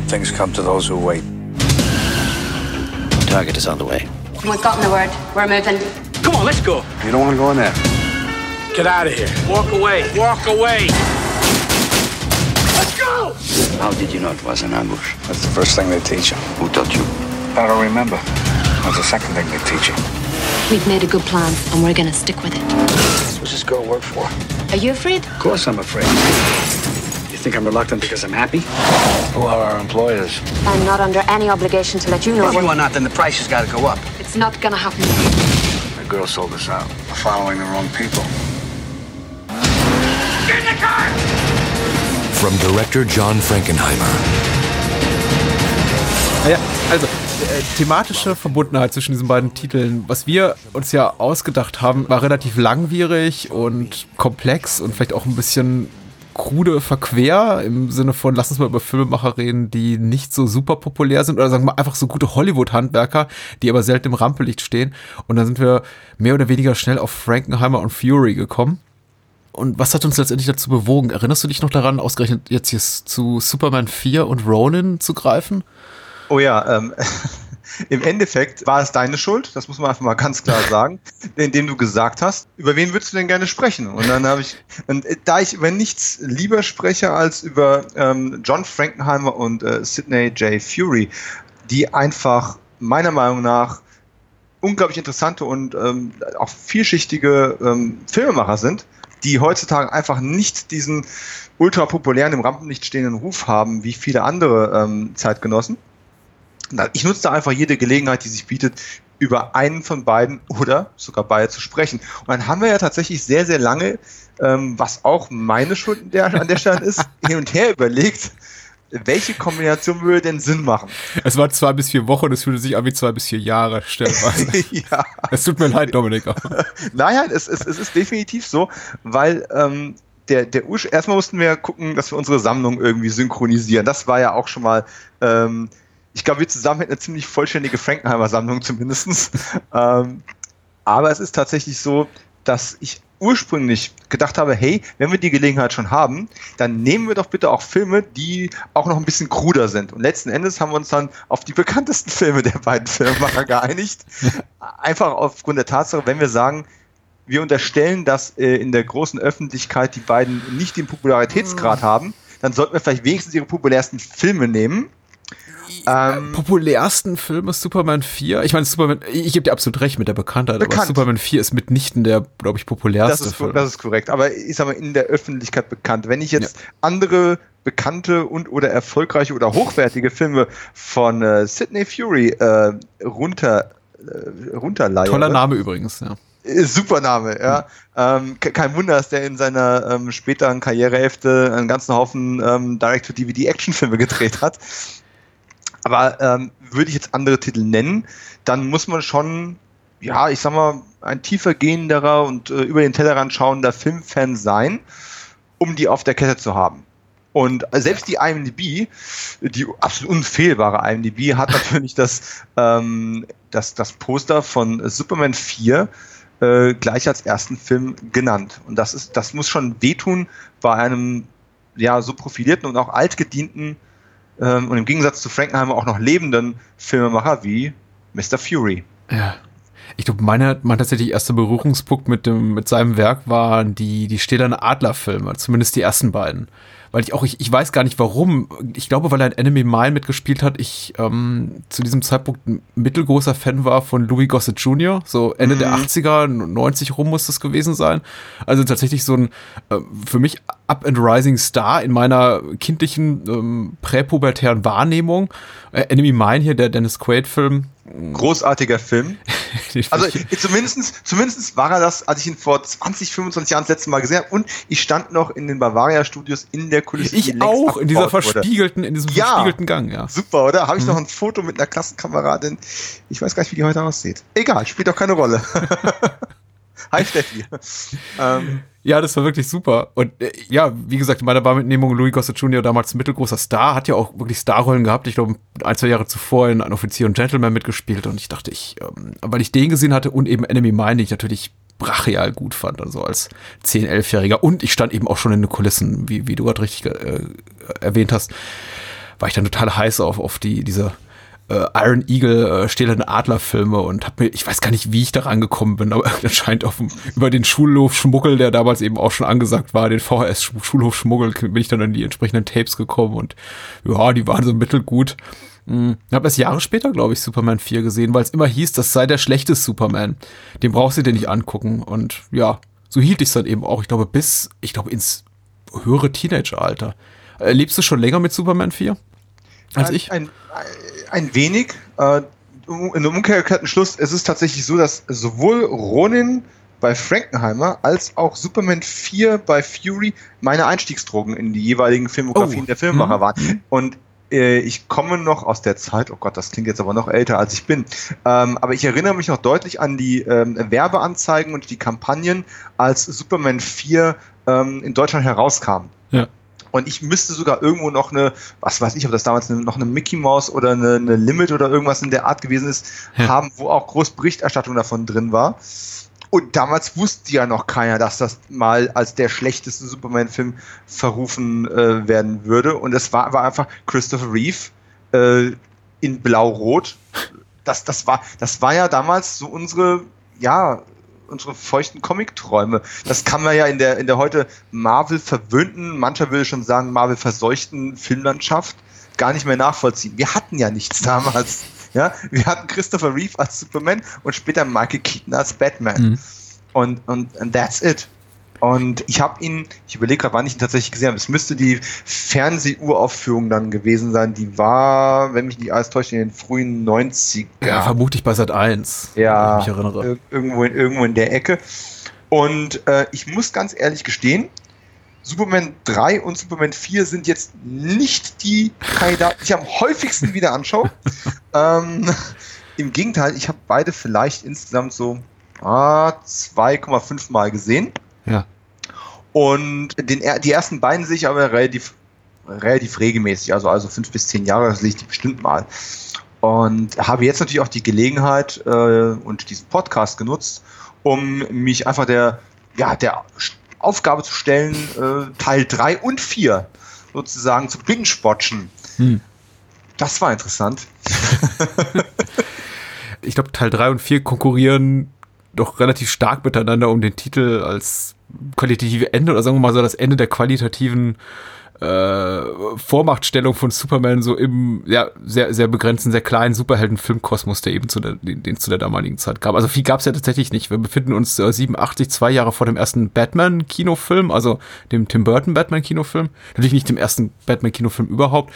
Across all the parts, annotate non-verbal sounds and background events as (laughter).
good things come to those who wait. Target is on the way. We've gotten the word. We're moving. Come on, let's go. You don't want to go in there. Get out of here. Walk away. Walk away. Let's go! How did you know it was an ambush? That's the first thing they teach you. Who taught you? I don't remember. That's the second thing they teach you. We've made a good plan, and we're gonna stick with it. What's this girl work for? Are you afraid? Of course I'm afraid. Think I'm reluctant because I'm happy? Who are our employers? I'm not under any obligation to let you know. If you are not, then the price has got to go up. It's not gonna happen. The girl sold us out. We're following the wrong people. Get in the car! From director John Frankenheimer. Naja, also äh, thematische Verbundenheit zwischen diesen beiden Titeln, was wir uns ja ausgedacht haben, war relativ langwierig und komplex und vielleicht auch ein bisschen krude verquer im Sinne von, lass uns mal über Filmemacher reden, die nicht so super populär sind oder sagen wir mal einfach so gute Hollywood-Handwerker, die aber selten im Rampenlicht stehen. Und dann sind wir mehr oder weniger schnell auf Frankenheimer und Fury gekommen. Und was hat uns letztendlich dazu bewogen? Erinnerst du dich noch daran, ausgerechnet jetzt hier zu Superman 4 und Ronin zu greifen? Oh ja, ähm, (laughs) im Endeffekt war es deine Schuld, das muss man einfach mal ganz klar sagen, indem du gesagt hast, über wen würdest du denn gerne sprechen? Und dann habe ich, und äh, da ich über nichts lieber spreche als über ähm, John Frankenheimer und äh, Sidney J. Fury, die einfach meiner Meinung nach unglaublich interessante und ähm, auch vielschichtige ähm, Filmemacher sind, die heutzutage einfach nicht diesen ultra populären, im Rampenlicht stehenden Ruf haben, wie viele andere ähm, Zeitgenossen. Ich nutze da einfach jede Gelegenheit, die sich bietet, über einen von beiden oder sogar beide zu sprechen. Und dann haben wir ja tatsächlich sehr, sehr lange, ähm, was auch meine Schuld an der, an der Stelle ist, (laughs) hin und her überlegt, welche Kombination würde denn Sinn machen? Es waren zwei bis vier Wochen, es fühlte sich an wie zwei bis vier Jahre stellenweise. (laughs) ja. Es tut mir leid, Dominik. (laughs) Naja, es, es, es ist definitiv so, weil ähm, der, der erstmal mussten wir gucken, dass wir unsere Sammlung irgendwie synchronisieren. Das war ja auch schon mal, ähm, ich glaube, wir zusammen hätten eine ziemlich vollständige Frankenheimer-Sammlung zumindestens. (laughs) ähm, aber es ist tatsächlich so, dass ich ursprünglich gedacht habe, hey, wenn wir die Gelegenheit schon haben, dann nehmen wir doch bitte auch Filme, die auch noch ein bisschen kruder sind. Und letzten Endes haben wir uns dann auf die bekanntesten (laughs) Filme der beiden Filmemacher (laughs) geeinigt. Einfach aufgrund der Tatsache, wenn wir sagen, wir unterstellen, dass äh, in der großen Öffentlichkeit die beiden nicht den Popularitätsgrad haben, dann sollten wir vielleicht wenigstens ihre populärsten Filme nehmen. Ähm, populärsten Film ist Superman 4. Ich meine, Superman, ich gebe dir absolut recht mit der Bekanntheit, aber Bekannt. Superman 4 ist mitnichten der, glaube ich, populärste das, ist, Film. das ist korrekt, aber ist aber in der Öffentlichkeit bekannt. Wenn ich jetzt andere bekannte und oder erfolgreiche oder hochwertige Filme von äh, Sidney Fury äh, runter äh, runterleihe. Toller Name übrigens, ja. Äh, Super Name, ja. Ähm, ke- kein Wunder, dass der in seiner ähm, späteren Karrierehälfte einen ganzen Haufen ähm, Direct-to-DVD-Actionfilme gedreht hat. Aber ähm, würde ich jetzt andere Titel nennen, dann muss man schon, ja, ich sag mal, ein tiefer gehenderer und äh, über den Tellerrand schauender Filmfan sein, um die auf der Kette zu haben. Und selbst die IMDb, die absolut unfehlbare IMDb, hat natürlich das, ähm, das, das Poster von Superman 4 äh, gleich als ersten Film genannt. Und das ist, das muss schon wehtun bei einem ja so profilierten und auch altgedienten ähm, und im Gegensatz zu Frankenheimer auch noch lebenden Filmemacher wie Mr. Fury. Ja. Ich glaube, meine, mein tatsächlich erster Berührungspunkt mit dem, mit seinem Werk waren die, die Stählerne Adler-Filme, zumindest die ersten beiden. Weil ich auch, ich, ich weiß gar nicht warum. Ich glaube, weil er in Enemy Mine mitgespielt hat, ich ähm, zu diesem Zeitpunkt ein mittelgroßer Fan war von Louis Gossett Jr., so Ende der 80er, 90 rum muss das gewesen sein. Also tatsächlich so ein äh, für mich up and rising Star in meiner kindlichen ähm, präpubertären Wahrnehmung. Äh, Enemy Mine hier, der Dennis Quaid-Film. Großartiger Film. (laughs) Also zumindestens, zumindestens war er das, als ich ihn vor 20, 25 Jahren das letzte Mal gesehen habe. Und ich stand noch in den Bavaria Studios in der Kulisse. Ich auch, in dieser wurde. verspiegelten, in diesem Ja. verspiegelten Gang, ja. Super, oder? Habe ich Mhm. noch ein Foto mit einer Klassenkameradin. Ich weiß gar nicht, wie die heute aussieht. Egal, spielt auch keine Rolle. (laughs) (laughs) Hi Steffi. ähm, Ja, das war wirklich super. Und äh, ja, wie gesagt, in meiner Wahrnehmung, Louis Gossett Jr., damals ein mittelgroßer Star, hat ja auch wirklich Starrollen gehabt. Ich glaube, ein, zwei Jahre zuvor in Ein Offizier und Gentleman mitgespielt. Und ich dachte, ich, ähm, weil ich den gesehen hatte und eben Enemy Mine, den ich natürlich brachial gut fand, also als 10-, 11-Jähriger. Und ich stand eben auch schon in den Kulissen, wie, wie du gerade richtig äh, erwähnt hast. war ich dann total heiß auf, auf die, diese äh, Iron Eagle, äh, stählerne Adler-Filme und hab mir, ich weiß gar nicht, wie ich da rangekommen bin, aber (laughs) anscheinend auf, über den Schulhof-Schmuggel, der damals eben auch schon angesagt war, den VHS-Schulhof-Schmuggel, bin ich dann in die entsprechenden Tapes gekommen und ja, die waren so mittelgut. Mhm. Ich habe erst Jahre später, glaube ich, Superman 4 gesehen, weil es immer hieß, das sei der schlechte Superman. Den brauchst du dir nicht angucken. Und ja, so hielt ich es dann eben auch. Ich glaube, bis, ich glaube, ins höhere Teenageralter. Äh, lebst du schon länger mit Superman 4? Als ein, ich? Ein, ein wenig. Äh, in einem umgekehrten Schluss, es ist tatsächlich so, dass sowohl Ronin bei Frankenheimer als auch Superman 4 bei Fury meine Einstiegsdrogen in die jeweiligen Filmografien oh. der Filmemacher mhm. waren. Und äh, ich komme noch aus der Zeit, oh Gott, das klingt jetzt aber noch älter als ich bin, ähm, aber ich erinnere mich noch deutlich an die ähm, Werbeanzeigen und die Kampagnen, als Superman 4 ähm, in Deutschland herauskam. Ja. Und ich müsste sogar irgendwo noch eine, was weiß ich, ob das damals noch eine Mickey Mouse oder eine, eine, Limit oder irgendwas in der Art gewesen ist, ja. haben, wo auch groß Berichterstattung davon drin war. Und damals wusste ja noch keiner, dass das mal als der schlechteste Superman-Film verrufen äh, werden würde. Und es war, war einfach Christopher Reeve äh, in Blau-Rot. Das, das, war, das war ja damals so unsere, ja, unsere feuchten Comic-Träume. Das kann man ja in der, in der heute Marvel verwöhnten, mancher würde schon sagen Marvel verseuchten Filmlandschaft gar nicht mehr nachvollziehen. Wir hatten ja nichts damals. (laughs) Ja, wir hatten Christopher Reeve als Superman und später Michael Keaton als Batman. Mhm. Und, und, and that's it. Und ich habe ihn, ich überlege gerade, wann ich ihn tatsächlich gesehen habe. Es müsste die Fernsehuraufführung dann gewesen sein. Die war, wenn mich nicht alles täuscht, in den frühen 90 ern Ja, vermutlich bei Sat 1. Ja, ich mich erinnere. Irgendwo in, irgendwo in der Ecke. Und äh, ich muss ganz ehrlich gestehen, Superman 3 und Superman 4 sind jetzt nicht die Kandidaten, die ich am häufigsten wieder anschaue. (laughs) ähm, Im Gegenteil, ich habe beide vielleicht insgesamt so ah, 2,5 Mal gesehen. Ja. Und den, die ersten beiden sehe ich aber relativ, relativ regelmäßig, also, also fünf bis zehn Jahre, das sehe ich die bestimmt mal. Und habe jetzt natürlich auch die Gelegenheit äh, und diesen Podcast genutzt, um mich einfach der, ja, der Aufgabe zu stellen, äh, Teil 3 und 4 sozusagen zu binge-watchen. Hm. Das war interessant. (laughs) ich glaube, Teil 3 und 4 konkurrieren doch relativ stark miteinander um den Titel als qualitative Ende oder sagen wir mal so das Ende der qualitativen äh, Vormachtstellung von Superman so im ja, sehr, sehr begrenzten, sehr kleinen Superhelden-Filmkosmos, der eben zu der, den, den zu der damaligen Zeit gab. Also viel gab es ja tatsächlich nicht. Wir befinden uns äh, 87, zwei Jahre vor dem ersten Batman-Kinofilm, also dem Tim Burton Batman-Kinofilm. Natürlich nicht dem ersten Batman-Kinofilm überhaupt.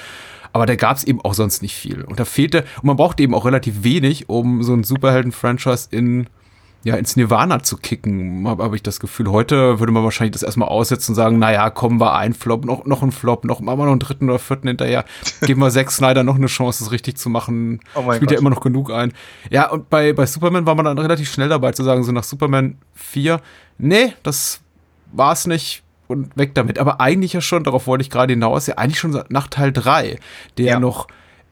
Aber da gab es eben auch sonst nicht viel. Und da fehlte, und man brauchte eben auch relativ wenig, um so ein Superhelden-Franchise in ja, ins Nirvana zu kicken, habe hab ich das Gefühl. Heute würde man wahrscheinlich das erstmal aussetzen und sagen, naja, kommen wir ein Flop, noch, noch ein Flop, noch machen wir noch einen dritten oder vierten hinterher. (laughs) Geben wir sechs Snyder noch eine Chance, das richtig zu machen. Oh Spielt Gott. ja immer noch genug ein. Ja, und bei, bei Superman war man dann relativ schnell dabei zu sagen, so nach Superman 4, nee, das war's nicht und weg damit. Aber eigentlich ja schon, darauf wollte ich gerade hinaus, ja eigentlich schon nach Teil 3, der ja. noch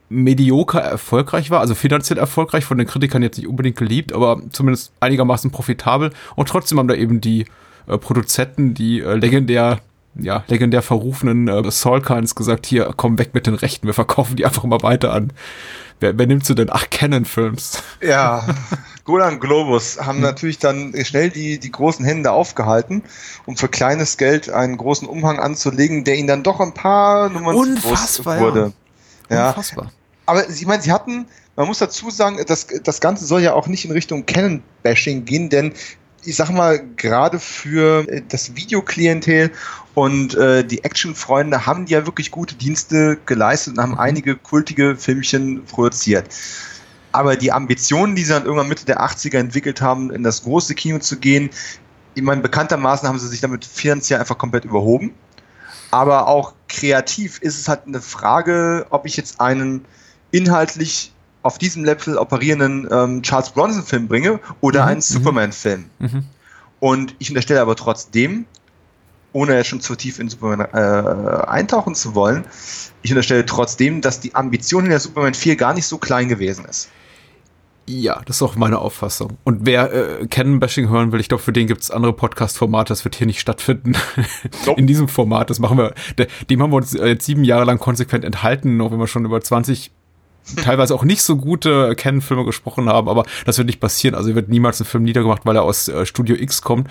medioker erfolgreich war, also finanziell erfolgreich, von den Kritikern jetzt nicht unbedingt geliebt, aber zumindest einigermaßen profitabel. Und trotzdem haben da eben die äh, Produzenten, die äh, legendär, ja, legendär verrufenen äh, Soulkines gesagt, hier, komm weg mit den Rechten, wir verkaufen die einfach immer weiter an. Wer, wer nimmst du denn? Ach, Canon-Films. Ja, Golan Globus haben hm. natürlich dann schnell die, die großen Hände aufgehalten, um für kleines Geld einen großen Umhang anzulegen, der ihnen dann doch ein paar Nummern Unfassbar, wurde. Ja. Unfassbar aber ich meine, sie hatten, man muss dazu sagen, das, das Ganze soll ja auch nicht in Richtung Canon-Bashing gehen, denn ich sag mal, gerade für äh, das Videoklientel und äh, die Actionfreunde haben die ja wirklich gute Dienste geleistet und haben mhm. einige kultige Filmchen produziert. Aber die Ambitionen, die sie dann irgendwann Mitte der 80er entwickelt haben, in das große Kino zu gehen, ich meine, bekanntermaßen haben sie sich damit finanziell einfach komplett überhoben. Aber auch kreativ ist es halt eine Frage, ob ich jetzt einen inhaltlich auf diesem Level operierenden ähm, Charles Bronson-Film bringe oder mhm. einen mhm. Superman-Film. Mhm. Und ich unterstelle aber trotzdem, ohne jetzt schon zu tief in Superman äh, eintauchen zu wollen, ich unterstelle trotzdem, dass die Ambition in der Superman 4 gar nicht so klein gewesen ist. Ja, das ist auch meine Auffassung. Und wer äh, Canon-Bashing hören will, ich glaube, für den gibt es andere Podcast-Formate, das wird hier nicht stattfinden. Nope. In diesem Format, das machen wir, dem haben wir uns jetzt sieben Jahre lang konsequent enthalten, auch wenn wir schon über 20 teilweise auch nicht so gute Canon-Filme gesprochen haben, aber das wird nicht passieren. Also wird niemals ein Film niedergemacht, weil er aus äh, Studio X kommt.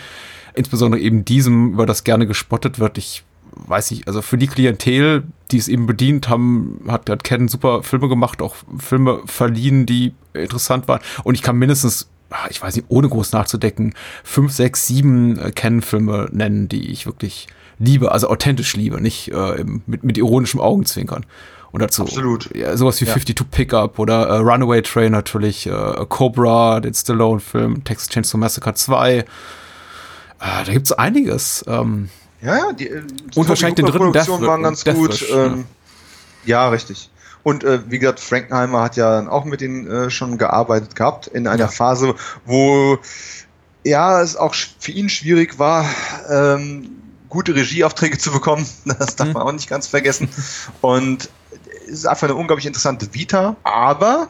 Insbesondere eben diesem, über das gerne gespottet wird. Ich weiß nicht, also für die Klientel, die es eben bedient haben, hat, hat Ken super Filme gemacht, auch Filme verliehen, die interessant waren. Und ich kann mindestens, ah, ich weiß nicht, ohne groß nachzudecken, fünf, sechs, sieben äh, Ken-Filme nennen, die ich wirklich liebe, also authentisch liebe, nicht äh, mit, mit ironischem Augenzwinkern. Und dazu Absolut. Ja, sowas wie ja. 52 Pickup oder äh, Runaway Train natürlich, äh, Cobra, den Stallone-Film, Texas Chainsaw Massacre 2. Äh, da gibt's einiges. Ähm, ja, ja, die, die äh, und wahrscheinlich den dritten Death waren ganz Death gut. Wish, ähm, ja. ja. richtig. Und äh, wie gesagt, Frankenheimer hat ja auch mit denen äh, schon gearbeitet gehabt in einer ja. Phase, wo ja es auch für ihn schwierig war, ähm, gute Regieaufträge zu bekommen. (laughs) Das darf mhm. man auch nicht ganz vergessen. Und es ist einfach eine unglaublich interessante Vita, aber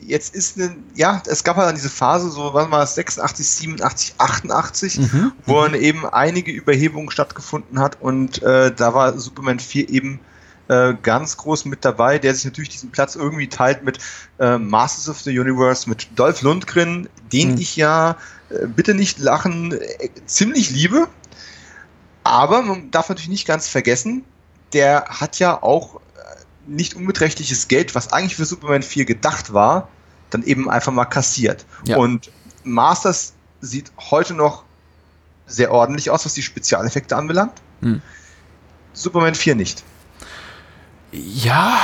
jetzt ist eine, ja, es gab halt dann diese Phase, so, was war es, 86, 87, 88, mhm. wo dann eben einige Überhebungen stattgefunden hat und äh, da war Superman 4 eben äh, ganz groß mit dabei, der sich natürlich diesen Platz irgendwie teilt mit äh, Masters of the Universe, mit Dolph Lundgren, den mhm. ich ja, äh, bitte nicht lachen, äh, ziemlich liebe. Aber man darf natürlich nicht ganz vergessen, der hat ja auch nicht unbeträchtliches Geld, was eigentlich für Superman 4 gedacht war, dann eben einfach mal kassiert. Ja. Und Masters sieht heute noch sehr ordentlich aus, was die Spezialeffekte anbelangt. Hm. Superman 4 nicht. Ja,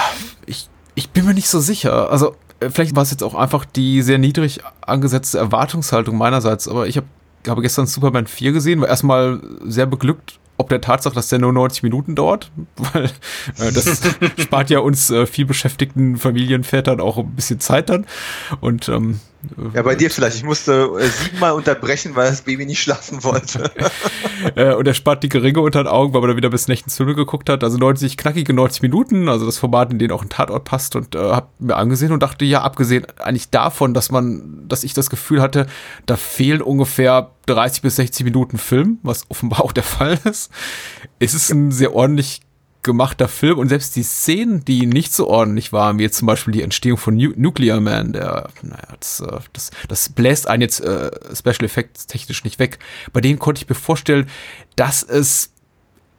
ich, ich bin mir nicht so sicher. Also, äh, vielleicht war es jetzt auch einfach die sehr niedrig angesetzte Erwartungshaltung meinerseits, aber ich habe habe gestern Superman 4 gesehen, war erstmal sehr beglückt ob der Tatsache, dass der nur 90 Minuten dauert, (laughs) weil äh, das (laughs) spart ja uns äh, viel beschäftigten Familienvätern auch ein bisschen Zeit dann. Und ähm, ja, bei dir vielleicht. Ich musste äh, siebenmal unterbrechen, weil das Baby nicht schlafen wollte. (laughs) äh, und er spart die Geringe unter den Augen, weil man da wieder bis nächtens Filme geguckt hat. Also 90, knackige 90 Minuten, also das Format, in dem auch ein Tatort passt und äh, hab mir angesehen und dachte, ja, abgesehen eigentlich davon, dass man, dass ich das Gefühl hatte, da fehlen ungefähr 30 bis 60 Minuten Film, was offenbar auch der Fall ist. Es ist ein sehr ordentlich gemachter Film und selbst die Szenen, die nicht so ordentlich waren, wie jetzt zum Beispiel die Entstehung von nu Nuclear Man, der, naja, das, äh, das, das bläst einen jetzt äh, Special Effects technisch nicht weg. Bei denen konnte ich mir vorstellen, dass es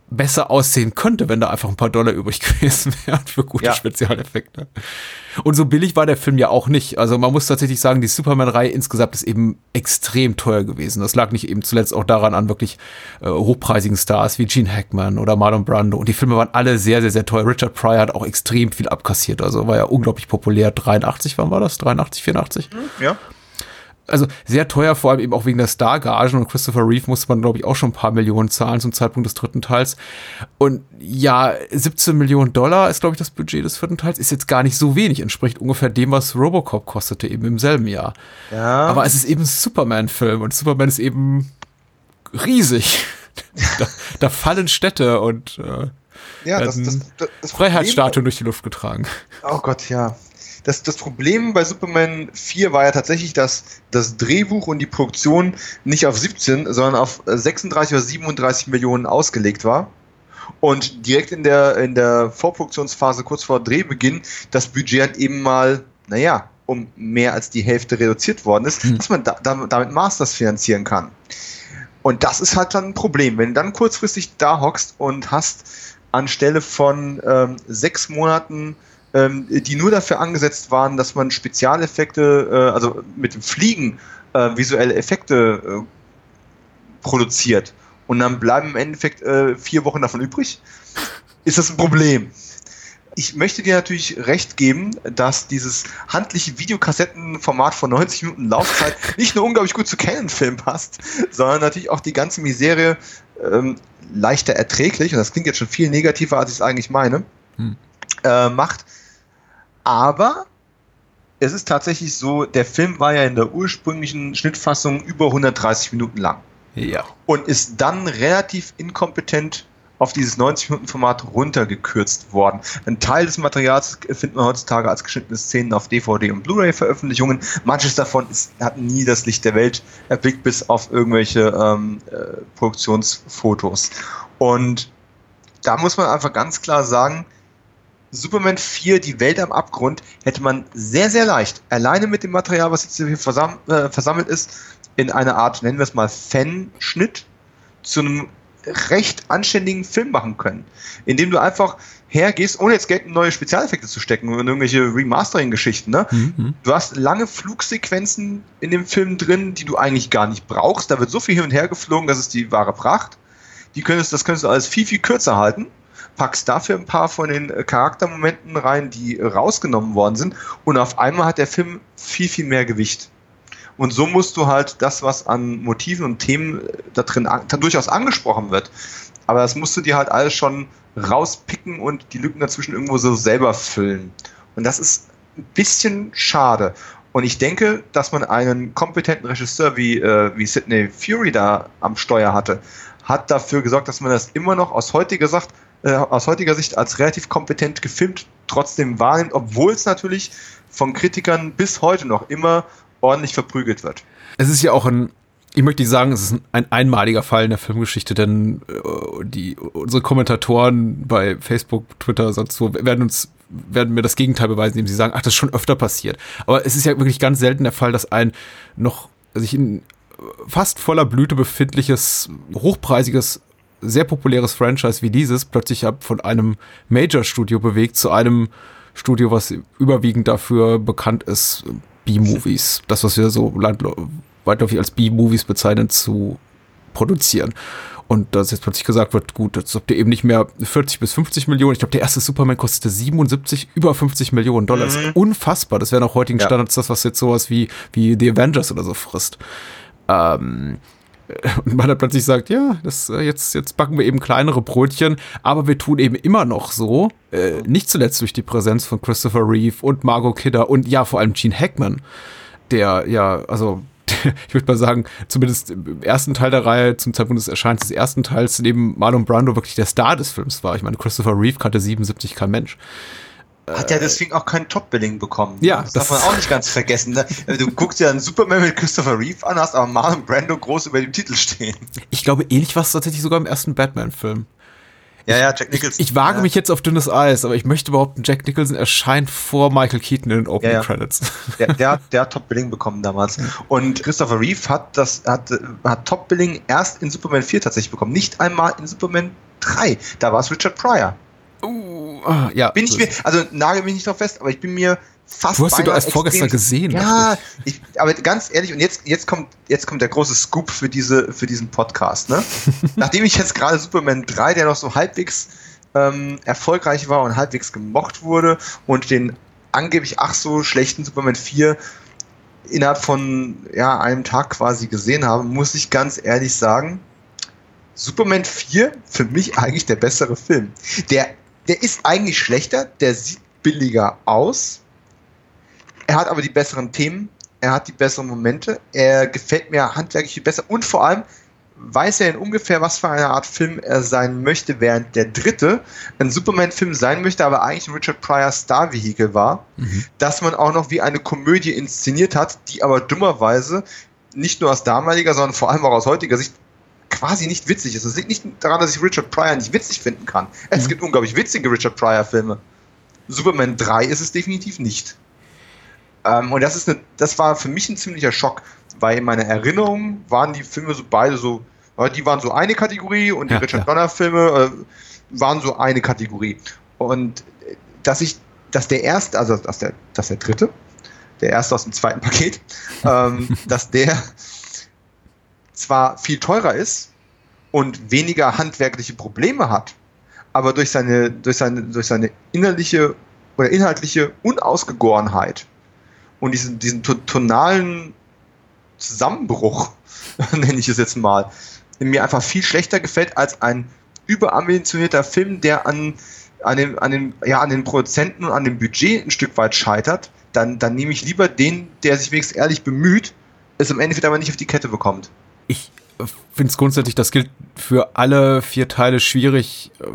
besser aussehen könnte, wenn da einfach ein paar Dollar übrig (laughs) gewesen wären für gute ja. Spezialeffekte. Und so billig war der Film ja auch nicht. Also man muss tatsächlich sagen, die Superman-Reihe insgesamt ist eben extrem teuer gewesen. Das lag nicht eben zuletzt auch daran an wirklich äh, hochpreisigen Stars wie Gene Hackman oder Marlon Brando. Und die Filme waren alle sehr, sehr, sehr teuer. Richard Pryor hat auch extrem viel abkassiert. Also war ja unglaublich populär. 83, wann war das? 83, 84? Ja also sehr teuer, vor allem eben auch wegen der Stargagen und Christopher Reeve musste man, glaube ich, auch schon ein paar Millionen zahlen zum Zeitpunkt des dritten Teils. Und ja, 17 Millionen Dollar ist, glaube ich, das Budget des vierten Teils, ist jetzt gar nicht so wenig, entspricht ungefähr dem, was Robocop kostete, eben im selben Jahr. Ja. Aber es ist eben ein Superman-Film und Superman ist eben riesig. (laughs) da, da, fallen Städte und äh, ja, das, das, das, Freiheitsstatuen durch die Luft getragen. Oh Gott, ja das, das Problem bei Superman 4 war ja tatsächlich, dass das Drehbuch und die Produktion nicht auf 17, sondern auf 36 oder 37 Millionen ausgelegt war. Und direkt in der, in der Vorproduktionsphase, kurz vor Drehbeginn, das Budget hat eben mal, naja, um mehr als die Hälfte reduziert worden ist, hm. dass man da, damit Masters finanzieren kann. Und das ist halt dann ein Problem. Wenn du dann kurzfristig da hockst und hast anstelle von ähm, sechs Monaten ähm, die nur dafür angesetzt waren, dass man Spezialeffekte, äh, also mit dem Fliegen äh, visuelle Effekte äh, produziert. Und dann bleiben im Endeffekt äh, vier Wochen davon übrig. Ist das ein Problem? Ich möchte dir natürlich recht geben, dass dieses handliche Videokassettenformat von 90 Minuten Laufzeit (laughs) nicht nur unglaublich gut zu Canon-Film passt, sondern natürlich auch die ganze Miserie ähm, leichter erträglich, und das klingt jetzt schon viel negativer, als ich es eigentlich meine, hm. äh, macht. Aber es ist tatsächlich so, der Film war ja in der ursprünglichen Schnittfassung über 130 Minuten lang. Ja. Und ist dann relativ inkompetent auf dieses 90-Minuten-Format runtergekürzt worden. Ein Teil des Materials findet man heutzutage als geschnittene Szenen auf DVD und Blu-ray-Veröffentlichungen. Manches davon ist, hat nie das Licht der Welt erblickt, bis auf irgendwelche ähm, äh, Produktionsfotos. Und da muss man einfach ganz klar sagen, Superman 4, die Welt am Abgrund, hätte man sehr, sehr leicht, alleine mit dem Material, was jetzt hier versam äh, versammelt ist, in eine Art, nennen wir es mal, Fanschnitt zu einem recht anständigen Film machen können. Indem du einfach hergehst, ohne jetzt Geld in neue Spezialeffekte zu stecken und irgendwelche Remastering-Geschichten. Ne? Mhm. Du hast lange Flugsequenzen in dem Film drin, die du eigentlich gar nicht brauchst. Da wird so viel hin und her geflogen, das ist die wahre Pracht. Die könntest, das könntest du alles viel, viel kürzer halten. Packst dafür ein paar von den Charaktermomenten rein, die rausgenommen worden sind. Und auf einmal hat der Film viel, viel mehr Gewicht. Und so musst du halt das, was an Motiven und Themen da drin an, durchaus angesprochen wird, aber das musst du dir halt alles schon rauspicken und die Lücken dazwischen irgendwo so selber füllen. Und das ist ein bisschen schade. Und ich denke, dass man einen kompetenten Regisseur wie, äh, wie Sidney Fury da am Steuer hatte, hat dafür gesorgt, dass man das immer noch aus heutiger, Sicht, äh, aus heutiger Sicht als relativ kompetent gefilmt trotzdem wahrnimmt, obwohl es natürlich von Kritikern bis heute noch immer ordentlich verprügelt wird. Es ist ja auch ein, ich möchte nicht sagen, es ist ein einmaliger Fall in der Filmgeschichte, denn äh, die, unsere Kommentatoren bei Facebook, Twitter, sonst wo werden uns werden mir das Gegenteil beweisen, indem sie sagen, ach, das ist schon öfter passiert. Aber es ist ja wirklich ganz selten der Fall, dass ein noch sich in fast voller Blüte befindliches, hochpreisiges, sehr populäres Franchise wie dieses plötzlich ab von einem Major-Studio bewegt zu einem Studio, was überwiegend dafür bekannt ist, B-Movies, das, was wir so weitläufig als B-Movies bezeichnen, zu produzieren. Und dass jetzt plötzlich gesagt wird, gut, jetzt habt ihr eben nicht mehr 40 bis 50 Millionen. Ich glaube, der erste Superman kostete 77, über 50 Millionen Dollar. Mhm. Das ist unfassbar. Das wäre nach heutigen ja. Standards das, was jetzt sowas wie, wie The Avengers oder so frisst. Ähm, und man dann plötzlich sagt, ja, das, äh, jetzt, jetzt backen wir eben kleinere Brötchen, aber wir tun eben immer noch so, äh, nicht zuletzt durch die Präsenz von Christopher Reeve und Margot Kidder und ja, vor allem Gene Hackman, der ja, also (laughs) ich würde mal sagen, zumindest im ersten Teil der Reihe, zum Zeitpunkt des Erscheins des ersten Teils, neben Marlon Brando wirklich der Star des Films war. Ich meine, Christopher Reeve kannte 77 kein Mensch. Hat ja deswegen auch kein Top-Billing bekommen. Ja, das, das darf man auch nicht ganz vergessen. Ne? Du guckst ja einen Superman mit Christopher Reeve an, hast aber Marlon Brando groß über dem Titel stehen. Ich glaube, ähnlich war es tatsächlich sogar im ersten Batman-Film. Ja, ja, Jack Nicholson. Ich, ich wage ja. mich jetzt auf dünnes Eis, aber ich möchte behaupten, Jack Nicholson erscheint vor Michael Keaton in den Opening ja, ja. Credits. Der, der, hat, der hat Top-Billing bekommen damals. Und Christopher Reeve hat das, hat, hat Top-Billing erst in Superman 4 tatsächlich bekommen. Nicht einmal in Superman 3. Da war es Richard Pryor. Uh, ah, ja. Bin ich mir, also nagel mich nicht drauf fest, aber ich bin mir fast. Du hast ihn doch erst vorgestern gesehen. Ja, ich, aber ganz ehrlich, und jetzt, jetzt, kommt, jetzt kommt der große Scoop für, diese, für diesen Podcast. Ne? (laughs) Nachdem ich jetzt gerade Superman 3, der noch so halbwegs ähm, erfolgreich war und halbwegs gemocht wurde, und den angeblich ach so schlechten Superman 4 innerhalb von ja, einem Tag quasi gesehen habe, muss ich ganz ehrlich sagen, Superman 4 für mich eigentlich der bessere Film. Der der ist eigentlich schlechter, der sieht billiger aus. Er hat aber die besseren Themen, er hat die besseren Momente, er gefällt mir handwerklich viel besser und vor allem weiß er in ungefähr, was für eine Art Film er sein möchte, während der dritte ein Superman-Film sein möchte, aber eigentlich ein Richard Pryor Star-Vehikel war, mhm. dass man auch noch wie eine Komödie inszeniert hat, die aber dummerweise nicht nur aus damaliger, sondern vor allem auch aus heutiger Sicht quasi nicht witzig ist. Es liegt nicht daran, dass ich Richard Pryor nicht witzig finden kann. Es mhm. gibt unglaublich witzige Richard Pryor-Filme. Superman 3 ist es definitiv nicht. Ähm, und das ist eine, das war für mich ein ziemlicher Schock, weil in meiner Erinnerung waren die Filme so beide so, die waren so eine Kategorie und die ja, Richard Donner-Filme äh, waren so eine Kategorie. Und äh, dass ich, dass der erste, also dass der, dass der dritte, der erste aus dem zweiten Paket, ähm, (laughs) dass der zwar viel teurer ist und weniger handwerkliche Probleme hat, aber durch seine, durch seine, durch seine innerliche oder inhaltliche Unausgegorenheit und diesen, diesen tonalen Zusammenbruch, (laughs) nenne ich es jetzt mal, mir einfach viel schlechter gefällt als ein überambitionierter Film, der an, an, den, an, den, ja, an den Produzenten und an dem Budget ein Stück weit scheitert, dann, dann nehme ich lieber den, der sich wenigstens ehrlich bemüht, es im Endeffekt aber nicht auf die Kette bekommt. Ich finde es grundsätzlich, das gilt für alle vier Teile schwierig, äh,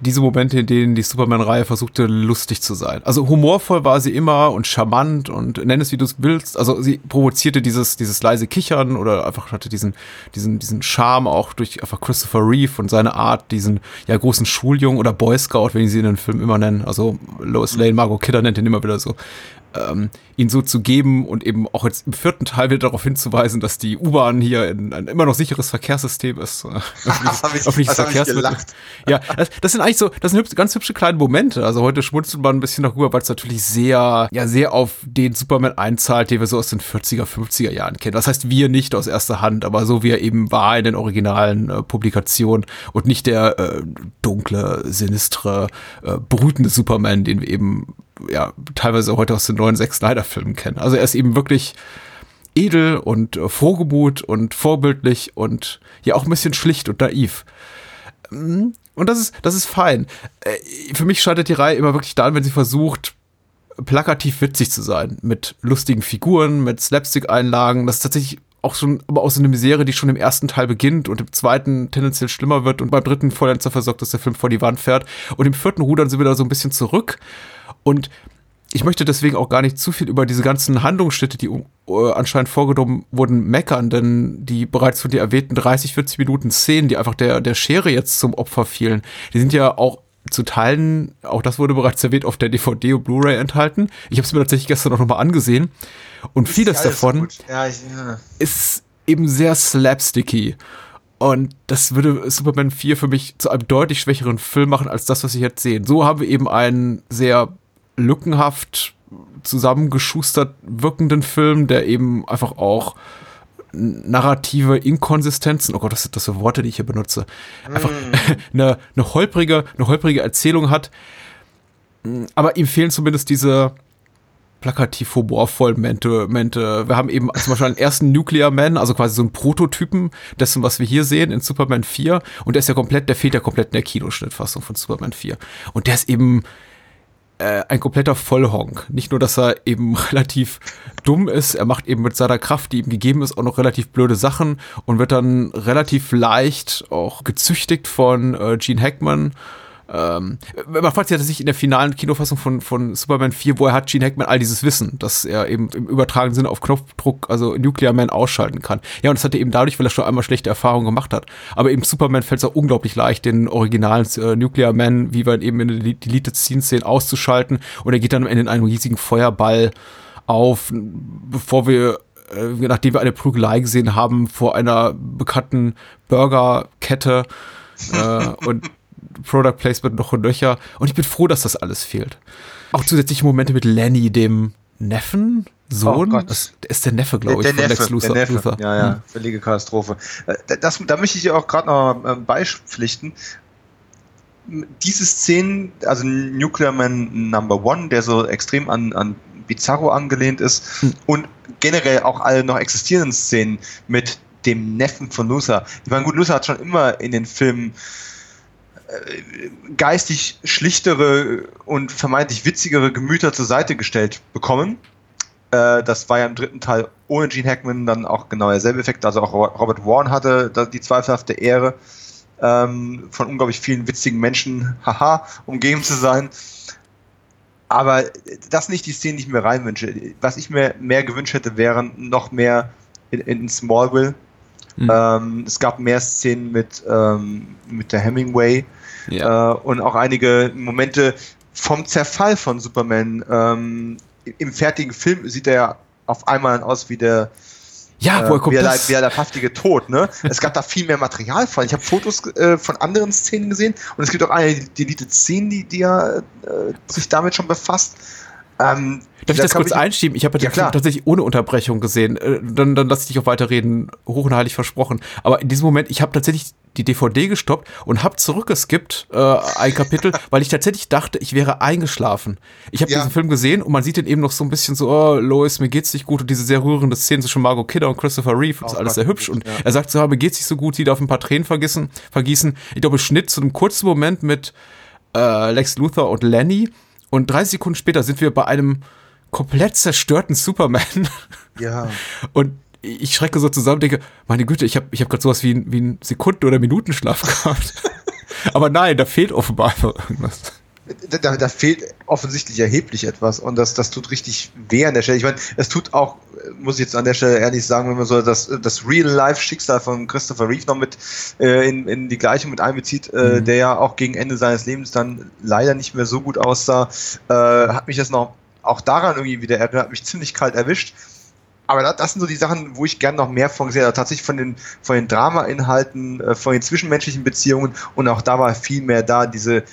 diese Momente, in denen die Superman-Reihe versuchte, lustig zu sein. Also humorvoll war sie immer und charmant und nenn es wie du es willst. Also sie provozierte dieses, dieses leise Kichern oder einfach hatte diesen, diesen, diesen Charme auch durch einfach Christopher Reeve und seine Art, diesen ja großen Schuljungen oder Boy Scout, wenn sie in den Film immer nennen. Also Lois Lane, Margot Kidder nennt ihn immer wieder so ähm, ihn so zu geben und eben auch jetzt im vierten Teil wieder darauf hinzuweisen, dass die U-Bahn hier ein, ein, immer noch sicheres Verkehrssystem ist. (laughs) Äh, öffentliches, öffentliches Verkehrsmittel. Ja, das, das, sind eigentlich so, das sind ganz hübsche kleine Momente. Also heute schmunzelt man ein bisschen darüber, weil es natürlich sehr, ja, sehr auf den Superman einzahlt, den wir so aus den 40er, 50er Jahren kennen. Das heißt, wir nicht aus erster Hand, aber so wie er eben war in den originalen äh, Publikationen und nicht der äh, dunkle, sinistre, äh, brütende Superman, den wir eben ja teilweise heute aus den neuen Zack Snyder-Filmen kennen. Also er ist eben wirklich edel und äh, Vorgebot und vorbildlich und ja auch ein bisschen schlicht und naiv. Mm, und das ist, das ist fein. Äh, für mich scheitert die Reihe immer wirklich daran, wenn sie versucht, plakativ witzig zu sein. Mit lustigen Figuren, mit Slapstick-Einlagen. Das ist tatsächlich auch schon, aber aus so einer Misere, die schon im ersten Teil beginnt und im zweiten tendenziell schlimmer wird und beim dritten vollends dafür sorgt, dass der Film vor die Wand fährt. Und im vierten rudern sie wieder so ein bisschen zurück und ich möchte deswegen auch gar nicht zu viel über diese ganzen Handlungsschritte, die uh, anscheinend vorgenommen wurden, meckern, denn die bereits von dir erwähnten 30, 40 Minuten Szenen, die einfach der, der Schere jetzt zum Opfer fielen, die sind ja auch zu Teilen, auch das wurde bereits erwähnt, auf der DVD und Blu-ray enthalten. Ich habe es mir tatsächlich gestern auch nochmal angesehen. Und vieles davon ja, ich, ja. ist eben sehr slapsticky. Und das würde Superman 4 für mich zu einem deutlich schwächeren Film machen als das, was ich jetzt sehe. So haben wir eben einen sehr lückenhaft zusammengeschustert wirkenden Film, der eben einfach auch narrative Inkonsistenzen, oh Gott, das sind das für Worte, die ich hier benutze, einfach mm. (laughs) eine, eine holprige, eine holprige Erzählung hat. Aber ihm fehlen zumindest diese plakativ humorvoll Momente. Wir haben eben zum Beispiel einen ersten Nuclear Man, also quasi so einen Prototypen dessen, was wir hier sehen in Superman 4. Und der ist ja komplett, der fehlt ja komplett in der Kinoschnittfassung von Superman 4. Und der ist eben äh, ein kompletter Vollhonk. Nicht nur, dass er eben (laughs) relativ dumm ist, er macht eben mit seiner Kraft, die ihm gegeben ist, auch noch relativ blöde Sachen und wird dann relativ leicht auch gezüchtigt von äh, Gene Hackman ähm, man fragt sich, sich in der finalen Kinofassung von, von Superman 4, woher hat Gene Hackman all dieses Wissen, dass er eben im übertragenen Sinne auf Knopfdruck, also Nuclear Man ausschalten kann. Ja, und das hat er eben dadurch, weil er schon einmal schlechte Erfahrungen gemacht hat. Aber eben Superman fällt es auch unglaublich leicht, den originalen äh, Nuclear Man, wie wir eben in der Deleted Scene sehen, auszuschalten. Und er geht dann am Ende in einen riesigen Feuerball auf, bevor wir äh, nachdem wir eine Prügelei gesehen haben vor einer bekannten Burgerkette äh, und Product Placement noch und nöcher. Und ich bin froh, dass das alles fehlt. Auch zusätzliche Momente mit Lenny, dem Neffen, Sohn. Oh das ist der Neffe, glaube ich, der, der von Neffe, Lex Luthor. Ja, ja, hm. völlige Katastrophe. Äh, das, da möchte ich dir auch gerade noch ähm, beipflichten. Diese Szenen, also Nuclear Man Number One, der so extrem an, an Bizarro angelehnt ist, hm. und generell auch alle noch existierenden Szenen mit dem Neffen von Luthor. Ich meine, gut, Luthor hat schon immer in den Filmen geistig schlichtere und vermeintlich witzigere Gemüter zur Seite gestellt bekommen. Äh, das war ja im dritten Teil ohne Gene Hackman dann auch genau derselbe Effekt. Also auch Robert Warren hatte die zweifelhafte Ehre, ähm, von unglaublich vielen witzigen Menschen, (laughs) haha, umgeben zu sein. Aber das sind nicht die Szenen, die ich mir reinwünsche. Was ich mir mehr gewünscht hätte, wären noch mehr in, in Smallville. Mhm. Ähm, es gab mehr Szenen mit, ähm, mit der Hemingway ja. Äh, und auch einige Momente vom Zerfall von Superman. Ähm, Im fertigen Film sieht er ja auf einmal aus wie der ja, woher kommt wie, das? wie der leibhaftige Tod, ne? es gab da viel mehr Material von. Ich habe Fotos äh, von anderen Szenen gesehen und es gibt auch eine Deleted Szene, die, die ja äh, sich damit schon befasst. Ähm, Darf ich das kurz ich, einschieben? Ich habe ja, tatsächlich ohne Unterbrechung gesehen. Äh, dann, dann lasse ich dich auch weiterreden. Hoch und heilig versprochen. Aber in diesem Moment, ich habe tatsächlich die DVD gestoppt und habe zurückgeskippt äh, ein Kapitel, (laughs) weil ich tatsächlich dachte, ich wäre eingeschlafen. Ich habe ja. diesen Film gesehen und man sieht den eben noch so ein bisschen so, oh, Lois, mir geht's nicht gut und diese sehr rührende Szene zwischen Margot Kidder und Christopher Reeve, das ist alles sehr hübsch und ja. er sagt so, oh, mir geht's nicht so gut, sie darf ein paar Tränen vergießen, vergießen. Ich glaube, Schnitt zu einem kurzen Moment mit äh, Lex Luthor und Lenny und 30 Sekunden später sind wir bei einem komplett zerstörten Superman. Ja. Und ich schrecke so zusammen, denke, meine Güte, ich habe ich hab gerade sowas wie, wie einen Sekunden- oder Minutenschlaf gehabt. (laughs) Aber nein, da fehlt offenbar einfach irgendwas. Da, da, fehlt offensichtlich erheblich etwas und das, das tut richtig weh an der Stelle. Ich meine, es tut auch, muss ich jetzt an der Stelle ehrlich sagen, wenn man so das, das Real-Life-Schicksal von Christopher Reeve noch mit äh, in, in die Gleichung mit einbezieht, äh, mhm. der ja auch gegen Ende seines Lebens dann leider nicht mehr so gut aussah, äh, hat mich das noch auch daran irgendwie wieder erinnert, hat mich ziemlich kalt erwischt. Aber das, sind so die Sachen, wo ich gerne noch mehr von gesehen habe. Tatsächlich von den, von den Drama-Inhalten, äh, von den zwischenmenschlichen Beziehungen und auch da war viel mehr da, diese,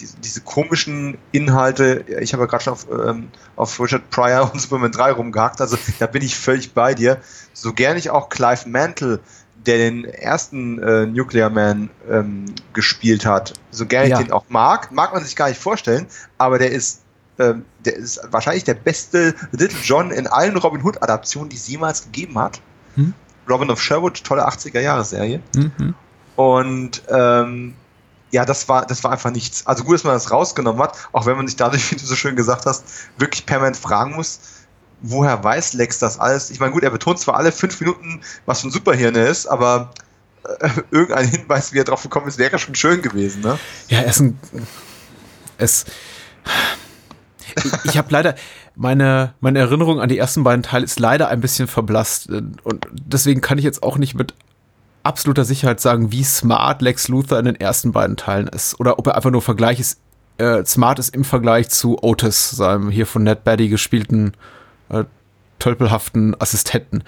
diese, diese komischen Inhalte, ich habe ja gerade schon auf, ähm, auf Richard Pryor und Superman 3 rumgehackt, also da bin ich völlig bei dir. So gern ich auch Clive Mantle, der den ersten äh, Nuclear Man ähm, gespielt hat, so gern ja. ich den auch mag, mag man sich gar nicht vorstellen, aber der ist ähm, der ist wahrscheinlich der beste Little John in allen Robin Hood Adaptionen, die es jemals gegeben hat. Hm? Robin of Sherwood, tolle 80er Jahre Serie. Mhm. Und ähm, ja, das war, das war einfach nichts. Also gut, dass man das rausgenommen hat, auch wenn man sich dadurch, (laughs) wie du so schön gesagt hast, wirklich permanent fragen muss, woher weiß Lex das alles? Ich meine, gut, er betont zwar alle fünf Minuten, was für ein Superhirne ist, aber äh, (laughs) irgendein Hinweis, wie er drauf gekommen ist, wäre schon schön gewesen, ne? Ja, er ist ein. Es. Ich, habe leider meine meine Erinnerung an die ersten beiden Teile ist leider ein bisschen verblasst und deswegen kann ich jetzt auch nicht mit absoluter Sicherheit sagen, wie smart Lex Luthor in den ersten beiden Teilen ist. Oder ob er einfach nur Vergleich ist, äh, smart ist im Vergleich zu Otis, seinem hier von Ned Baddy gespielten äh, tölpelhaften Assistenten.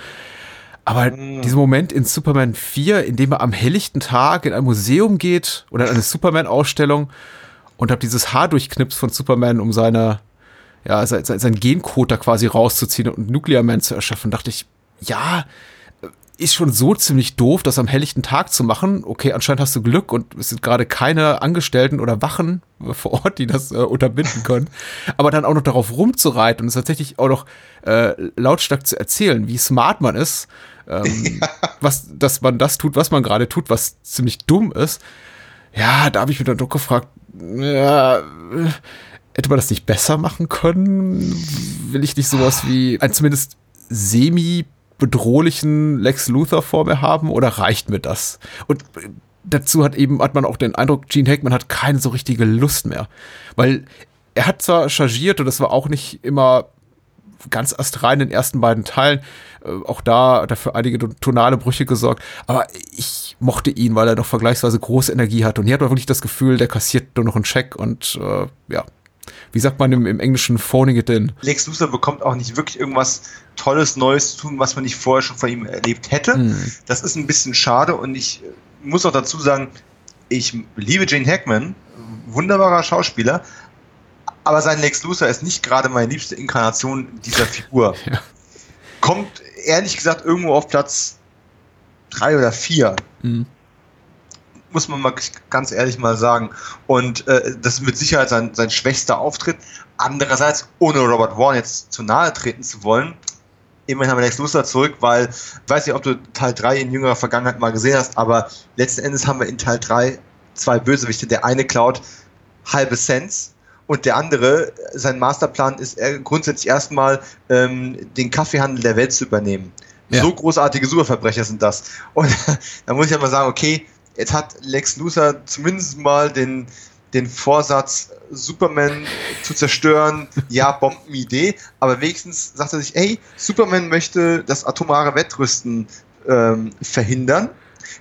Aber mhm. dieser Moment in Superman 4, in dem er am helllichten Tag in ein Museum geht oder in eine Superman-Ausstellung und hat dieses Haar durchknipst von Superman, um seine, ja, sein, sein Gencode da quasi rauszuziehen und Nuclear Man zu erschaffen, dachte ich, ja, ist schon so ziemlich doof, das am helllichten Tag zu machen. Okay, anscheinend hast du Glück und es sind gerade keine Angestellten oder Wachen vor Ort, die das äh, unterbinden können. Aber dann auch noch darauf rumzureiten und es tatsächlich auch noch äh, lautstark zu erzählen, wie smart man ist, ähm, (laughs) ja. was, dass man das tut, was man gerade tut, was ziemlich dumm ist. Ja, da habe ich mir dann doch gefragt, ja, hätte man das nicht besser machen können? Will ich nicht sowas wie ein zumindest semi bedrohlichen Lex Luthor vor mir haben oder reicht mir das? Und dazu hat eben, hat man auch den Eindruck, Gene Hackman hat keine so richtige Lust mehr. Weil er hat zwar chargiert und das war auch nicht immer ganz astrein in den ersten beiden Teilen, äh, auch da hat er für einige tonale Brüche gesorgt, aber ich mochte ihn, weil er noch vergleichsweise große Energie hat und hier hat man wirklich das Gefühl, der kassiert nur noch einen Check und äh, ja, wie sagt man im, im Englischen, phoning it in. Lex Luthor bekommt auch nicht wirklich irgendwas Tolles, Neues zu tun, was man nicht vorher schon von ihm erlebt hätte. Mhm. Das ist ein bisschen schade und ich muss auch dazu sagen, ich liebe Jane Hackman, wunderbarer Schauspieler, aber sein Lex Luthor ist nicht gerade meine liebste Inkarnation dieser Figur. (laughs) Ja. Kommt ehrlich gesagt irgendwo auf Platz drei oder vier. Mhm muss man mal ganz ehrlich mal sagen. Und äh, das ist mit Sicherheit sein, sein schwächster Auftritt. Andererseits, ohne Robert Warren jetzt zu nahe treten zu wollen, immerhin haben wir Lex Luthor zurück, weil, ich weiß nicht, ob du Teil 3 in jüngerer Vergangenheit mal gesehen hast, aber letzten Endes haben wir in Teil 3 zwei Bösewichte. Der eine klaut halbe Cents und der andere, sein Masterplan ist grundsätzlich erstmal ähm, den Kaffeehandel der Welt zu übernehmen. Ja. So großartige Superverbrecher sind das. Und (laughs) da muss ich aber sagen, okay, Jetzt hat Lex Luthor zumindest mal den, den Vorsatz, Superman zu zerstören. Ja, Bombenidee. Aber wenigstens sagt er sich, hey, Superman möchte das atomare Wettrüsten ähm, verhindern.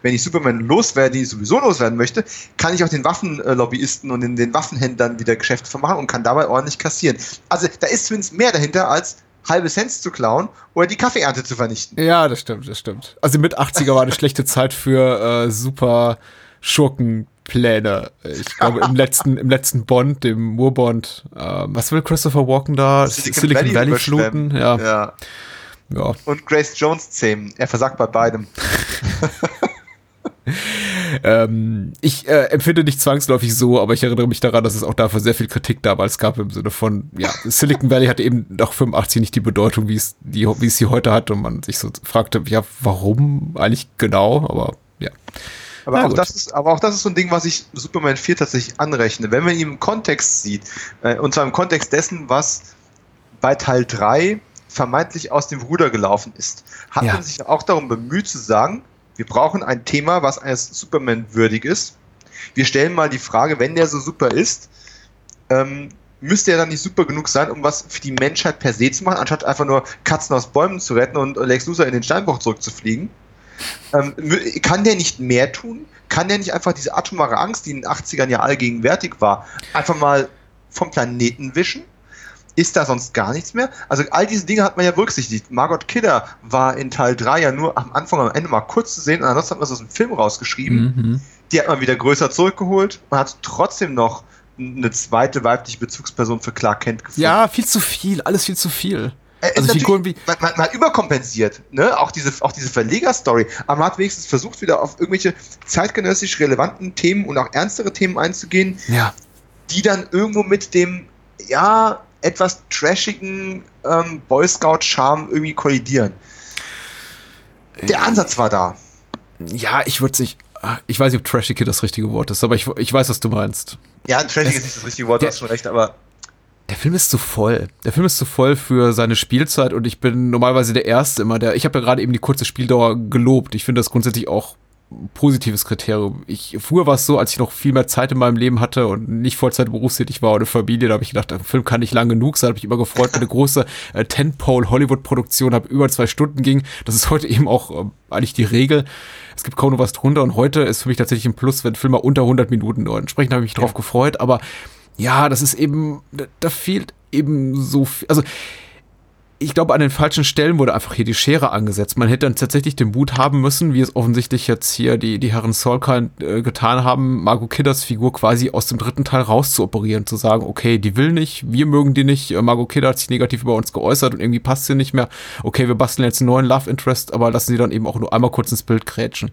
Wenn ich Superman loswerde, die ich sowieso loswerden möchte, kann ich auch den Waffenlobbyisten und den, den Waffenhändlern wieder Geschäfte vermachen und kann dabei ordentlich kassieren. Also da ist zumindest mehr dahinter als halbe Cents zu klauen oder die Kaffeeernte zu vernichten. Ja, das stimmt, das stimmt. Also mit 80er war eine schlechte Zeit für äh, super Schurkenpläne. Ich glaube, im letzten, im letzten Bond, dem Moorbond, äh, was will Christopher Walken da? Silicon, Silicon Valley, Valley fluten? Ja. ja. ja. Und Grace Jones zähmen. Er versagt bei beidem. (laughs) ähm, ich äh, empfinde nicht zwangsläufig so, aber ich erinnere mich daran, dass es auch dafür sehr viel Kritik damals gab im Sinne von, ja, Silicon Valley hatte eben nach 85 nicht die Bedeutung, wie es, die, wie es sie heute hat und man sich so fragte, ja, warum eigentlich genau, aber ja. Aber auch, das ist, aber auch das ist so ein Ding, was ich Superman 4 tatsächlich anrechne. Wenn man ihn im Kontext sieht, äh, und zwar im Kontext dessen, was bei Teil 3 vermeintlich aus dem Ruder gelaufen ist, hat Ja. man sich auch darum bemüht zu sagen, wir brauchen ein Thema, was eines Superman würdig ist. Wir stellen mal die Frage, wenn der so super ist, ähm, müsste er dann nicht super genug sein, um was für die Menschheit per se zu machen, anstatt einfach nur Katzen aus Bäumen zu retten und Lex Luthor in den Steinbruch zurückzufliegen? Ähm, kann der nicht mehr tun? Kann der nicht einfach diese atomare Angst, die in den 80ern ja allgegenwärtig war, einfach mal vom Planeten wischen? Ist da sonst gar nichts mehr? Also all diese Dinge hat man ja berücksichtigt. Margot Kidder war in Teil 3 ja nur am Anfang, am Ende mal kurz zu sehen und ansonsten hat man es aus dem Film rausgeschrieben. Mhm. Die hat man wieder größer zurückgeholt und hat trotzdem noch eine zweite weibliche Bezugsperson für Clark Kent gefunden. Ja, viel zu viel, alles viel zu viel. Äh, Also Figuren wie- Man, man, man überkompensiert, ne? Auch diese, auch diese Verleger-Story. Aber man hat wenigstens versucht, wieder auf irgendwelche zeitgenössisch relevanten Themen und auch ernstere Themen einzugehen, Ja. die dann irgendwo mit dem, ja, etwas trashigen ähm, Boy Scout-Charme irgendwie kollidieren. Der Ansatz war da. Ja, ich würde nicht. Ich weiß nicht, ob Trashy Kid das richtige Wort ist, aber ich, ich weiß, was du meinst. Ja, trashig ist nicht das richtige Wort, du hast schon recht, aber Der Film ist zu voll. Der Film ist zu voll für seine Spielzeit und ich bin normalerweise der Erste immer, der. Ich habe ja gerade eben die kurze Spieldauer gelobt. Ich finde das grundsätzlich auch ein positives Kriterium. Ich, früher war es so, als ich noch viel mehr Zeit in meinem Leben hatte und nicht Vollzeit berufstätig war oder Familie, da habe ich gedacht, der Film kann nicht lang genug sein. Habe ich immer gefreut, wenn eine große äh, Tentpole Hollywood-Produktion ab über zwei Stunden ging. Das ist heute eben auch ähm, eigentlich die Regel. Es gibt kaum noch was drunter und heute ist für mich tatsächlich ein Plus, wenn Filme unter 100 Minuten dauern. Entsprechend habe ich mich drauf gefreut, aber ja, das ist eben, da, da fehlt eben so viel. Also, ich glaube, an den falschen Stellen wurde einfach hier die Schere angesetzt. Man hätte dann tatsächlich den Mut haben müssen, wie es offensichtlich jetzt hier die, die Herren Solkind äh, getan haben, Margot Kidders Figur quasi aus dem dritten Teil rauszuoperieren, zu sagen, okay, die will nicht, wir mögen die nicht, äh, Margot Kidder hat sich negativ über uns geäußert und irgendwie passt sie nicht mehr. Okay, wir basteln jetzt einen neuen Love Interest, aber lassen sie dann eben auch nur einmal kurz ins Bild grätschen.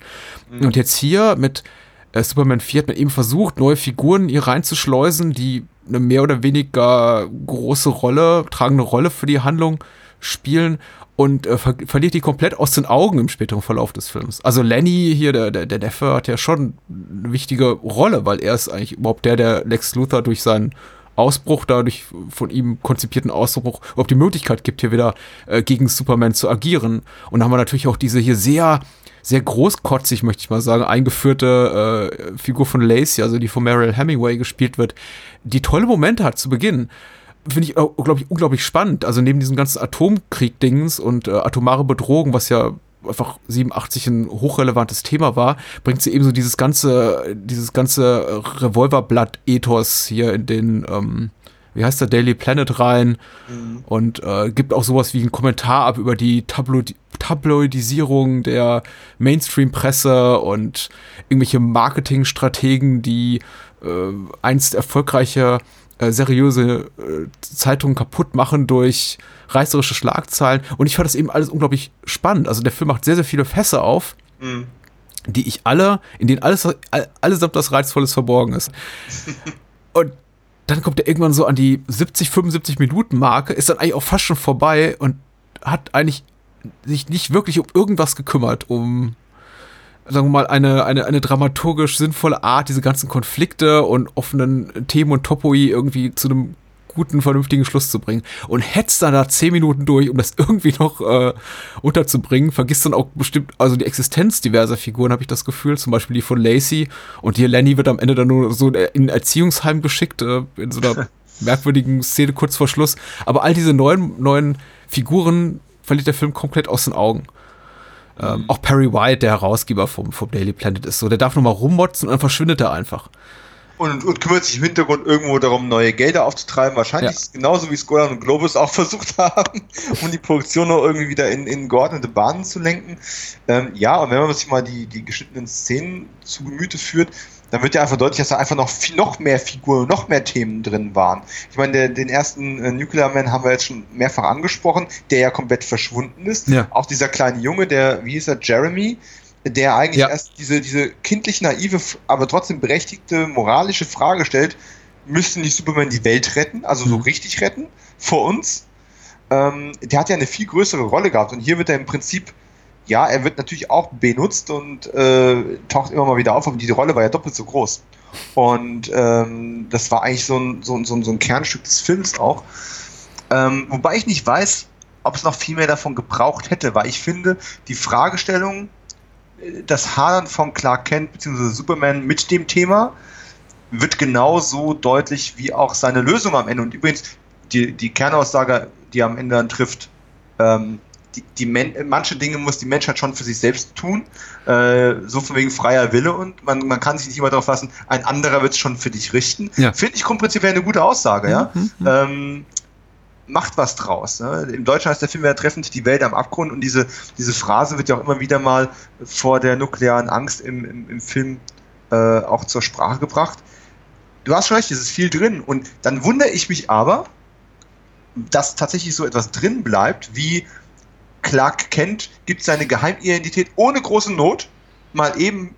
Und jetzt hier mit äh, Superman 4 hat man eben versucht, neue Figuren hier reinzuschleusen, die eine mehr oder weniger große Rolle, tragende Rolle für die Handlung spielen und äh, ver verliert die komplett aus den Augen im späteren Verlauf des Films. Also Lenny hier, der, der, der Neffe, hat ja schon eine wichtige Rolle, weil er ist eigentlich überhaupt der, der Lex Luthor durch seinen Ausbruch, dadurch von ihm konzipierten Ausbruch, überhaupt die Möglichkeit gibt, hier wieder äh, gegen Superman zu agieren. Und dann haben wir natürlich auch diese hier sehr, sehr großkotzig, möchte ich mal sagen, eingeführte äh, Figur von Lacey, also die von Mariel Hemingway gespielt wird, die tolle Momente hat zu Beginn. Finde ich, glaube ich, unglaublich spannend. Also neben diesem ganzen Atomkrieg-Dings und äh, atomare Bedrohung, was ja einfach 87 ein hochrelevantes Thema war, bringt sie eben so dieses ganze, dieses ganze Revolverblatt-Ethos hier in den, ähm, wie heißt der, Daily Planet rein und äh, gibt auch sowas wie einen Kommentar ab über die Tabloid Tabloidisierung der Mainstream-Presse und irgendwelche Marketingstrategen, die äh, einst erfolgreiche äh, seriöse äh, Zeitungen kaputt machen durch reißerische Schlagzeilen. Und ich fand das eben alles unglaublich spannend. Also der Film macht sehr, sehr viele Fässer auf, die ich alle, in denen alles, all- allesamt das Reizvolles verborgen ist. (laughs) Und dann kommt er irgendwann so an die 70, 75 Minuten Marke, ist dann eigentlich auch fast schon vorbei und hat eigentlich sich nicht wirklich um irgendwas gekümmert, um sagen wir mal, eine, eine, eine dramaturgisch sinnvolle Art, diese ganzen Konflikte und offenen Themen und Topoi irgendwie zu einem guten, vernünftigen Schluss zu bringen. Und hetzt dann da zehn Minuten durch, um das (laughs) irgendwie noch äh, unterzubringen. Vergisst dann auch bestimmt, also die Existenz diverser Figuren, habe ich das Gefühl. Zum Beispiel die von Lacey. Und hier Lenny wird am Ende dann nur so in ein Erziehungsheim geschickt, äh, in so einer (laughs) merkwürdigen Szene kurz vor Schluss. Aber all diese neuen, neuen Figuren verliert der Film komplett aus den Augen. Ähm, auch Perry White, der Herausgeber vom, vom Daily Planet, ist so. Der darf nur mal rummotzen und dann verschwindet er einfach. Und, und kümmert sich im Hintergrund irgendwo darum, neue Gelder aufzutreiben. Wahrscheinlich Ja. genauso wie Skolan und Globus auch (laughs) versucht haben, um die Produktion noch irgendwie wieder in, in geordnete Bahnen zu lenken. Ähm, ja, und wenn man sich mal die, die geschnittenen Szenen zu Gemüte führt, dann wird ja einfach deutlich, dass da einfach noch viel, noch mehr Figuren, noch mehr Themen drin waren. Ich meine, der, den ersten äh, Nuclear Man haben wir jetzt schon mehrfach angesprochen, der ja komplett verschwunden ist. Ja. Auch dieser kleine Junge, der, wie hieß er, Jeremy, der eigentlich Ja. erst diese, diese kindlich naive, aber trotzdem berechtigte moralische Frage stellt, müsste nicht Superman die Welt retten, also so Mhm. richtig retten, vor uns? Ähm, der hat ja eine viel größere Rolle gehabt und hier wird er im Prinzip, ja, er wird natürlich auch benutzt und äh, taucht immer mal wieder auf, aber die Rolle war ja doppelt so groß. Und ähm, das war eigentlich so ein, so, ein- so, ein- so ein Kernstück des Films auch. Ähm, wobei ich nicht weiß, ob es noch viel mehr davon gebraucht hätte, weil ich finde, die Fragestellung, das Hadern von Clark Kent bzw. Superman mit dem Thema wird genauso deutlich wie auch seine Lösung am Ende. Und übrigens, die, die Kernaussage, die am Ende dann trifft, ähm, die, die Men manche Dinge muss die Menschheit schon für sich selbst tun, äh, so von wegen freier Wille und man, man kann sich nicht immer darauf lassen, ein anderer wird es schon für dich richten. Ja. Finde ich grundprinzipiell eine gute Aussage, ja. Mhm, mhm. ähm, macht was draus. Ne? Im Deutschen heißt der Film ja treffend die Welt am Abgrund und diese, diese Phrase wird ja auch immer wieder mal vor der nuklearen Angst im, im, im Film äh, auch zur Sprache gebracht. Du hast schon recht, es ist viel drin und dann wundere ich mich aber, dass tatsächlich so etwas drin bleibt, wie Clark Kent gibt seine Geheimidentität ohne große Not mal eben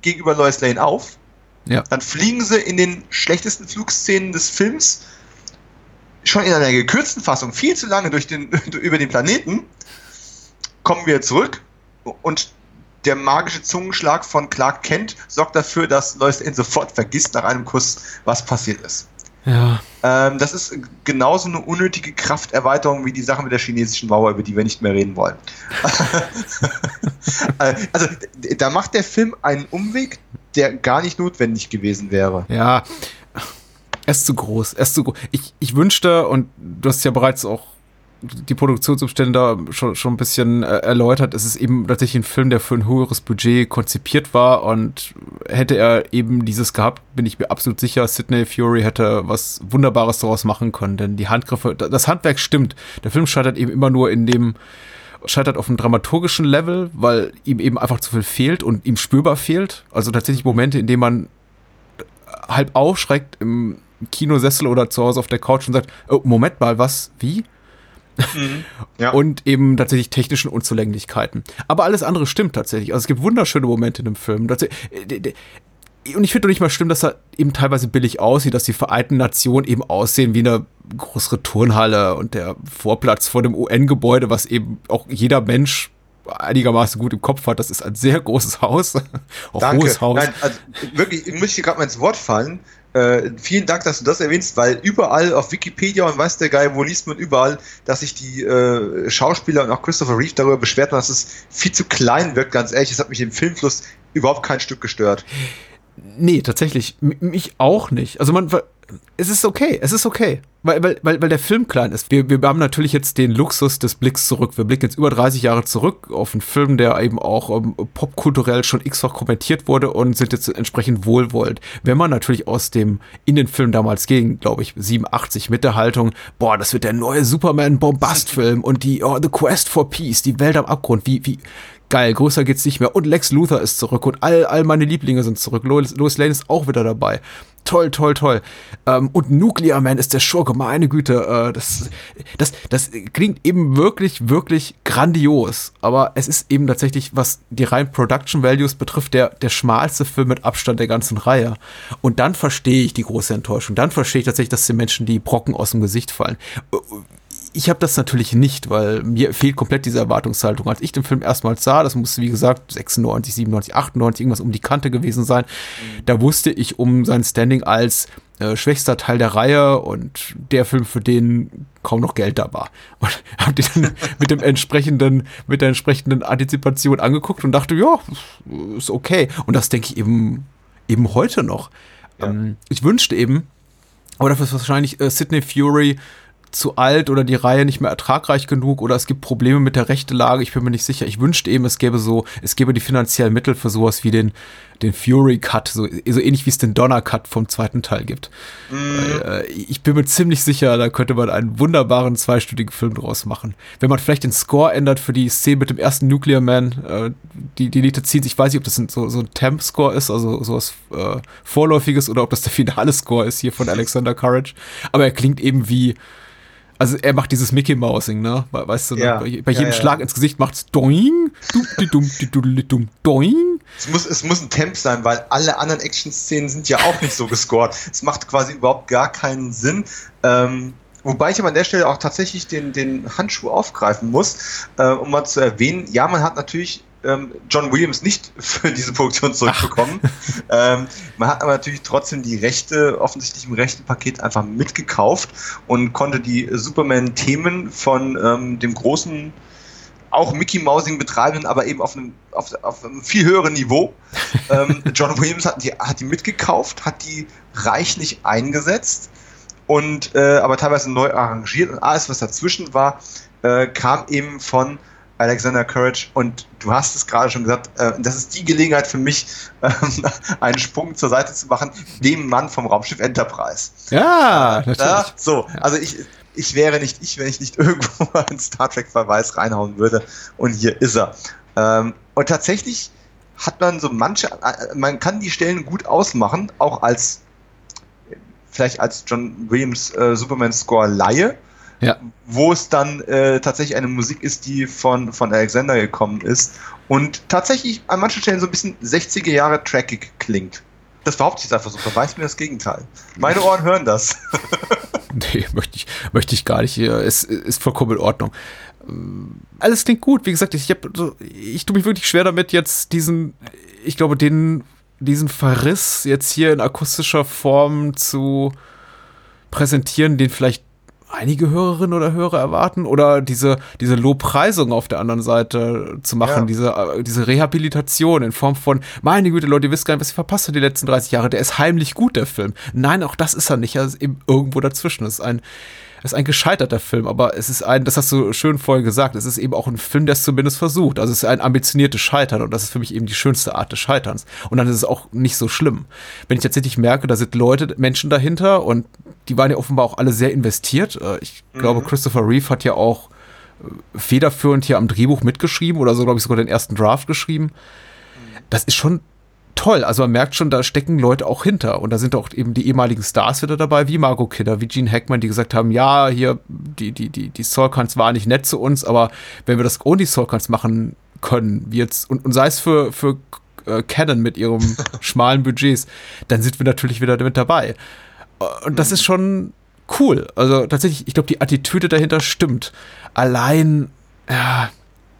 gegenüber Lois Lane auf. Ja. Dann fliegen sie in den schlechtesten Flugszenen des Films schon in einer gekürzten Fassung viel zu lange durch den, (laughs) über den Planeten. Kommen wir zurück und der magische Zungenschlag von Clark Kent sorgt dafür, dass Lois Lane sofort vergisst nach einem Kuss, was passiert ist. Ja. Ähm, das ist genauso eine unnötige Krafterweiterung wie die Sache mit der chinesischen Mauer, über die wir nicht mehr reden wollen. (laughs) Äh, also, da macht der Film einen Umweg, der gar nicht notwendig gewesen wäre. Ja. Er ist zu groß. Er ist zu groß. Ich, ich wünschte, und du hast ja bereits auch die Produktionsumstände schon, schon ein bisschen äh, erläutert. Es ist eben tatsächlich ein Film, der für ein höheres Budget konzipiert war und hätte er eben dieses gehabt, bin ich mir absolut sicher, Sidney Fury hätte was Wunderbares daraus machen können, denn die Handgriffe, das Handwerk stimmt. Der Film scheitert eben immer nur in dem, scheitert auf einem dramaturgischen Level, weil ihm eben einfach zu viel fehlt und ihm spürbar fehlt. Also tatsächlich Momente, in denen man halb aufschreckt im Kinosessel oder zu Hause auf der Couch und sagt, oh, Moment mal, was, wie? Mhm. Ja. Und eben tatsächlich technischen Unzulänglichkeiten. Aber alles andere stimmt tatsächlich. Also es gibt wunderschöne Momente in dem Film. Äh, und ich finde nicht mal stimmt, dass er eben teilweise billig aussieht, dass die Vereinten Nationen eben aussehen wie eine größere Turnhalle und der Vorplatz vor dem UN-Gebäude, was eben auch jeder Mensch einigermaßen gut im Kopf hat. Das ist ein sehr großes Haus, (laughs) auch Danke. hohes Haus. Nein, also wirklich, ich muss hier gerade mal ins Wort fallen. Äh, vielen Dank, dass du das erwähnst, weil überall auf Wikipedia und weiß der Geil, wo liest man überall, dass sich die äh, Schauspieler und auch Christopher Reeve darüber beschwert haben, dass es viel zu klein wirkt, ganz ehrlich. Das hat mich im Filmfluss überhaupt kein Stück gestört. Nee, tatsächlich. Mich auch nicht. Also man, es ist okay, es ist okay. Weil, weil, weil, weil der Film klein ist. Wir, wir haben natürlich jetzt den Luxus des Blicks zurück. Wir blicken jetzt über 30 Jahre zurück auf einen Film, der eben auch ähm, popkulturell schon x-fach kommentiert wurde und sind jetzt entsprechend wohlwollend. Wenn man natürlich aus dem, in den Film damals ging, glaube ich, 87 mit der Haltung, boah, das wird der neue Superman-Bombast-Film und die, oh, The Quest for Peace, die Welt am Abgrund, wie, wie, geil, größer geht's nicht mehr. Und Lex Luthor ist zurück und all, all meine Lieblinge sind zurück. Lois, Lois Lane ist auch wieder dabei. Toll, toll, toll. Ähm, und Nuclear Man ist der Schurke, meine Güte. Äh, das, das, das klingt eben wirklich, wirklich grandios. Aber es ist eben tatsächlich, was die rein Production Values betrifft, der, der schmalste Film mit Abstand der ganzen Reihe. Und dann verstehe ich die große Enttäuschung. Dann verstehe ich tatsächlich, dass den Menschen die Brocken aus dem Gesicht fallen ich habe das natürlich nicht, weil mir fehlt komplett diese Erwartungshaltung. Als ich den Film erstmals sah, das muss wie gesagt 96, 97, 98 irgendwas um die Kante gewesen sein, mhm. da wusste ich um sein Standing als äh, schwächster Teil der Reihe und der Film, für den kaum noch Geld da war. (laughs) Und habe den dann mit dem entsprechenden, mit der entsprechenden Antizipation angeguckt und dachte, ja, ist okay. Und das denke ich eben, eben heute noch. Ja. Ähm, ich wünschte eben, aber dafür ist wahrscheinlich äh, Sidney Fury zu alt oder die Reihe nicht mehr ertragreich genug oder es gibt Probleme mit der rechten Lage. Ich bin mir nicht sicher. Ich wünschte eben, es gäbe so, es gäbe die finanziellen Mittel für sowas wie den, den Fury Cut, so, so ähnlich wie es den Donner Cut vom zweiten Teil gibt. Weil, äh, ich bin mir ziemlich sicher, da könnte man einen wunderbaren zweistündigen Film draus machen. Wenn man vielleicht den Score ändert für die Szene mit dem ersten Nuclear Man, äh, die, die Lieder ziehen, ich weiß nicht, ob das ein, so, so ein Temp-Score ist, also sowas äh, Vorläufiges oder ob das der finale Score ist hier von Alexander Courage. Aber er klingt eben wie also er macht dieses Mickey Mousing, ne? Weißt du, ja. ne? bei jedem ja, Schlag ins Gesicht macht's doing, dum, dum, dum, doing. Es muss, es muss ein Temp sein, weil alle anderen Action-Szenen sind ja auch nicht so gescored. Es macht quasi überhaupt gar keinen Sinn. Ähm, wobei ich aber an der Stelle auch tatsächlich den, den Handschuh aufgreifen muss, äh, um mal zu erwähnen, ja, man hat natürlich ähm, John Williams nicht (laughs) für diese Produktion zurückbekommen. Ähm, man hat aber natürlich trotzdem die Rechte, offensichtlich im rechten Paket einfach mitgekauft und konnte die Superman-Themen von ähm, dem großen auch Mickey Mousing betreiben, aber eben auf einem, auf, auf einem viel höheren Niveau. (laughs) ähm, John Williams hat die, hat die mitgekauft, hat die reichlich eingesetzt und äh, aber teilweise neu arrangiert und alles, was dazwischen war, äh, kam eben von Alexander Courage und du hast es gerade schon gesagt, äh, das ist die Gelegenheit für mich, (laughs) äh, einen Sprung zur Seite zu machen, dem Mann vom Raumschiff Enterprise. Ja, natürlich. Ja, so, also ich, ich wäre nicht ich, wenn ich nicht (laughs) irgendwo einen Star Trek-Verweis reinhauen würde und hier ist er. Ähm, und tatsächlich hat man so manche, äh, man kann die Stellen gut ausmachen, auch als vielleicht als John Williams äh, Superman Score Laie ja. wo es dann äh, tatsächlich eine Musik ist, die von, von Alexander gekommen ist und tatsächlich an manchen Stellen so ein bisschen 60er Jahre trackig klingt. Das behaupte ich jetzt einfach so, beweist mir das Gegenteil. Meine Ohren hören das. (laughs) nee, möchte ich, möchte ich gar nicht. Es ist vollkommen in Ordnung. Alles klingt gut. Wie gesagt, ich, hab, ich tue mich wirklich schwer damit, jetzt diesen, ich glaube, den, diesen Verriss jetzt hier in akustischer Form zu präsentieren, den vielleicht einige Hörerinnen oder Hörer erwarten oder diese, diese Lobpreisung auf der anderen Seite zu machen, ja. diese, äh, diese Rehabilitation in Form von, meine Güte, Leute, ihr wisst gar nicht, was ihr verpasst habt die letzten 30 Jahre, der ist heimlich gut, der Film. Nein, auch das ist er nicht, er ist eben irgendwo dazwischen. Das ist ein, ist ein gescheiterter Film, aber es ist ein, das hast du schön vorher gesagt, es ist eben auch ein Film, der es zumindest versucht. Also es ist ein ambitioniertes Scheitern und das ist für mich eben die schönste Art des Scheiterns. Und dann ist es auch nicht so schlimm. Wenn ich tatsächlich merke, da sind Leute, Menschen dahinter und die waren ja offenbar auch alle sehr investiert. Äh, ich mhm. glaube, Christopher Reeve hat ja auch äh, federführend hier am Drehbuch mitgeschrieben oder so, glaube ich, sogar den ersten Draft geschrieben. Das ist schon toll. Also man merkt schon, da stecken Leute auch hinter. Und da sind auch eben die ehemaligen Stars wieder dabei, wie Margot Kidder, wie Gene Hackman, die gesagt haben, ja, hier, die, die, die, die Soulcons waren nicht nett zu uns, aber wenn wir das ohne die Soulcons machen können, wie jetzt, und, und sei es für, für äh, Canon mit ihrem (laughs) schmalen Budgets, dann sind wir natürlich wieder mit dabei. Und das ist schon cool. Also tatsächlich, ich glaube, die Attitüde dahinter stimmt. Allein, ja,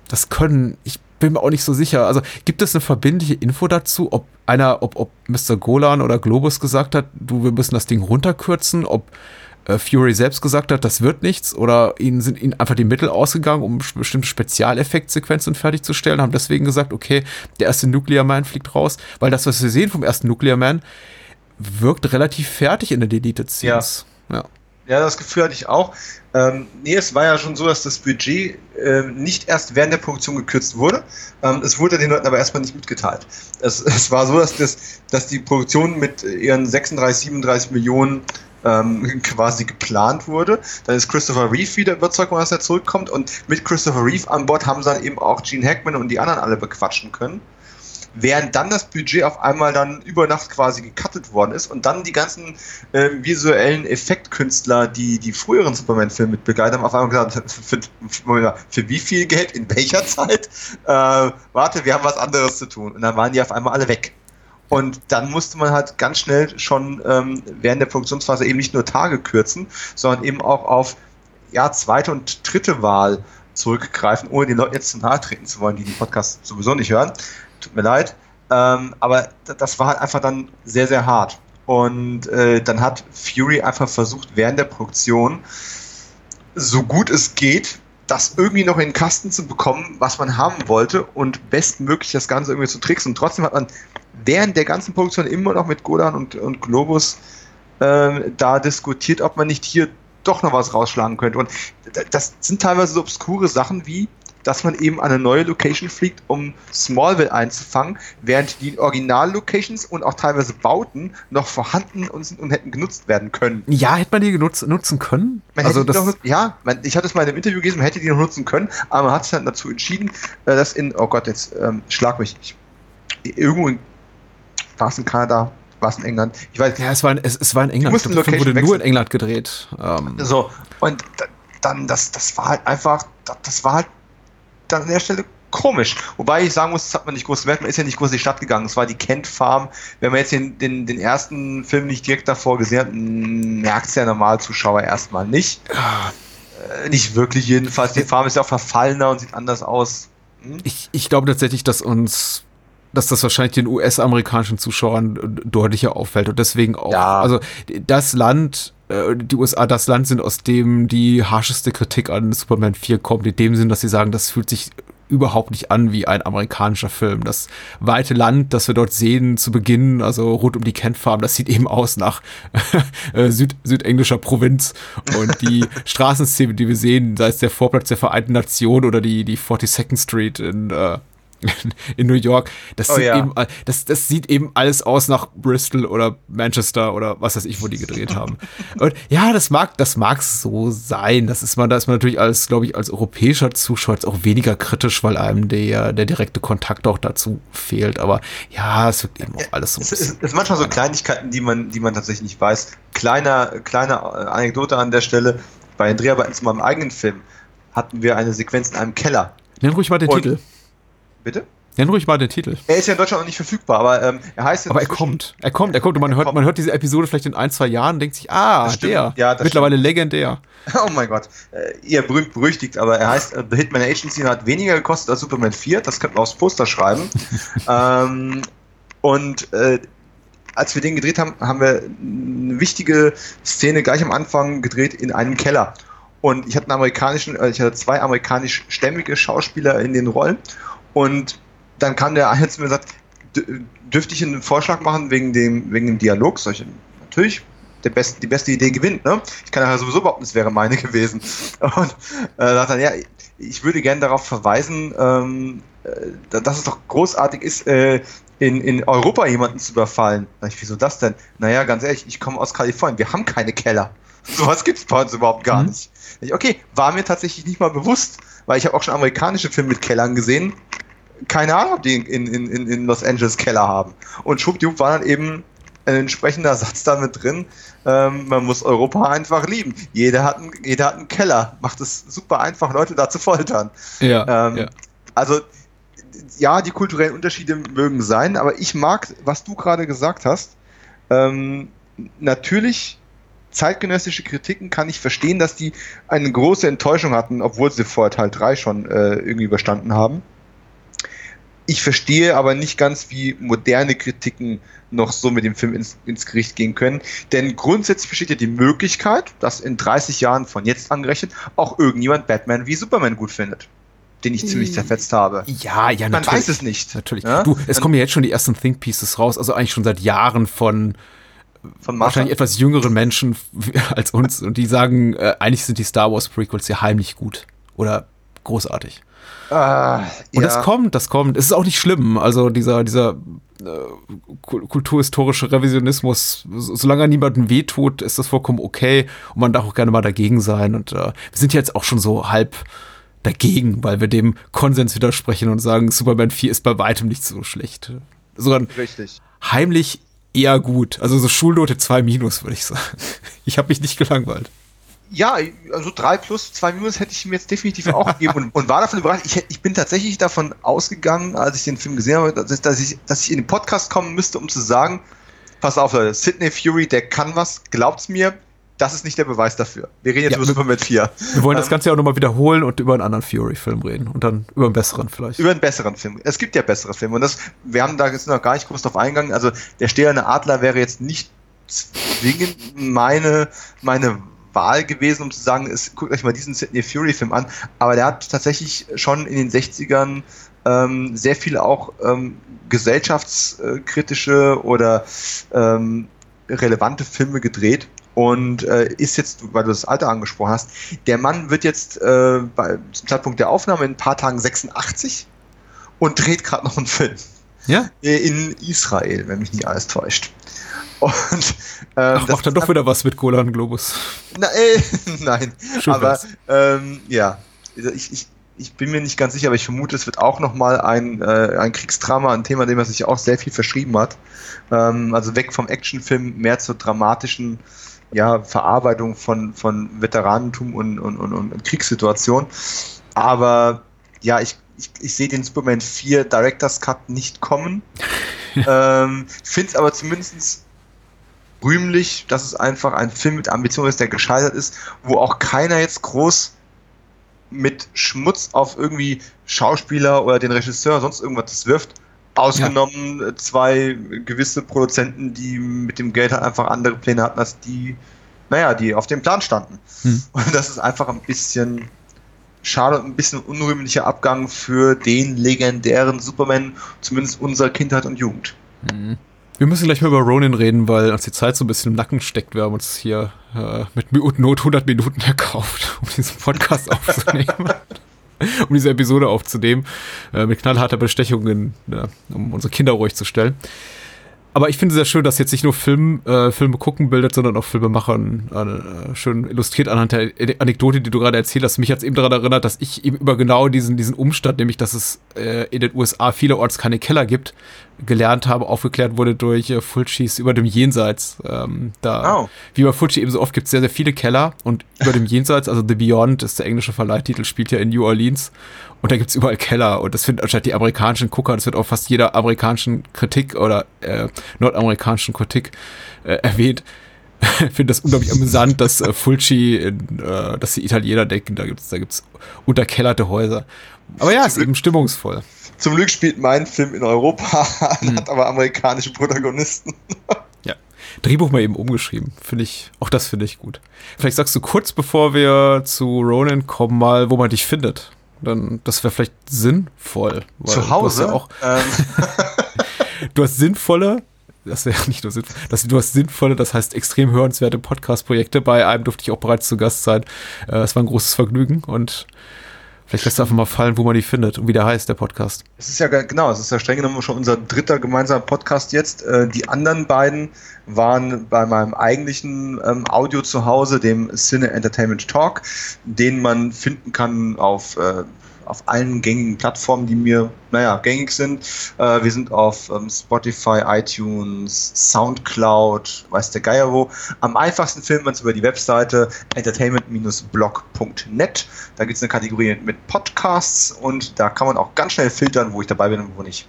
das können, ich bin mir auch nicht so sicher. Also gibt es eine verbindliche Info dazu, ob einer, ob, ob Mr. Golan oder Globus gesagt hat, du, wir müssen das Ding runterkürzen, ob äh, Fury selbst gesagt hat, das wird nichts, oder ihnen sind ihnen einfach die Mittel ausgegangen, um bestimmte Spezialeffektsequenzen fertigzustellen, haben deswegen gesagt, okay, der erste Nuclear Man fliegt raus, weil das, was wir sehen vom ersten Nuclear Man, wirkt relativ fertig in der Deleted Scenes. Ja. ja. Ja, das Gefühl hatte ich auch. Ähm, nee, es war ja schon so, dass das Budget äh, nicht erst während der Produktion gekürzt wurde. Ähm, es wurde den Leuten aber erstmal nicht mitgeteilt. Es, (laughs) es war so, dass, das, dass die Produktion mit ihren 36, 37 Millionen ähm, quasi geplant wurde. Dann ist Christopher Reeve wieder überzeugt, dass er zurückkommt. Und mit Christopher Reeve an Bord haben sie dann eben auch Gene Hackman und die anderen alle bequatschen können während dann das Budget auf einmal dann über Nacht quasi gecuttet worden ist und dann die ganzen äh, visuellen Effektkünstler, die die früheren Superman-Filme mit begleitet haben, auf einmal gesagt, für, für, für, wie viel Geld, in welcher (laughs) Zeit? Äh, warte, wir haben was anderes zu tun. Und dann waren die auf einmal alle weg. Und dann musste man halt ganz schnell schon ähm, während der Produktionsphase eben nicht nur Tage kürzen, sondern eben auch auf ja, zweite und dritte Wahl zurückgreifen, ohne den Leuten jetzt zu nahe treten zu wollen, die die Podcasts sowieso nicht hören tut mir leid. Ähm, aber das war halt einfach dann sehr, sehr hart. Und äh, dann hat Fury einfach versucht, während der Produktion, so gut es geht, das irgendwie noch in den Kasten zu bekommen, was man haben wollte und bestmöglich das Ganze irgendwie zu tricksen. Und trotzdem hat man während der ganzen Produktion immer noch mit Golan und, und Globus äh, da diskutiert, ob man nicht hier doch noch was rausschlagen könnte. Und das sind teilweise so obskure Sachen wie, dass man eben an eine neue Location fliegt, um Smallville einzufangen, während die Original-Locations und auch teilweise Bauten noch vorhanden und, sind und hätten genutzt werden können. Ja, hätte man die genutzt, nutzen können? Man also das noch, ja, man, ich hatte es mal in einem Interview gelesen, man hätte die noch nutzen können, aber man hat sich dann dazu entschieden, äh, dass in, oh Gott, jetzt ähm, schlag mich, ich, irgendwo in, war es in Kanada, war es in England? Ich weiß Ja, es war in, es, es war in England. Ich glaube, wurde wechseln. nur in England gedreht. Ähm. So, und dann, das, das war halt einfach, das war halt an der Stelle komisch. Wobei ich sagen muss, das hat man nicht groß gemerkt, man ist ja nicht groß in die Stadt gegangen. Es war die Kent Farm. Wenn man jetzt den, den, den ersten Film nicht direkt davor gesehen hat, merkt es der Normalzuschauer erstmal nicht. Äh, nicht wirklich jedenfalls. Die Farm ist ja auch verfallener und sieht anders aus. Ich, ich glaube tatsächlich, dass uns dass das wahrscheinlich den US-amerikanischen Zuschauern deutlicher auffällt und deswegen auch. Ja. Also das Land, äh, die USA, das Land sind, aus dem die harscheste Kritik an Superman 4 kommt, in dem Sinn, dass sie sagen, das fühlt sich überhaupt nicht an wie ein amerikanischer Film. Das weite Land, das wir dort sehen zu Beginn, also rund um die Kent Farm, das sieht eben aus nach (laughs) äh, Süd südenglischer Provinz. Und die (laughs) Straßenszene, die wir sehen, sei es der Vorplatz der Vereinten Nationen oder die, die 42nd Street in äh, (laughs) in New York. Das, oh, sieht ja. eben, das, das sieht eben alles aus nach Bristol oder Manchester oder was weiß ich, wo die gedreht (laughs) haben. Und ja, das mag, das mag so sein. Das ist man, da ist man natürlich als, glaube ich, als europäischer Zuschauer auch weniger kritisch, weil einem der, der direkte Kontakt auch dazu fehlt. Aber ja, es wird eben auch alles so. Es ist, ist manchmal so Kleinigkeiten, die man, die man tatsächlich nicht weiß. Kleiner, kleine Anekdote an der Stelle. Bei den Dreharbeiten zu meinem eigenen Film hatten wir eine Sequenz in einem Keller. Nenn ruhig mal den Und Titel. Bitte? Nenn ruhig mal den Titel. Er ist ja in Deutschland noch nicht verfügbar, aber ähm, er heißt Aber er kommt. Er kommt, er kommt und man hört, man hört diese Episode vielleicht in ein, zwei Jahren und denkt sich, ah, der. Ja, Mittlerweile stimmt. legendär. (laughs) Oh mein Gott. Äh, eher berühmt berüchtigt, aber er heißt äh, The Hitman Agency und hat weniger gekostet als Superman 4. Das könnte man aufs Poster schreiben. (laughs) ähm, und äh, als wir den gedreht haben, haben wir eine wichtige Szene gleich am Anfang gedreht in einem Keller. Und ich hatte einen amerikanischen, äh, ich hatte zwei amerikanischstämmige Schauspieler in den Rollen. Und dann kam der eine zu mir und sagt, dürfte ich einen Vorschlag machen wegen dem, wegen dem Dialog? Solche, natürlich, der beste, die beste Idee gewinnt, ne? Ich kann ja sowieso behaupten, es wäre meine (laughs) gewesen. Und äh, sagt dann, ja, ich würde gerne darauf verweisen, ähm, äh, dass es doch großartig ist, äh, in, in Europa jemanden zu überfallen. Sag ich, wieso das denn? Naja, ganz ehrlich, ich komme aus Kalifornien, wir haben keine Keller. (laughs) Sowas gibt es bei uns überhaupt gar mhm. nicht. Ich, okay, war mir tatsächlich nicht mal bewusst, weil ich habe auch schon amerikanische Filme mit Kellern gesehen keine Ahnung, ob die in, in, in, in Los Angeles Keller haben. Und schwuppdiwupp war dann eben ein entsprechender Satz damit drin. Ähm, man muss Europa einfach lieben. Jeder hat, einen, jeder hat einen Keller. Macht es super einfach, Leute da zu foltern. Ja, ähm, ja. Also, ja, die kulturellen Unterschiede mögen sein, aber ich mag, was du gerade gesagt hast. Ähm, natürlich, zeitgenössische Kritiken kann ich verstehen, dass die eine große Enttäuschung hatten, obwohl sie vor Teil 3 schon äh, irgendwie überstanden haben. Ich verstehe aber nicht ganz, wie moderne Kritiken noch so mit dem Film ins, ins Gericht gehen können. Denn grundsätzlich besteht ja die Möglichkeit, dass in 30 Jahren von jetzt angerechnet auch irgendjemand Batman wie Superman gut findet den ich ziemlich hm. zerfetzt habe. Ja, ja, Man natürlich. weiß es nicht. Natürlich. Ja? Du, es kommen ja jetzt schon die ersten Think Pieces raus, also eigentlich schon seit Jahren von wahrscheinlich etwas jüngeren Menschen (laughs) als uns und die sagen, äh, eigentlich sind die Star Wars Prequels ja heimlich gut oder großartig. Ah, und ja. das kommt, das kommt. Es ist auch nicht schlimm. Also dieser, dieser äh, kulturhistorische Revisionismus, solange er niemandem wehtut, ist das vollkommen okay. Und man darf auch gerne mal dagegen sein. Und äh, wir sind jetzt auch schon so halb dagegen, weil wir dem Konsens widersprechen und sagen, Superman 4 ist bei weitem nicht so schlecht. Sondern Richtig. heimlich eher gut. Also so Schulnote 2 minus, würde ich sagen. (laughs) Ich habe mich nicht gelangweilt ja, also drei plus, zwei minus hätte ich ihm jetzt definitiv auch gegeben und, und war davon überrascht. Ich, ich, bin tatsächlich davon ausgegangen, als ich den Film gesehen habe, dass, dass, ich, dass ich in den Podcast kommen müsste, um zu sagen, pass auf, Leute, Sidney Fury, der kann was, glaubt's mir, das ist nicht der Beweis dafür. Wir reden jetzt ja, über Superman 4. Wir wollen ähm, das Ganze ja auch nochmal wiederholen und über einen anderen Fury-Film reden und dann über einen besseren vielleicht. Über einen besseren Film. Es gibt ja bessere Filme und das, wir haben da jetzt noch gar nicht groß drauf eingegangen. Also der Stählerne Adler wäre jetzt nicht zwingend meine, meine Wahl gewesen, um zu sagen, es, guckt euch mal diesen Sidney Fury-Film an. Aber der hat tatsächlich schon in den 60ern ähm, sehr viele auch ähm, gesellschaftskritische oder ähm, relevante Filme gedreht und äh, ist jetzt, weil du das Alter angesprochen hast, der Mann wird jetzt äh, bei, zum Zeitpunkt der Aufnahme in ein paar Tagen 86 und dreht gerade noch einen Film. Ja? In Israel, wenn mich nicht alles täuscht. Und, ähm, Ach, macht er doch wieder was mit Golan Globus. Na, äh, (laughs) nein, Schön aber ähm, ja, ich, ich, ich bin mir nicht ganz sicher, aber ich vermute, es wird auch nochmal ein, äh, ein Kriegsdrama, ein Thema, dem er sich auch sehr viel verschrieben hat. Ähm, also weg vom Actionfilm, mehr zur dramatischen ja, Verarbeitung von, von Veteranentum und, und, und, und Kriegssituation. Aber ja, ich, ich, ich sehe den Superman 4 Director's Cut nicht kommen. (laughs) ähm, Finde es aber zumindest rühmlich, dass es einfach ein Film mit Ambition ist, der gescheitert ist, wo auch keiner jetzt groß mit Schmutz auf irgendwie Schauspieler oder den Regisseur, sonst irgendwas wirft. Ausgenommen ja. zwei gewisse Produzenten, die mit dem Geld halt einfach andere Pläne hatten als die, naja, die auf dem Plan standen. Hm. Und das ist einfach ein bisschen schade und ein bisschen unrühmlicher Abgang für den legendären Superman, zumindest unserer Kindheit und Jugend. Mhm. Wir müssen gleich mal über Ronin reden, weil uns die Zeit so ein bisschen im Nacken steckt. Wir haben uns hier äh, mit Not 100 Minuten erkauft, um diesen Podcast (laughs) aufzunehmen. (laughs) um diese Episode aufzunehmen. Äh, mit knallharter Bestechung, in, äh, um unsere Kinder ruhig zu stellen aber ich finde es sehr schön, dass jetzt nicht nur Film, äh, Filme gucken bildet, sondern auch Filmemachern äh, schön illustriert anhand der Anekdote, die du gerade erzählt hast. Mich hat es eben daran erinnert, dass ich eben über genau diesen, diesen Umstand, nämlich dass es äh, in den USA vielerorts keine Keller gibt, gelernt habe, aufgeklärt wurde durch äh, Fulcis über dem Jenseits. Ähm, da, oh. Wie bei Fulci eben so oft gibt es sehr, sehr viele Keller und über dem Jenseits, also The Beyond ist der englische Verleihtitel, spielt ja in New Orleans und da gibt's überall Keller und das finden anstatt die amerikanischen Gucker, das wird auch fast jeder amerikanischen Kritik oder äh, nordamerikanischen Kritik äh, erwähnt. (laughs) Ich finde das unglaublich amüsant, dass äh, Fulci, in, äh, dass die Italiener denken, da gibt's da gibt's unterkellerte Häuser. Aber ja, ist eben stimmungsvoll. Zum Glück spielt mein Film in Europa, (laughs) hm. hat aber amerikanische Protagonisten. (laughs) ja. Drehbuch mal eben umgeschrieben. Finde ich, auch das finde ich gut. Vielleicht sagst du kurz, bevor wir zu Ronan kommen, mal, wo man dich findet. Dann, das wäre vielleicht sinnvoll. Zu Hause? Du hast, ja auch, ähm. (laughs) du hast sinnvolle, das wäre nicht nur sinnvoll, das, du hast sinnvolle, das heißt extrem hörenswerte Podcast-Projekte. Bei einem durfte ich auch bereits zu Gast sein. Äh, es war ein großes Vergnügen und Vielleicht lässt du einfach mal fallen, wo man die findet und wie der heißt, der Podcast. Es ist ja genau, es ist ja streng genommen schon unser dritter gemeinsamer Podcast jetzt. Äh, die anderen beiden waren bei meinem eigentlichen ähm, Audio zu Hause, dem Cine Entertainment Talk, den man finden kann auf äh, auf allen gängigen Plattformen, die mir, naja, gängig sind. Äh, wir sind auf ähm, Spotify, iTunes, Soundcloud, weiß der Geier wo. Am einfachsten findet man es über die Webseite entertainment-blog.net. Da gibt es eine Kategorie mit Podcasts und da kann man auch ganz schnell filtern, wo ich dabei bin und wo nicht.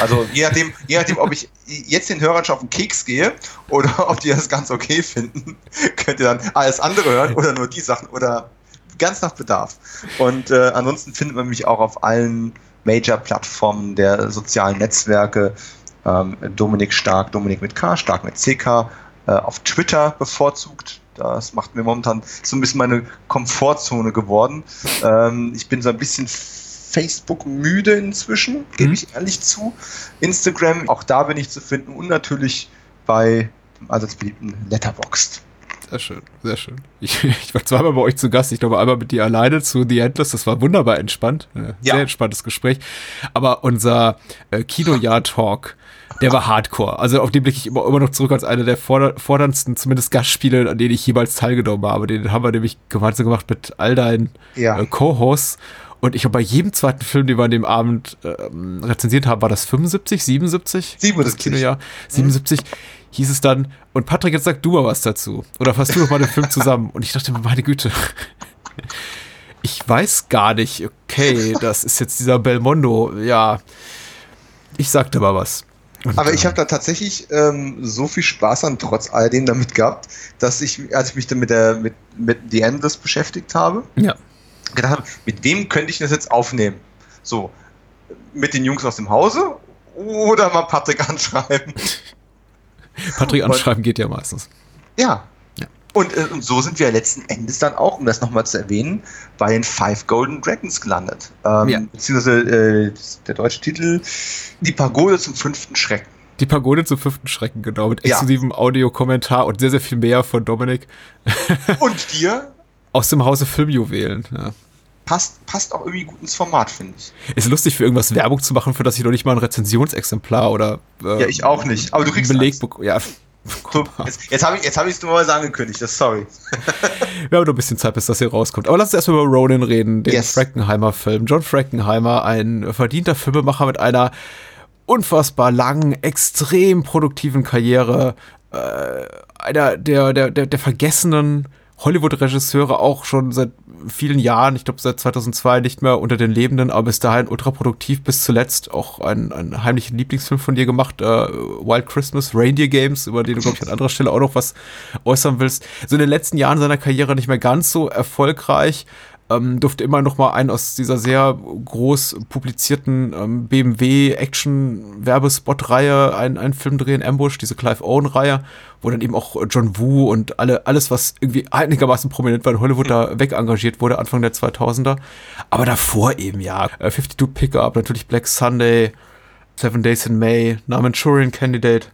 Also je nachdem, (laughs) je nachdem, ob ich jetzt den Hörern schon auf den Keks gehe oder (laughs) ob die das ganz okay finden, (laughs) könnt ihr dann alles andere hören oder nur die Sachen oder ganz nach Bedarf. Und äh, ansonsten findet man mich auch auf allen Major-Plattformen der sozialen Netzwerke. Ähm, Dominik Stark, Dominik mit K, Stark mit CK, äh, auf Twitter bevorzugt. Das macht mir momentan so ein bisschen meine Komfortzone geworden. Ähm, ich bin so ein bisschen Facebook müde inzwischen, gebe mhm. ich ehrlich zu. Instagram, auch da bin ich zu finden und natürlich bei dem allseits beliebten Letterboxd. Sehr schön, sehr schön. Ich, (laughs) ich, war zweimal bei euch zu Gast. Ich glaube, einmal mit dir alleine zu The Endless. Das war wunderbar entspannt. Äh, sehr ja. entspanntes Gespräch. Aber unser äh, Kinojahr-Talk, der war hardcore. Also auf den blicke ich immer, immer noch zurück als einer der forder forderndsten, zumindest Gastspiele, an denen ich jemals teilgenommen habe. Den haben wir nämlich gemeinsam gemacht mit all deinen ja. äh, Co-Hosts. Und ich habe bei jedem zweiten Film, den wir an dem Abend ähm, rezensiert haben, war das 75, 77? 77. Das Kinojahr. 77. Mhm hieß es dann, und Patrick, jetzt sag du mal was dazu. Oder fasst du doch mal den Film zusammen. Und ich dachte mir, meine Güte. Ich weiß gar nicht, okay, das ist jetzt dieser Belmondo. Ja, ich sagte mal was. Und, Aber ich habe da tatsächlich ähm, so viel Spaß an trotz alledem damit gehabt, dass ich, als ich mich dann mit der mit, mit The Endless beschäftigt habe, ja. gedacht habe, mit wem könnte ich das jetzt aufnehmen? So, mit den Jungs aus dem Hause oder mal Patrick (laughs) anschreiben? Patrick anschreiben geht ja meistens. Ja. ja. Und, äh, und so sind wir letzten Endes dann auch, um das nochmal zu erwähnen, bei den Five Golden Dragons gelandet. Ähm, ja. Beziehungsweise äh, der deutsche Titel Die Pagode zum fünften Schrecken. Die Pagode zum fünften Schrecken, genau, mit exklusivem ja. Audiokommentar und sehr, sehr viel mehr von Dominik. Und dir? (laughs) Aus dem Hause Filmjuwelen, ja passt, passt auch irgendwie gut ins Format, finde ich. Ist lustig, für irgendwas Werbung zu machen, für das ich noch nicht mal ein Rezensionsexemplar oder. Äh, ja, ich auch nicht. Aber du kriegst Beleg. Ja. So, jetzt jetzt habe ich es hab dummerweise angekündigt, das sorry. (laughs) Wir haben noch ein bisschen Zeit, bis das hier rauskommt. Aber lass uns erstmal über Ronin reden, den yes. Frankenheimer-Film. John Frankenheimer, ein verdienter Filmemacher mit einer unfassbar langen, extrem produktiven Karriere. Äh, einer der, der, der, der vergessenen Hollywood-Regisseure auch schon seit vielen Jahren, ich glaube seit 2002 nicht mehr unter den Lebenden, aber bis dahin ultraproduktiv bis zuletzt auch einen, heimlichen Lieblingsfilm von dir gemacht, äh, Wild Christmas, Reindeer Games, über den du, glaube ich, an anderer Stelle auch noch was äußern willst. So in den letzten Jahren seiner Karriere nicht mehr ganz so erfolgreich, ähm, durfte immer noch mal einen aus dieser sehr groß publizierten ähm, BMW Action Werbespot Reihe einen, einen Film drehen, Ambush, diese Clive Owen Reihe, wo dann eben auch John Woo und alle alles was irgendwie (laughs) einigermaßen prominent war in Hollywood da weg engagiert wurde Anfang der 2000er, aber davor eben ja. 52 äh, Pickup, natürlich Black Sunday, Seven Days in May, Manchurian Candidate.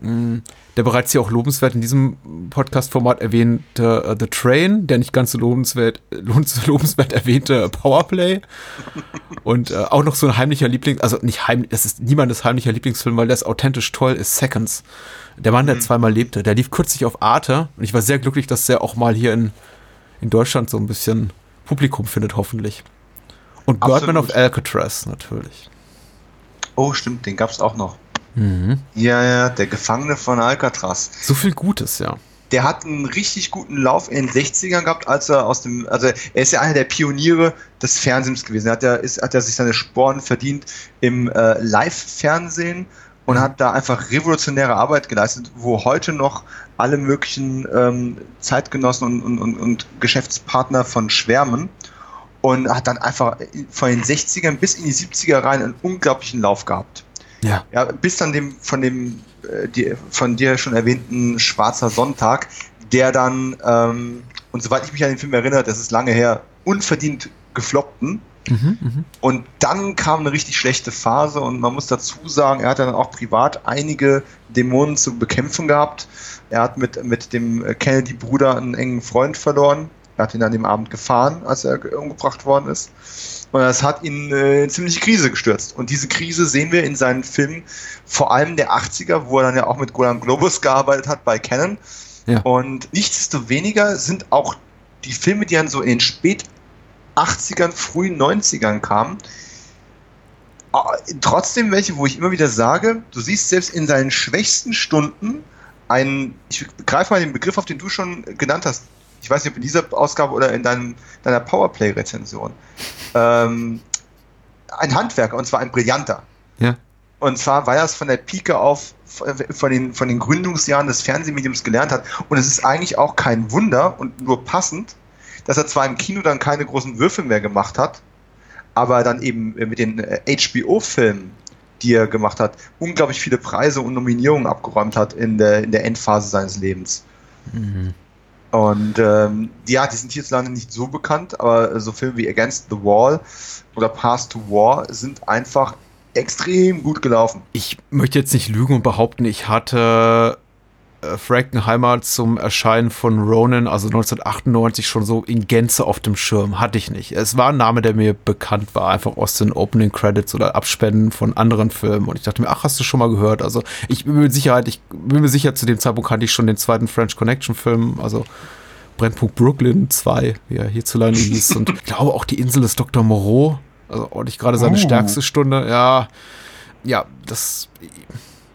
Mm, der bereits hier auch lobenswert in diesem Podcast-Format erwähnte uh, The Train, der nicht ganz so lobenswert, (laughs) lobenswert erwähnte Powerplay und uh, auch noch so ein heimlicher Liebling, also nicht heimlich, das ist niemandes heimlicher Lieblingsfilm, weil der ist authentisch toll, ist Seconds. Der Mann, der mhm. zweimal lebte, der lief kürzlich auf Arte und ich war sehr glücklich, dass der auch mal hier in, in Deutschland so ein bisschen Publikum findet, hoffentlich. Und Birdman of Alcatraz natürlich. Oh, stimmt, den gab es auch noch. Mhm. Ja, ja, der Gefangene von Alcatraz. So viel Gutes, ja. Der hat einen richtig guten Lauf in den 60ern gehabt, als er aus dem, also er ist ja einer der Pioniere des Fernsehens gewesen. Er hat ja, ist, hat ja sich seine Sporen verdient im äh, Live-Fernsehen und mhm. hat da einfach revolutionäre Arbeit geleistet, wo heute noch alle möglichen ähm, Zeitgenossen und, und, und, und Geschäftspartner von schwärmen und hat dann einfach von den 60ern bis in die 70er rein einen unglaublichen Lauf gehabt. Ja. ja bis dann dem von dem äh, die, von dir schon erwähnten Schwarzer Sonntag, der dann, ähm, und soweit ich mich an den Film erinnere, das ist lange her, unverdient gefloppten. Mhm, mh. Und dann kam eine richtig schlechte Phase und man muss dazu sagen, er hat dann auch privat einige Dämonen zu bekämpfen gehabt. Er hat mit, mit dem Kennedy-Bruder einen engen Freund verloren. Er hat ihn an dem Abend gefahren, als er umgebracht worden ist. Und das hat ihn äh, in ziemliche Krise gestürzt. Und diese Krise sehen wir in seinen Filmen, vor allem der 80er, wo er dann ja auch mit Golan Globus gearbeitet hat bei Canon. Ja. Und nichtsdestoweniger sind auch die Filme, die dann so in den spät 80ern, frühen 90ern kamen, trotzdem welche, wo ich immer wieder sage, du siehst selbst in seinen schwächsten Stunden einen, ich greife mal den Begriff auf, den du schon genannt hast, ich weiß nicht, ob in dieser Ausgabe oder in deinem, deiner Powerplay-Rezension, ähm, ein Handwerker, und zwar ein brillanter. Ja. Und zwar, weil er es von der Pike auf von den, von den Gründungsjahren des Fernsehmediums gelernt hat. Und es ist eigentlich auch kein Wunder und nur passend, dass er zwar im Kino dann keine großen Würfe mehr gemacht hat, aber dann eben mit den HBO-Filmen, die er gemacht hat, unglaublich viele Preise und Nominierungen abgeräumt hat in der, in der Endphase seines Lebens. Mhm. Und ähm, ja, die sind hierzulande nicht so bekannt, aber so Filme wie Against the Wall oder Pass to War sind einfach extrem gut gelaufen. Ich möchte jetzt nicht lügen und behaupten, ich hatte Frankenheimer zum Erscheinen von Ronan, also 1998, schon so in Gänze auf dem Schirm. Hatte ich nicht. Es war ein Name, der mir bekannt war, einfach aus den Opening Credits oder Abspenden von anderen Filmen. Und ich dachte mir, ach, hast du schon mal gehört? Also ich bin mir Sicherheit, ich bin mir sicher, zu dem Zeitpunkt kannte ich schon den zweiten French Connection Film, also Brennpunkt Brooklyn 2, wie er hierzulande hieß. Und ich glaube auch die Insel des Dr. Moreau, also ordentlich gerade seine oh. stärkste Stunde. Ja, ja, das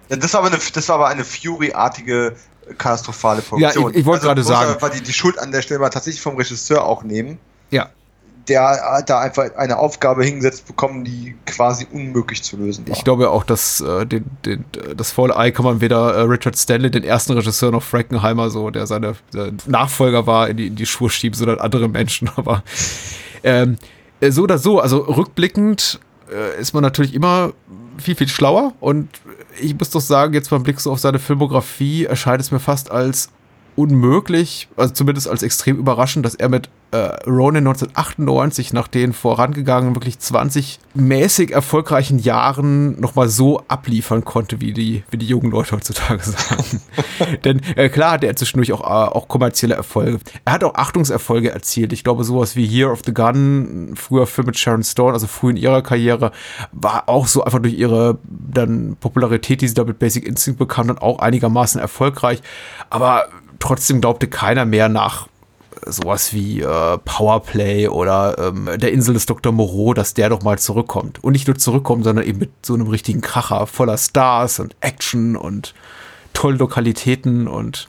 ja, das war aber eine, das war aber eine Fury-artige katastrophale Produktion. Ja, ich, ich wollte also, gerade sagen. Weil die, die Schuld an der Stelle mal tatsächlich vom Regisseur auch nehmen. Ja. Der hat da einfach eine Aufgabe hingesetzt bekommen, die quasi unmöglich zu lösen war. Ich glaube auch, dass äh, den, den, das faule Ei kann man weder äh, Richard Stanley, den ersten Regisseur, noch Frankenheimer, so, der seine der Nachfolger war, in die, in die Schuhe schieben, sondern andere Menschen. (laughs) Aber ähm, äh, so oder so, also rückblickend äh, ist man natürlich immer viel, viel schlauer. Und ich muss doch sagen, jetzt beim Blick so auf seine Filmografie erscheint es mir fast als unmöglich, also zumindest als extrem überraschend, dass er mit äh, Ronin 1998 nach den vorangegangenen wirklich 20 mäßig erfolgreichen Jahren nochmal so abliefern konnte, wie die, wie die jungen Leute heutzutage (laughs) sagen. Denn äh, klar hat er zwischendurch auch, äh, auch kommerzielle Erfolge. Er hat auch Achtungserfolge erzielt. Ich glaube, sowas wie Year of the Gun, früher Film mit Sharon Stone, also früh in ihrer Karriere, war auch so einfach durch ihre dann Popularität, die sie da mit Basic Instinct bekam, dann auch einigermaßen erfolgreich. Aber trotzdem glaubte keiner mehr nach äh, sowas wie äh, Powerplay oder ähm, der Insel des Dr. Moreau, dass der doch mal zurückkommt. Und nicht nur zurückkommt, sondern eben mit so einem richtigen Kracher voller Stars und Action und tollen Lokalitäten und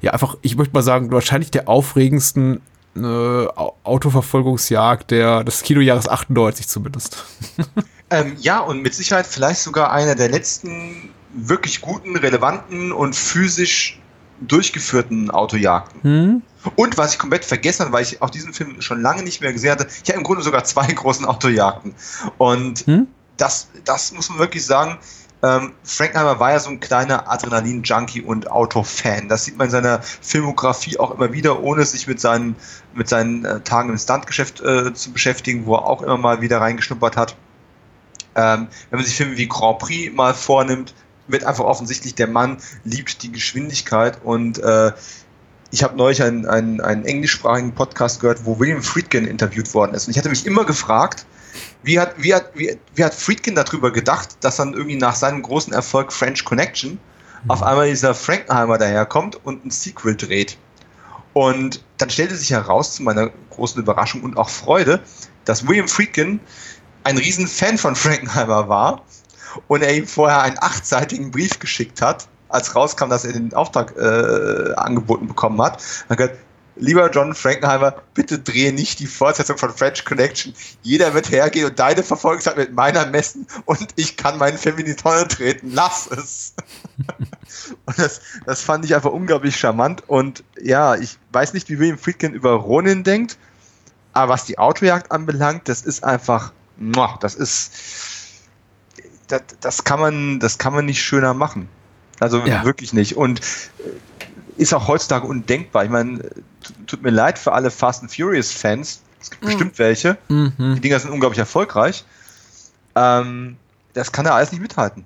ja, einfach, ich möchte mal sagen, wahrscheinlich der aufregendsten äh, Autoverfolgungsjagd der, des Kinojahres 98 zumindest. (laughs) ähm, ja, und mit Sicherheit vielleicht sogar einer der letzten wirklich guten, relevanten und physisch durchgeführten Autojagden. Hm? Und was ich komplett vergessen habe, weil ich auch diesen Film schon lange nicht mehr gesehen hatte, ich habe im Grunde sogar zwei großen Autojagden. Und hm? das, das muss man wirklich sagen, ähm, Frankenheimer war ja so ein kleiner Adrenalin-Junkie und Autofan. Das sieht man in seiner Filmografie auch immer wieder, ohne sich mit seinen, mit seinen äh, Tagen im Stuntgeschäft äh, zu beschäftigen, wo er auch immer mal wieder reingeschnuppert hat. Ähm, wenn man sich Filme wie Grand Prix mal vornimmt, wird einfach offensichtlich, der Mann liebt die Geschwindigkeit und äh, ich habe neulich einen, einen, einen englischsprachigen Podcast gehört, wo William Friedkin interviewt worden ist. Und ich hatte mich immer gefragt, wie hat, wie hat, wie, wie hat Friedkin darüber gedacht, dass dann irgendwie nach seinem großen Erfolg French Connection mhm. auf einmal dieser Frankenheimer daherkommt und ein Sequel dreht. Und dann stellte sich heraus, zu meiner großen Überraschung und auch Freude, dass William Friedkin ein riesen Fan von Frankenheimer war und er ihm vorher einen achtseitigen Brief geschickt hat, als rauskam, dass er den Auftrag äh, angeboten bekommen hat. Hat gesagt, lieber John Frankenheimer, bitte drehe nicht die Fortsetzung von French Connection. Jeder wird hergehen und deine Verfolgungszeit mit meiner messen und ich kann meinen Film treten. Lass es. (laughs) und das, das fand ich einfach unglaublich charmant. Und ja, ich weiß nicht, wie William Friedkin über Ronin denkt, aber was die Autojagd anbelangt, das ist einfach, das ist, das, das kann man, das kann man nicht schöner machen. Also ja. wirklich nicht. Und äh, ist auch heutzutage undenkbar. Ich meine, tut mir leid für alle Fast and Furious Fans. Es gibt mhm. bestimmt welche. Mhm. Die Dinger sind unglaublich erfolgreich. Ähm, das kann er alles nicht mithalten.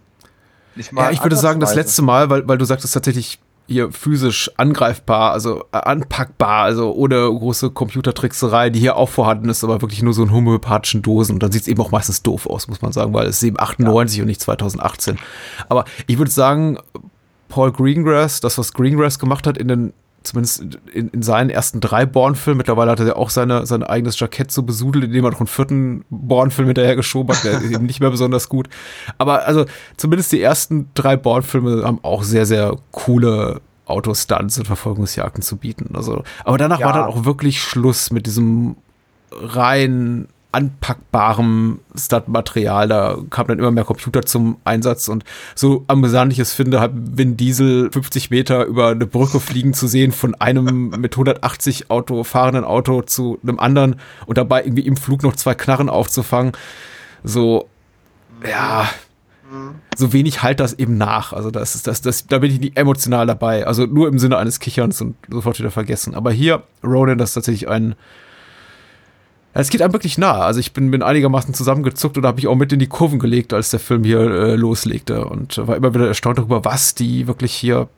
Nicht ja, ich würde sagen, das letzte Mal, weil, weil du sagtest tatsächlich hier physisch angreifbar, also äh, anpackbar, also ohne große Computertrickserei, die hier auch vorhanden ist, aber wirklich nur so in homöopathischen Dosen. Und dann sieht es eben auch meistens doof aus, muss man sagen, weil es ist eben 98 ja. und nicht 2018. Aber ich würde sagen, Paul Greengrass, das, was Greengrass gemacht hat in den zumindest in, in seinen ersten drei Born-Filmen, mittlerweile hat er ja auch seine, sein eigenes Jackett so besudelt, indem er noch einen vierten Born-Film hinterher geschoben hat, der ist (laughs) eben nicht mehr besonders gut. Aber also zumindest die ersten drei Born-Filme haben auch sehr, sehr coole Autostunts und Verfolgungsjagden zu bieten. Also, aber danach ja. war dann auch wirklich Schluss mit diesem rein anpackbarem Stunt-Material. Da kam dann immer mehr Computer zum Einsatz und so amüsant ich es finde, hat Vin Diesel 50 Meter über eine Brücke fliegen zu sehen von einem mit 180 Auto fahrenden Auto zu einem anderen und dabei irgendwie im Flug noch zwei Knarren aufzufangen. So, ja, so wenig halt das eben nach. Also das ist das, das, da bin ich nicht emotional dabei. Also nur im Sinne eines Kicherns und sofort wieder vergessen. Aber hier, Ronan, das ist tatsächlich ein, es geht einem wirklich nah. Also ich bin, bin einigermaßen zusammengezuckt und habe ich auch mit in die Kurven gelegt, als der Film hier äh, loslegte und war immer wieder erstaunt darüber, was die wirklich hier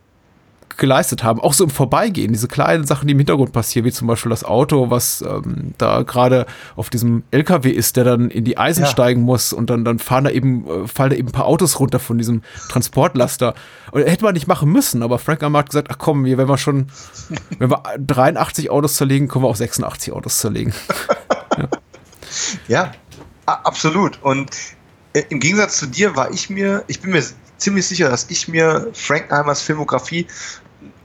geleistet haben. Auch so im Vorbeigehen, diese kleinen Sachen, die im Hintergrund passieren, wie zum Beispiel das Auto, was ähm, da gerade auf diesem LKW ist, der dann in die Eisen ja. steigen muss und dann, dann fahren da eben, äh, fallen da eben ein paar Autos runter von diesem Transportlaster. Und hätte man nicht machen müssen, aber Frank Amar hat gesagt, ach komm, wenn wir schon, wenn wir (laughs) 83 Autos zerlegen, können wir auch 86 Autos zerlegen. (laughs) ja, absolut. Und äh, im Gegensatz zu dir war ich mir, ich bin mir ziemlich sicher, dass ich mir Frankenheimers Filmografie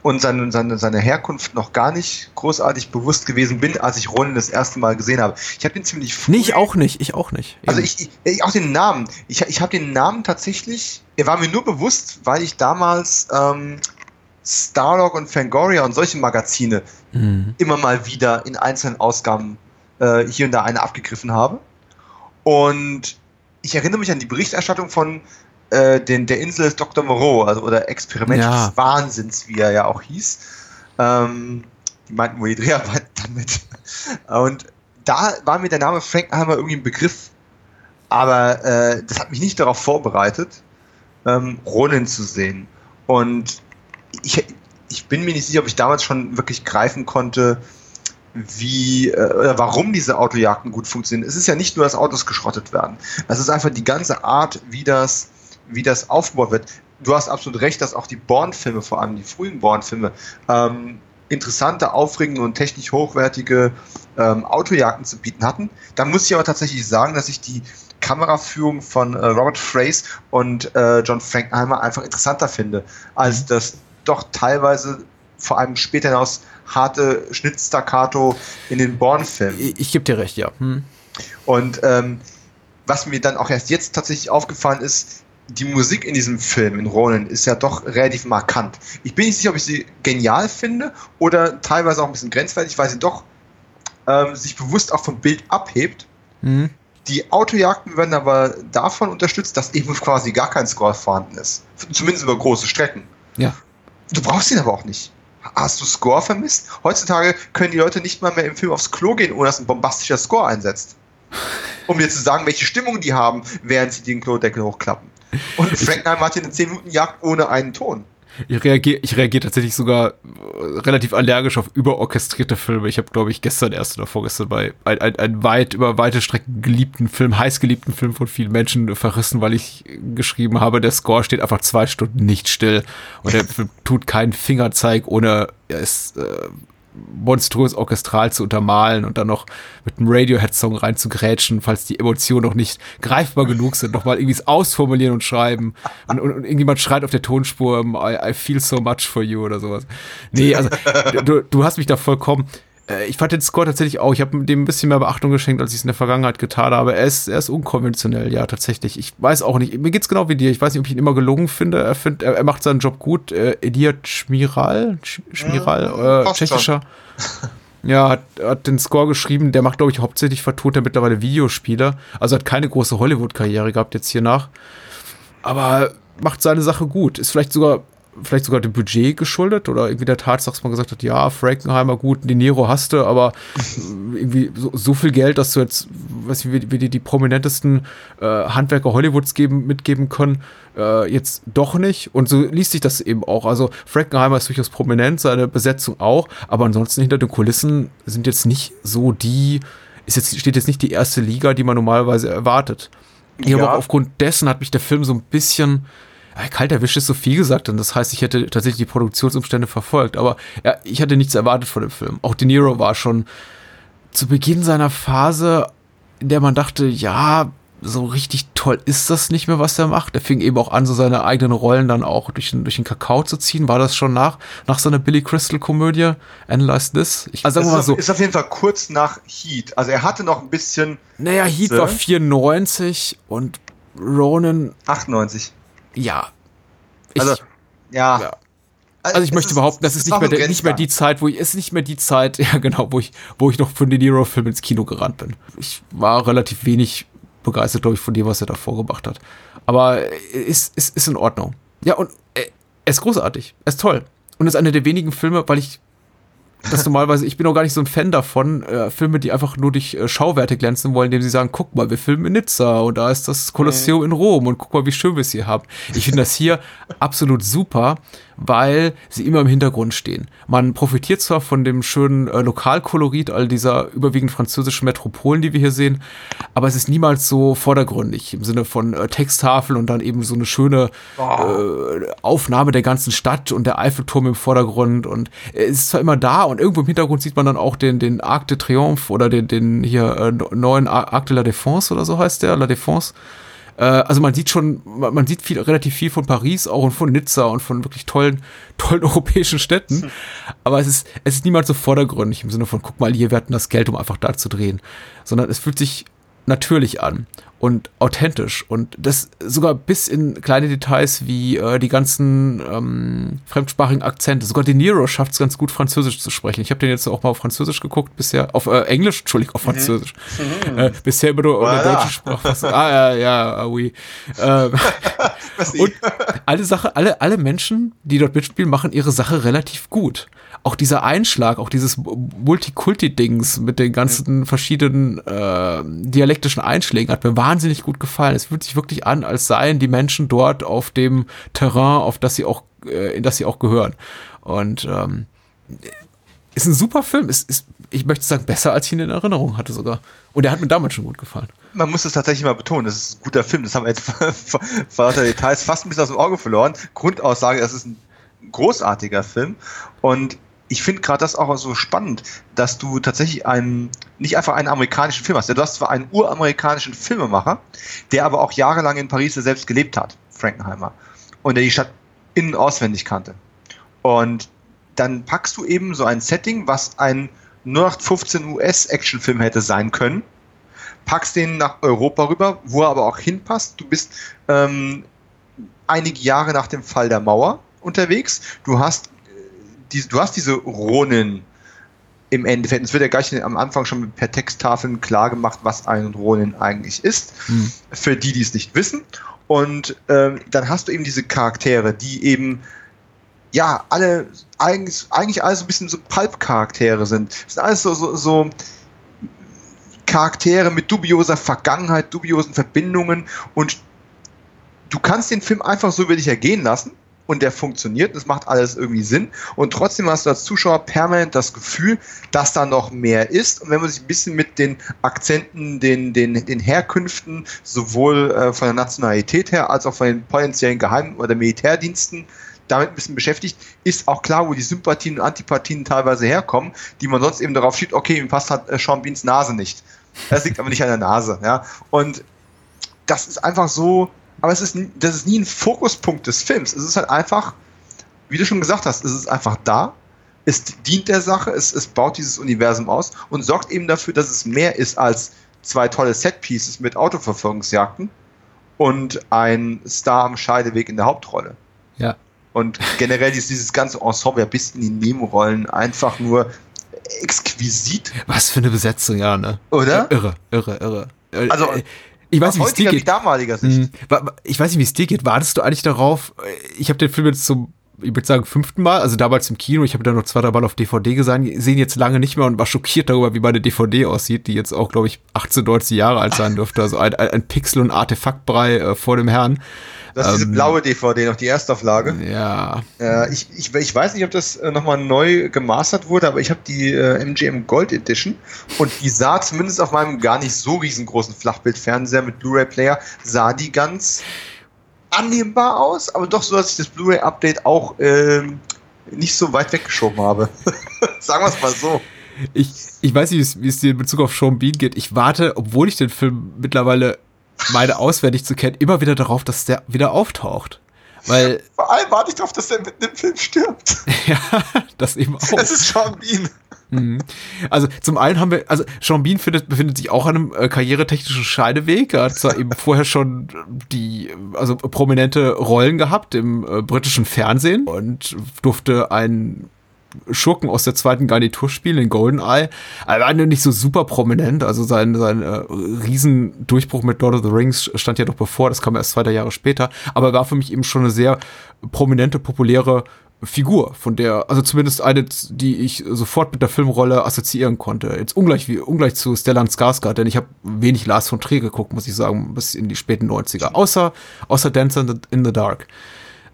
und seine, seine, seine Herkunft noch gar nicht großartig bewusst gewesen bin, als ich Ronin das erste Mal gesehen habe. Ich habe den ziemlich früh. Nee, ich auch nicht, ich auch nicht. Also ich, ich auch den Namen. Ich, ich habe den Namen tatsächlich, er war mir nur bewusst, weil ich damals ähm, Starlog und Fangoria und solche Magazine mhm. immer mal wieder in einzelnen Ausgaben äh, hier und da eine abgegriffen habe. Und ich erinnere mich an die Berichterstattung von äh, den, der Insel des Dr. Moreau, also oder Experiment ja. des Wahnsinns, wie er ja auch hieß. Ähm, die meinten wohl die Dreharbeit (laughs) damit. Und da war mir der Name Frankenheimer irgendwie ein Begriff. Aber äh, das hat mich nicht darauf vorbereitet, ähm, Ronin zu sehen. Und ich, ich bin mir nicht sicher, ob ich damals schon wirklich greifen konnte, wie äh, warum diese Autojagden gut funktionieren. Es ist ja nicht nur, dass Autos geschrottet werden. Es ist einfach die ganze Art, wie das, wie das aufgebaut wird. Du hast absolut recht, dass auch die Born-Filme, vor allem die frühen Born-Filme, ähm, interessante, aufregende und technisch hochwertige ähm, Autojagden zu bieten hatten. Da muss ich aber tatsächlich sagen, dass ich die Kameraführung von äh, Robert Frace und äh, John Frankenheimer einfach interessanter finde, als das doch teilweise vor allem später hinaus harte Schnittstaccato in den Born-Filmen. Ich, ich gebe dir recht, ja. Hm. Und ähm, was mir dann auch erst jetzt tatsächlich aufgefallen ist, die Musik in diesem Film, in Ronin, ist ja doch relativ markant. Ich bin nicht sicher, ob ich sie genial finde oder teilweise auch ein bisschen grenzwertig, weil sie doch ähm, sich bewusst auch vom Bild abhebt. Mhm. Die Autojagden werden aber davon unterstützt, dass eben quasi gar kein Score vorhanden ist. Zumindest über große Strecken. Ja. Du brauchst ihn aber auch nicht. Hast du Score vermisst? Heutzutage können die Leute nicht mal mehr im Film aufs Klo gehen, ohne dass ein bombastischer Score einsetzt. Um dir zu sagen, welche Stimmung die haben, während sie den Klodeckel hochklappen. Und Frankenheim hat hier eine 10 Minuten Jagd ohne einen Ton. Ich reagiere ich reagier tatsächlich sogar äh, relativ allergisch auf überorchestrierte Filme. Ich habe, glaube ich, gestern erst oder vorgestern bei ein, ein, ein weit über weite Strecken geliebten Film, heiß geliebten Film von vielen Menschen verrissen, weil ich geschrieben habe, der Score steht einfach zwei Stunden nicht still und der Film tut keinen Fingerzeig, ohne es äh, monströs orchestral zu untermalen und dann noch mit einem Radiohead-Song reinzugrätschen, falls die Emotionen noch nicht greifbar genug sind, nochmal irgendwie ausformulieren und schreiben. Und, und, und, irgendjemand schreit auf der Tonspur, I, I, feel so much for you oder sowas. Nee, also du, du hast mich da vollkommen ich fand den Score tatsächlich auch. Ich habe dem ein bisschen mehr Beachtung geschenkt, als ich es in der Vergangenheit getan habe. Er ist, er ist unkonventionell, ja, tatsächlich. Ich weiß auch nicht. Mir geht's genau wie dir. Ich weiß nicht, ob ich ihn immer gelungen finde. Er, find, er, er macht seinen Job gut. Äh, Ediert Schmiral, Schmiral, äh, tschechischer. (laughs) Ja, hat, hat den Score geschrieben. Der macht, glaube ich, hauptsächlich vertont er mittlerweile Videospiele. Also hat keine große Hollywood-Karriere gehabt jetzt hier nach. Aber macht seine Sache gut. Ist vielleicht sogar vielleicht sogar dem Budget geschuldet oder irgendwie der Tatsache, dass man gesagt hat, ja, Frankenheimer, gut, De Niro hast du, aber irgendwie so, so, viel Geld, dass du jetzt, weiß ich, wie, wie die, die prominentesten äh, Handwerker Hollywoods geben, mitgeben können, äh, jetzt doch nicht. Und so liest sich das eben auch. Also Frankenheimer ist durchaus prominent, seine Besetzung auch, aber ansonsten hinter den Kulissen sind jetzt nicht so die, ist jetzt, steht jetzt nicht die erste Liga, die man normalerweise erwartet. Ja. Aber aufgrund dessen hat mich der Film so ein bisschen kalt erwischt ist so viel gesagt und das heißt, ich hätte tatsächlich die Produktionsumstände verfolgt, aber ja, ich hatte nichts erwartet von dem Film. Auch De Niro war schon zu Beginn seiner Phase, in der man dachte, ja, so richtig toll ist das nicht mehr, was er macht. Er fing eben auch an, so seine eigenen Rollen dann auch durch den, durch den Kakao zu ziehen. War das schon nach, nach seiner Billy Crystal Komödie? Analyze This? Ich, also sagen wir mal so. Ist auf jeden Fall kurz nach Heat. Also er hatte noch ein bisschen. Naja, Heat war 94 und Ronan. 98 ja. Ich, also, ja. ja. Also ich möchte behaupten, das ist, ist nicht, mehr, nicht mehr die Zeit, wo ich, ist nicht mehr die Zeit, (laughs) ja genau, wo ich, wo ich noch für den Nero-Film ins Kino gerannt bin. Ich war relativ wenig begeistert, glaube ich, von dem, was er da vorgebracht hat. Aber ist, ist, ist in Ordnung. Ja, und er ist großartig. Er ist toll. Und ist einer der wenigen Filme, weil ich das normalerweise, ich bin auch gar nicht so ein Fan davon, äh, Filme, die einfach nur durch äh, Schauwerte glänzen wollen, indem sie sagen, guck mal, wir filmen in Nizza und da ist das Kolosseum in Rom und guck mal, wie schön wir es hier haben. Ich finde das hier absolut super, weil sie immer im Hintergrund stehen. Man profitiert zwar von dem schönen äh, Lokalkolorit all dieser überwiegend französischen Metropolen, die wir hier sehen, aber es ist niemals so vordergründig im Sinne von äh, Texttafeln und dann eben so eine schöne äh, Aufnahme der ganzen Stadt und der Eiffelturm im Vordergrund und äh, es ist zwar immer da und irgendwo im Hintergrund sieht man dann auch den, den Arc de Triomphe oder den, den hier äh, neuen Arc de la Défense oder so heißt der, La Défense. Äh, also man sieht schon, man sieht viel, relativ viel von Paris, auch und von Nizza und von wirklich tollen, (laughs) tollen europäischen Städten. Hm. Aber es ist, es ist niemals so vordergründig im Sinne von, guck mal, hier, wir hatten das Geld, um einfach da zu drehen. Sondern es fühlt sich natürlich an und authentisch und das sogar bis in kleine Details wie äh, die ganzen ähm, fremdsprachigen Akzente. Sogar De Niro schafft es ganz gut, Französisch zu sprechen. Ich habe den jetzt auch mal auf Französisch geguckt, bisher auf äh, Englisch, Entschuldigung, auf mhm. Französisch. Mhm. Äh, bisher immer nur voilà. deutsche Sprache. ah ja, ja, ah, oui. Ähm, (laughs) und alle Sache, alle alle Menschen, die dort mitspielen, machen ihre Sache relativ gut auch dieser Einschlag, auch dieses Multikulti-Dings mit den ganzen verschiedenen äh, dialektischen Einschlägen hat mir wahnsinnig gut gefallen. Es fühlt sich wirklich an, als seien die Menschen dort auf dem Terrain, auf das sie auch, äh, in das sie auch gehören. Und ähm, ist ein super Film. Ist, ist, ich möchte sagen, besser, als ich ihn in Erinnerung hatte sogar. Und er hat mir damals schon gut gefallen. Man muss es tatsächlich mal betonen, das ist ein guter Film. Das haben wir jetzt (laughs) vor lauter Details fast ein bisschen aus dem Auge verloren. Grundaussage, das ist ein großartiger Film. Und ich finde gerade das auch so spannend, dass du tatsächlich einen, nicht einfach einen amerikanischen Film hast. Du hast zwar einen uramerikanischen Filmemacher, der aber auch jahrelang in Paris selbst gelebt hat, Frankenheimer, und der die Stadt innen auswendig kannte. Und dann packst du eben so ein Setting, was ein 0815 US-Actionfilm hätte sein können, packst den nach Europa rüber, wo er aber auch hinpasst. Du bist ähm, einige Jahre nach dem Fall der Mauer unterwegs. Du hast, äh, die, du hast diese Ronin im Endeffekt. Es wird ja gleich am Anfang schon per Texttafeln klar gemacht, was ein Ronin eigentlich ist. Hm. Für die, die es nicht wissen. Und ähm, dann hast du eben diese Charaktere, die eben ja alle eigentlich, eigentlich alles so ein bisschen so Pulp-Charaktere sind. Das sind alles so, so, so Charaktere mit dubioser Vergangenheit, dubiosen Verbindungen und du kannst den Film einfach so über dich ergehen lassen und der funktioniert, das macht alles irgendwie Sinn und trotzdem hast du als Zuschauer permanent das Gefühl, dass da noch mehr ist und wenn man sich ein bisschen mit den Akzenten, den, den, den Herkünften sowohl äh, von der Nationalität her als auch von den potenziellen Geheim- oder Militärdiensten damit ein bisschen beschäftigt, ist auch klar, wo die Sympathien und Antipathien teilweise herkommen, die man sonst eben darauf schiebt, okay, ihm passt halt äh, Sean Beans Nase nicht. Das liegt aber nicht an der Nase, ja. Und das ist einfach so, aber es ist, das ist nie ein Fokuspunkt des Films. Es ist halt einfach, wie du schon gesagt hast, es ist einfach da. Es dient der Sache, es, es baut dieses Universum aus und sorgt eben dafür, dass es mehr ist als zwei tolle Setpieces mit Autoverfolgungsjagden und ein Star am Scheideweg in der Hauptrolle. Ja. Und generell ist dieses ganze Ensemble bis in die Nebenrollen einfach nur exquisit. Was für eine Besetzung, ja, ne? Oder? Irre, irre, irre. Äh, also, ich weiß nicht, wie es dir geht. damaliger Sicht. Hm, ich weiß nicht, wie es dir geht. Wartest du eigentlich darauf? Ich habe den Film jetzt zum ich würde sagen, fünften Mal, also damals im Kino, ich habe da noch zwei, drei Mal auf DVD gesehen, sehen jetzt lange nicht mehr und war schockiert darüber, wie meine DVD aussieht, die jetzt auch, glaube ich, 18, 19 Jahre alt sein dürfte. Also ein, ein Pixel- und Artefaktbrei äh, vor dem Herrn. Das ist diese ähm, blaue DVD, noch die Erstauflage. Ja. Äh, ich, ich, ich weiß nicht, ob das äh, nochmal neu gemastert wurde, aber ich habe die äh, MGM Gold Edition und die sah zumindest auf meinem gar nicht so riesengroßen Flachbildfernseher mit Blu-ray-Player, sah die ganz annehmbar aus, aber doch so, dass ich das Blu-ray-Update auch ähm, nicht so weit weggeschoben habe. (laughs) Sagen wir es mal so. Ich, ich weiß nicht, wie es dir in Bezug auf Sean Bean geht. Ich warte, obwohl ich den Film mittlerweile meine auswendig zu kennen, immer wieder darauf, dass der wieder auftaucht. Weil (laughs) Vor allem warte ich darauf, dass der mit dem Film stirbt. (laughs) ja, das eben (laughs) auch. Es ist Sean Bean. Mhm. Also zum einen haben wir, also Sean Bean findet, befindet sich auch an einem äh, karrieretechnischen Scheideweg. Er hat zwar eben vorher schon die, also prominente Rollen gehabt im äh, britischen Fernsehen und durfte ein Schurken aus der zweiten Garnitur spielen, in GoldenEye. Er war nicht so super prominent, also sein, sein äh, Riesendurchbruch mit Lord of the Rings stand ja doch bevor, das kam erst zwei Jahre später, aber er war für mich eben schon eine sehr prominente, populäre Figur, von der, also zumindest eine, die ich sofort mit der Filmrolle assoziieren konnte. Jetzt ungleich wie ungleich zu Stellan Skarsgård, denn ich habe wenig Lars von Trier geguckt, muss ich sagen, bis in die späten 90er. Außer, außer Dancer in the Dark.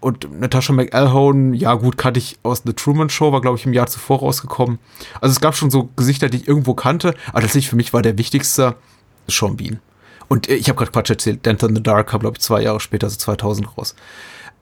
Und Natasha McElhone, ja gut, kannte ich aus The Truman Show, war glaube ich im Jahr zuvor rausgekommen. Also es gab schon so Gesichter, die ich irgendwo kannte, aber tatsächlich für mich war der wichtigste Sean Bean. Und ich habe gerade Quatsch erzählt, Dancer in the Dark kam glaube ich zwei Jahre später, so 2000 raus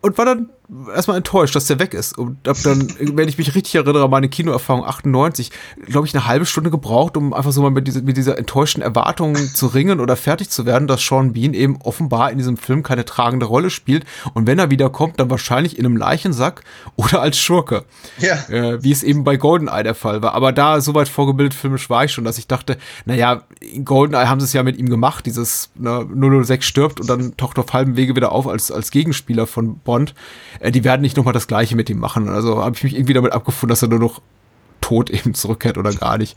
und war dann erstmal enttäuscht, dass der weg ist. Und hab dann, wenn ich mich richtig erinnere, meine Kinoerfahrung 98, glaube ich, eine halbe Stunde gebraucht, um einfach so mal mit, dieser, mit dieser enttäuschten Erwartung zu ringen oder fertig zu werden, dass Sean Bean eben offenbar in diesem Film keine tragende Rolle spielt. Und wenn er wiederkommt, dann wahrscheinlich in einem Leichensack oder als Schurke. Ja. Äh, wie es eben bei GoldenEye der Fall war. Aber da so weit vorgebildet filmisch war ich schon, dass ich dachte, naja, in GoldenEye haben sie es ja mit ihm gemacht, dieses ne, 006 stirbt und dann taucht auf halbem Wege wieder auf als, als Gegenspieler von Bond, äh, die werden nicht nochmal das Gleiche mit ihm machen. Also habe ich mich irgendwie damit abgefunden, dass er nur noch tot eben zurückkehrt oder gar nicht.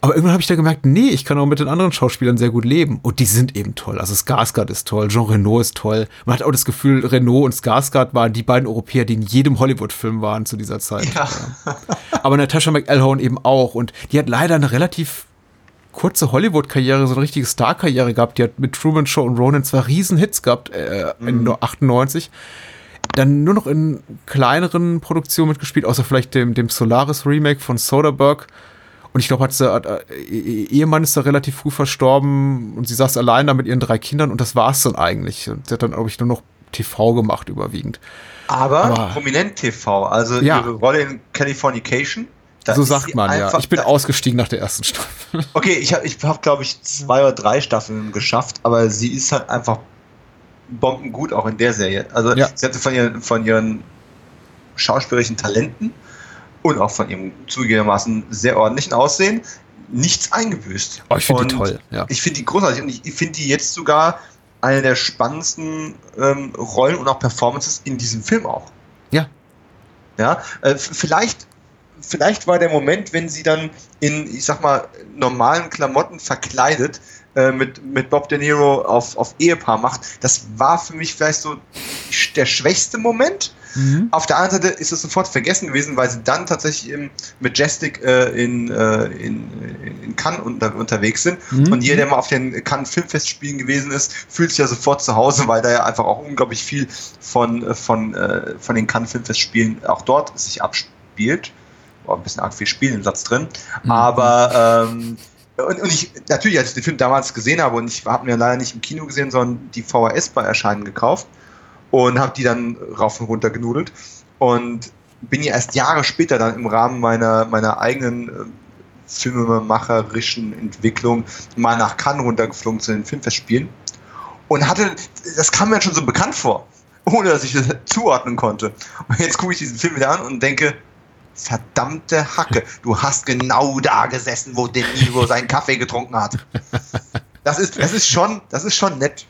Aber irgendwann habe ich da gemerkt, nee, ich kann auch mit den anderen Schauspielern sehr gut leben. Und die sind eben toll. Also Skarsgård ist toll, Jean Reno ist toll. Man hat auch das Gefühl, Reno und Skarsgård waren die beiden Europäer, die in jedem Hollywood-Film waren zu dieser Zeit. Ja. Aber Natasha McElhone eben auch. Und die hat leider eine relativ kurze Hollywood-Karriere, so eine richtige Star-Karriere gehabt. Die hat mit Truman Show und Ronan zwar Riesen-Hits gehabt äh, in mhm. 98. Dann nur noch in kleineren Produktionen mitgespielt, außer vielleicht dem, dem Solaris-Remake von Soderbergh. Und ich glaube, hat sie, hat, äh, ihr Ehemann ist da relativ früh verstorben und sie saß allein da mit ihren drei Kindern und das war es dann eigentlich. Und sie hat dann, glaube ich, nur noch TV gemacht überwiegend. Aber, Aber prominent TV, also ja. ihre Rolle in Californication so sagt man, ja. Ich bin ausgestiegen nach der ersten Staffel. Okay, ich habe, ich hab, glaube ich, zwei oder drei Staffeln geschafft, aber sie ist halt einfach bombengut auch in der Serie. Also ja. sie hatte von ihren, von ihren schauspielerischen Talenten und auch von ihrem zugegebenermaßen sehr ordentlichen Aussehen nichts eingebüßt. Oh, ich finde die toll, ja. Ich finde die großartig und ich, ich finde die jetzt sogar eine der spannendsten ähm, Rollen und auch Performances in diesem Film auch. Ja. Ja, äh, vielleicht, vielleicht war der Moment, wenn sie dann in, ich sag mal, normalen Klamotten verkleidet äh, mit, mit Bob De Niro auf, auf Ehepaar macht, das war für mich vielleicht so der schwächste Moment. Mhm. Auf der anderen Seite ist es sofort vergessen gewesen, weil sie dann tatsächlich im Majestic äh, in, äh, in, in Cannes unter, unterwegs sind. Mhm. Und jeder, der mal auf den Cannes Filmfestspielen gewesen ist, fühlt sich ja sofort zu Hause, weil da ja einfach auch unglaublich viel von, äh, von, äh, von den Cannes Filmfestspielen auch dort sich abspielt. War ein bisschen arg viel Spiel im Satz drin. Mhm. Aber ähm, und, und, ich, natürlich, als ich den Film damals gesehen habe, und ich habe mir leider nicht im Kino gesehen, sondern die VHS bei Erscheinen gekauft, und habe die dann rauf und runter genudelt und bin ja erst Jahre später dann im Rahmen meiner, meiner eigenen äh, filmemacherischen Entwicklung mal nach Cannes runtergeflogen zu den Filmfestspielen und hatte, das kam mir schon so bekannt vor, ohne dass ich das zuordnen konnte. Und jetzt gucke ich diesen Film wieder an und denke, verdammte Hacke, du hast genau da gesessen, wo De Niro seinen Kaffee getrunken hat. Das ist, das ist schon, das ist schon nett,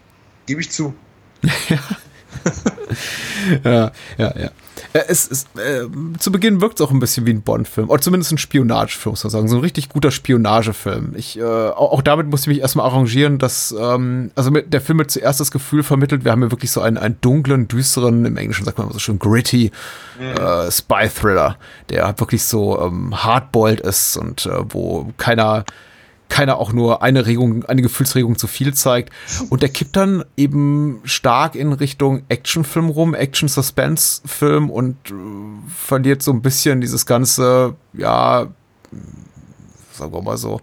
gebe ich zu. (laughs) Ja. ja, ja, es, es, äh, zu Beginn wirkt es auch ein bisschen wie ein Bond-Film. Oder zumindest ein Spionagefilm, muss man sagen. So ein richtig guter Spionagefilm. Ich, äh, auch, auch, damit musste ich mich erstmal arrangieren, dass, ähm, also mit, der Film hat zuerst das Gefühl vermittelt, wir haben ja wirklich so einen, einen dunklen, düsteren, im Englischen sagt man immer so schön gritty mhm. äh, Spy-Thriller, der halt wirklich so ähm, hardboiled ist und äh, wo keiner keiner auch nur eine Regung, eine Gefühlsregung zu viel zeigt. Und der kippt dann eben stark in Richtung Actionfilm rum, Action-Suspense-Film und äh, verliert so ein bisschen dieses ganze, ja, sagen wir mal so,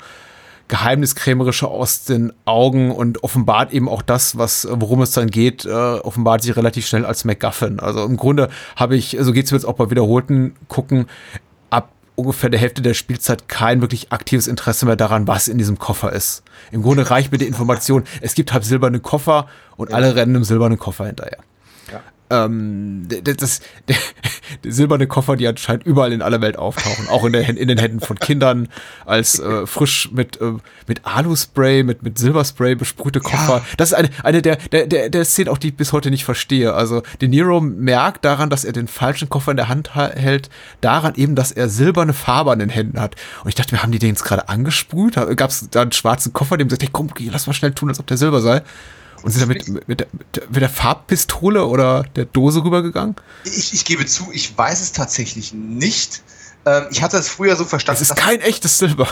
geheimniskrämerische aus den Augen und offenbart eben auch das, was, worum es dann geht, äh, offenbart sich relativ schnell als MacGuffin. Also im Grunde habe ich, so also geht es jetzt auch bei wiederholten Gucken, ungefähr der Hälfte der Spielzeit kein wirklich aktives Interesse mehr daran, was in diesem Koffer ist. Im Grunde reicht mir die Information, es gibt halt silberne Koffer und ja. alle rennen im silbernen Koffer hinterher ähm, das, der, (laughs) der silberne Koffer, die anscheinend überall in aller Welt auftauchen, auch in, der, in den Händen von Kindern, als äh, frisch mit, äh, mit Aluspray, mit, mit Silberspray besprühte Koffer. Ja. Das ist eine, eine der, der, der, der Szenen, auch die ich bis heute nicht verstehe. Also De Niro merkt daran, dass er den falschen Koffer in der Hand hält, daran eben, dass er silberne Farbe an den Händen hat. Und ich dachte mir, haben die den jetzt gerade angesprüht? Gab es da einen schwarzen Koffer, dem sagt, hey, komm, lass mal schnell tun, als ob der Silber sei. Und sind damit mit, mit, der, mit der Farbpistole oder der Dose rübergegangen? Ich, ich gebe zu, ich weiß es tatsächlich nicht. Ähm, ich hatte es früher so verstanden. Es ist kein echtes Silber.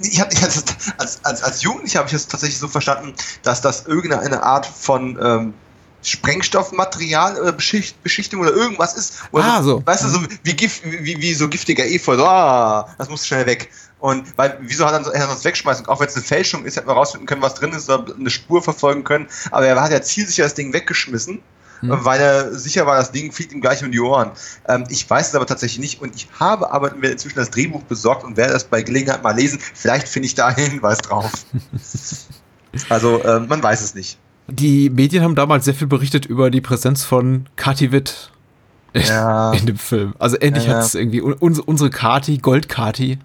Ich, hatte, ich hatte als, als, als Jugendlicher habe ich es tatsächlich so verstanden, dass das irgendeine Art von ähm, Sprengstoffmaterial oder Beschicht, Beschichtung oder irgendwas ist. Oder ah, so. Weißt du, so wie, Gift, wie, wie so giftiger Efeu. So, ah, das muss schnell weg. Und weil, wieso hat er, er sonst wegschmeißen? Auch wenn es eine Fälschung ist, hätten wir rausfinden können, was drin ist, oder eine Spur verfolgen können. Aber er hat ja zielsicher das Ding weggeschmissen, hm. weil er sicher war, das Ding fliegt ihm gleich um die Ohren. Ähm, ich weiß es aber tatsächlich nicht und ich habe aber inzwischen das Drehbuch besorgt und werde das bei Gelegenheit mal lesen. Vielleicht finde ich da einen Hinweis drauf. (laughs) also, äh, man weiß es nicht. Die Medien haben damals sehr viel berichtet über die Präsenz von Kati Witt ja. (laughs) in dem Film. Also endlich ja, hat es irgendwie unsere Kati, Gold-Kati,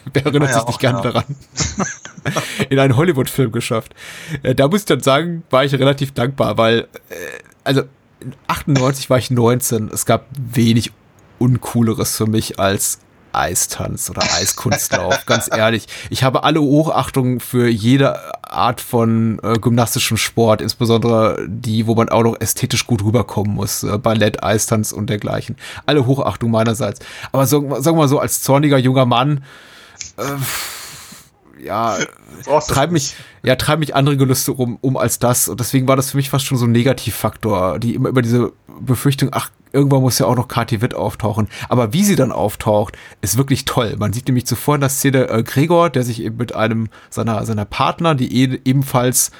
(laughs) Wer erinnert ja, sich nicht gerne daran? (laughs) in einen Hollywood-Film geschafft. Äh, da muss ich dann sagen, war ich relativ dankbar, weil, äh, also, 98 war ich 19. Es gab wenig Uncooleres für mich als Eistanz oder Eiskunstlauf. Ganz ehrlich, ich habe alle Hochachtung für jede Art von äh, gymnastischem Sport, insbesondere die, wo man auch noch ästhetisch gut rüberkommen muss. Äh, Ballett, Eistanz und dergleichen. Alle Hochachtung meinerseits. Aber sagen wir mal so, als zorniger junger Mann äh, ja, (laughs) treib mich, ja, treib mich andere Gelüste um, um als das. Und deswegen war das für mich fast schon so ein Negativfaktor, die immer über diese Befürchtung, ach, irgendwann muss ja auch noch Kathi Witt auftauchen. Aber wie sie dann auftaucht, ist wirklich toll. Man sieht nämlich zuvor in der Szene äh, Gregor, der sich eben mit einem seiner, seiner Partner, die e ebenfalls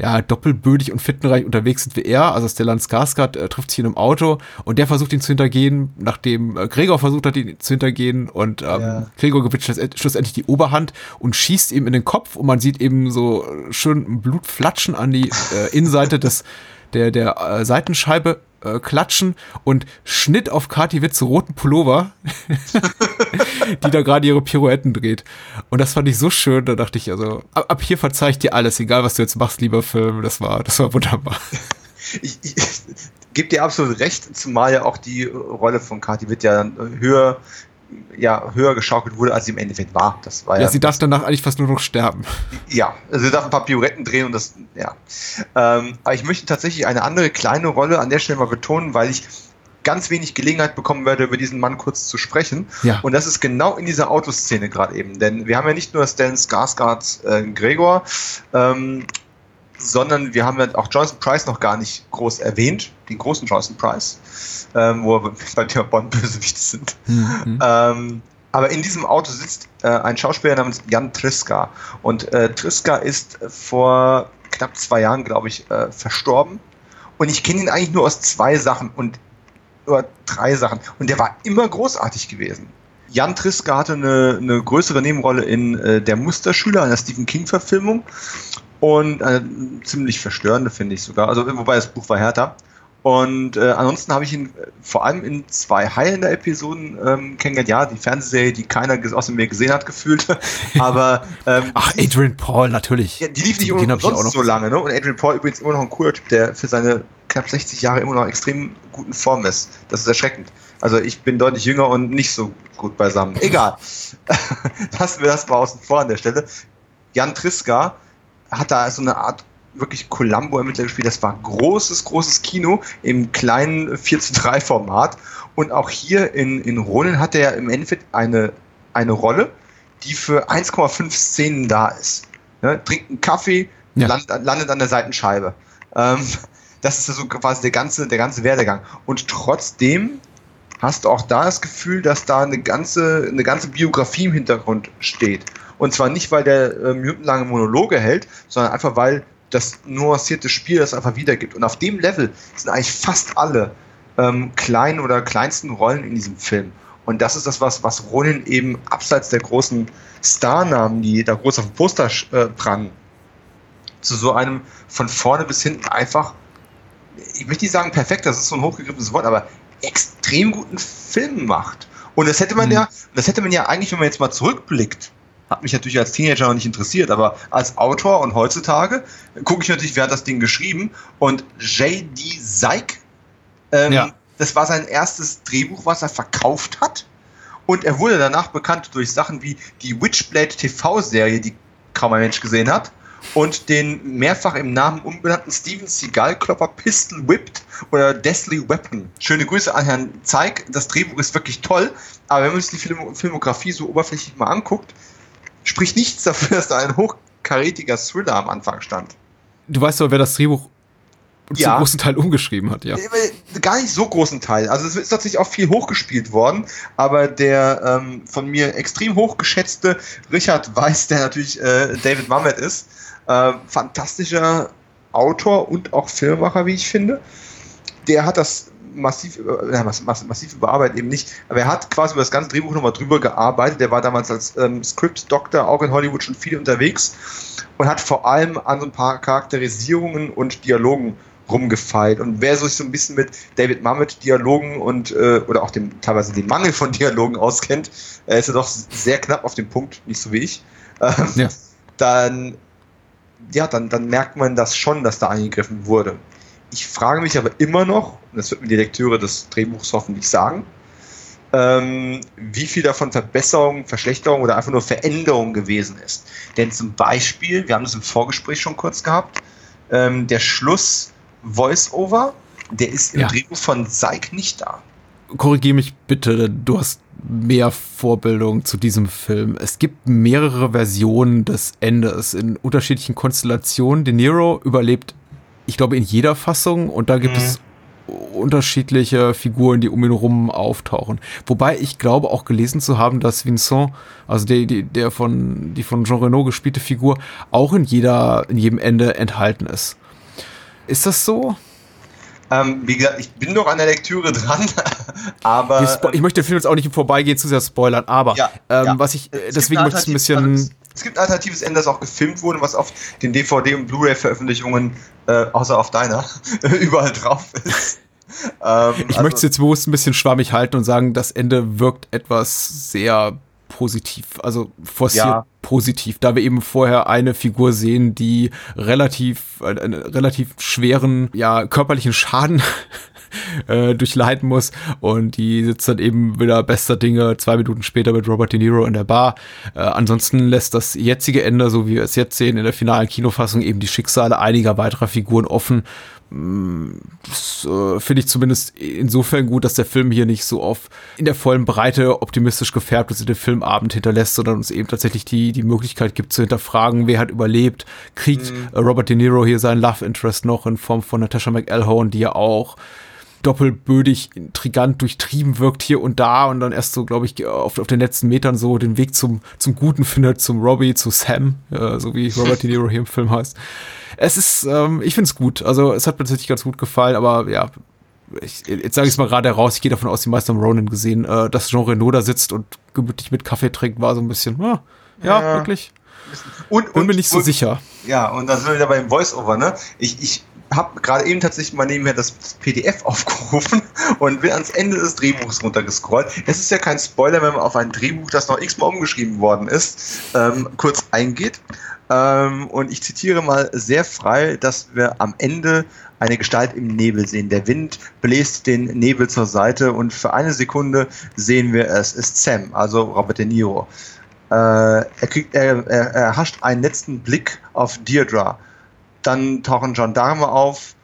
ja, doppelbödig und fittenreich unterwegs sind wie er. Also Stellan Skarsgård äh, trifft sich in einem Auto und der versucht ihn zu hintergehen, nachdem äh, Gregor versucht hat, ihn zu hintergehen und ähm, ja. Gregor gewinnt schlussendlich die Oberhand und schießt ihm in den Kopf und man sieht eben so schön Blut flatschen an die äh, Innenseite des der, der äh, Seitenscheibe äh, klatschen und Schnitt auf Kati Witz roten Pullover, (laughs) die da gerade ihre Pirouetten dreht. Und das fand ich so schön, da dachte ich, also, ab, ab hier verzeih ich dir alles, egal was du jetzt machst, lieber Film. Das war, das war wunderbar. (laughs) Ich, ich, ich gebe dir absolut recht, zumal ja auch die Rolle von Kati Witt ja höher ja, höher geschaukelt wurde, als sie im Endeffekt war. Das war ja, ja sie darf danach eigentlich fast nur noch sterben. Ja, also sie darf ein paar Pirouetten drehen und das, ja. Ähm, aber ich möchte tatsächlich eine andere kleine Rolle an der Stelle mal betonen, weil ich ganz wenig Gelegenheit bekommen werde, über diesen Mann kurz zu sprechen. Ja. Und das ist genau in dieser Autoszene gerade eben. Denn wir haben ja nicht nur Stan Skarsgård äh, Gregor, ähm, sondern wir haben ja auch Jonathan Price noch gar nicht groß erwähnt, den großen Jonathan Price ähm, wo wir (laughs) bei der Bond-Bösewichte sind. Mhm. Ähm, aber in diesem Auto sitzt äh, ein Schauspieler namens Jan Triska. Und äh, Triska ist vor knapp zwei Jahren, glaube ich, äh, verstorben. Und ich kenne ihn eigentlich nur aus zwei Sachen und oder drei Sachen. Und der war immer großartig gewesen. Jan Triska hatte eine, eine größere Nebenrolle in äh, Der Musterschüler, einer Stephen King-Verfilmung. Und eine ziemlich verstörende, finde ich sogar. Also, wobei das Buch war härter. Und äh, ansonsten habe ich ihn äh, vor allem in zwei Highlander-Episoden ähm, kennengelernt. Ja, die Fernsehserie, die keiner außer mir gesehen hat, gefühlt. (laughs) Aber ähm, Ach, Adrian Paul, natürlich. Ja, die lief nicht umsonst so lange, ne? Und Adrian Paul übrigens immer noch ein cooler Typ, der für seine knapp 60 Jahre immer noch extrem guten Form ist. Das ist erschreckend. Also ich bin deutlich jünger und nicht so gut beisammen. Egal. (laughs) Lassen wir das mal außen vor an der Stelle. Jan Triska hat da so eine Art wirklich Columbo-Ermittler gespielt. Das war großes, großes Kino im kleinen 4 zu 3 Format. Und auch hier in, in Ronin hat er im Endeffekt eine, eine Rolle, die für 1,5 Szenen da ist. Ne? Trinkt einen Kaffee, ja. landet, landet an der Seitenscheibe. Ähm, das ist so quasi der ganze, der ganze Werdegang. Und trotzdem hast du auch da das Gefühl, dass da eine ganze, eine ganze Biografie im Hintergrund steht. Und zwar nicht, weil der äh, minutenlange Monologe hält, sondern einfach, weil das nuancierte Spiel das einfach wiedergibt. Und auf dem Level sind eigentlich fast alle ähm, kleinen oder kleinsten Rollen in diesem Film. Und das ist das, was, was Ronin eben abseits der großen Starnamen, die da groß auf dem Poster äh, prangen, zu so einem von vorne bis hinten einfach, ich möchte nicht sagen perfekt, das ist so ein hochgegriffenes Wort, aber extrem guten Film macht. Und das hätte man mhm. ja, das hätte man ja eigentlich, wenn man jetzt mal zurückblickt, hat mich natürlich als Teenager noch nicht interessiert, aber als Autor und heutzutage gucke ich natürlich, wer hat das Ding geschrieben und J.D. Seik, ähm, ja. das war sein erstes Drehbuch, was er verkauft hat und er wurde danach bekannt durch Sachen wie die Witchblade TV-Serie, die kaum ein Mensch gesehen hat und den mehrfach im Namen umbenannten Steven Seagal-Klopper Pistol Whipped oder Deathly Weapon. Schöne Grüße an Herrn Zeig. Das Drehbuch ist wirklich toll, aber wenn man sich die Film Filmografie so oberflächlich mal anguckt, spricht nichts dafür, dass da ein hochkarätiger Thriller am Anfang stand. Du weißt aber, wer das Drehbuch ja. zum großen Teil umgeschrieben hat, ja. Gar nicht so großen Teil. Also es ist tatsächlich auch viel hochgespielt worden, aber der ähm, von mir extrem hochgeschätzte Richard Weiss, der natürlich äh, David Mamet ist, äh, fantastischer Autor und auch Filmemacher, wie ich finde. Der hat das massiv, ja, massiv überarbeitet eben nicht, aber er hat quasi über das ganze Drehbuch nochmal drüber gearbeitet. Der war damals als ähm, Script-Doktor auch in Hollywood schon viel unterwegs und hat vor allem an so ein paar Charakterisierungen und Dialogen rumgefeilt. Und wer sich so ein bisschen mit David Mamet Dialogen und äh, oder auch dem teilweise den Mangel von Dialogen auskennt, äh, ist er doch sehr knapp auf dem Punkt, nicht so wie ich. Ähm, ja. Dann ja, dann, dann merkt man das schon, dass da eingegriffen wurde. Ich frage mich aber immer noch, und das wird mir die Lektüre des Drehbuchs hoffentlich sagen, ähm, wie viel davon Verbesserung, Verschlechterung oder einfach nur Veränderung gewesen ist. Denn zum Beispiel, wir haben das im Vorgespräch schon kurz gehabt, ähm, der Schluss Voice-Over, der ist im ja. Drehbuch von Seig nicht da. Korrigiere mich bitte, du hast mehr Vorbildung zu diesem Film. Es gibt mehrere Versionen des Endes in unterschiedlichen Konstellationen. De Niro überlebt ich glaube, in jeder Fassung und da gibt mhm. es unterschiedliche Figuren, die um ihn rum auftauchen. Wobei ich glaube auch gelesen zu haben, dass Vincent, also der, der von, die von Jean Reno gespielte Figur, auch in jeder, in jedem Ende enthalten ist. Ist das so? Ähm, wie gesagt, ich bin noch an der Lektüre dran, (laughs) aber. Ich möchte den Film jetzt auch nicht im Vorbeigehen zu sehr spoilern, aber ja, ähm, ja. was ich, deswegen möchte ich ein bisschen es gibt ein alternatives Ende, das auch gefilmt wurde, was auf den DVD- und Blu-ray-Veröffentlichungen, äh, außer auf deiner, (laughs) überall drauf ist. (laughs) Ich also, möchte es jetzt bewusst ein bisschen schwammig halten und sagen, das Ende wirkt etwas sehr positiv, also forciert ja. positiv, da wir eben vorher eine Figur sehen, die relativ, äh, relativ schweren, ja, körperlichen Schaden (laughs) äh, durchleiden muss und die sitzt dann eben wieder bester Dinge zwei Minuten später mit Robert De Niro in der Bar. Äh, ansonsten lässt das jetzige Ende, so wie wir es jetzt sehen, in der finalen Kinofassung eben die Schicksale einiger weiterer Figuren offen, finde ich zumindest insofern gut, dass der Film hier nicht so auf in der vollen Breite optimistisch gefärbt ist, den Filmabend hinterlässt, sondern uns eben tatsächlich die, die Möglichkeit gibt zu hinterfragen, wer hat überlebt. Kriegt mhm. Robert De Niro hier seinen Love Interest noch in Form von Natasha McElhone, die ja auch doppelbödig, intrigant durchtrieben wirkt hier und da und dann erst so, glaube ich, auf, auf den letzten Metern so den Weg zum, zum Guten findet, zum Robbie, zu Sam, äh, so wie Robert De Niro hier im Film heißt. Es ist, ähm, ich finde es gut. Also es hat mir tatsächlich ganz gut gefallen, aber ja, ich, jetzt sage ich es mal gerade heraus, ich gehe davon aus, die meisten haben Ronan gesehen, äh, dass Jean Reno da sitzt und gemütlich mit Kaffee trinkt, war so ein bisschen, ah, ja, ja, wirklich. Und, Bin mir nicht so und, sicher. Ja, und dann sind wir wieder beim Voice-Over, ne? Ich, ich habe gerade eben tatsächlich mal nebenher das PDF (laughs) aufgerufen und bin ans Ende des Drehbuchs runtergescrollt. Es ist ja kein Spoiler, wenn man auf ein Drehbuch, das noch x-mal umgeschrieben worden ist, ähm, kurz eingeht. Ähm, und ich zitiere mal sehr frei, dass wir am Ende eine Gestalt im Nebel sehen. Der Wind bläst den Nebel zur Seite und für eine Sekunde sehen wir es ist Sam, also Robert De Niro. Äh, er, kriegt, er, er, er hascht einen letzten Blick auf Deirdre dann tauchen Gendarme auf.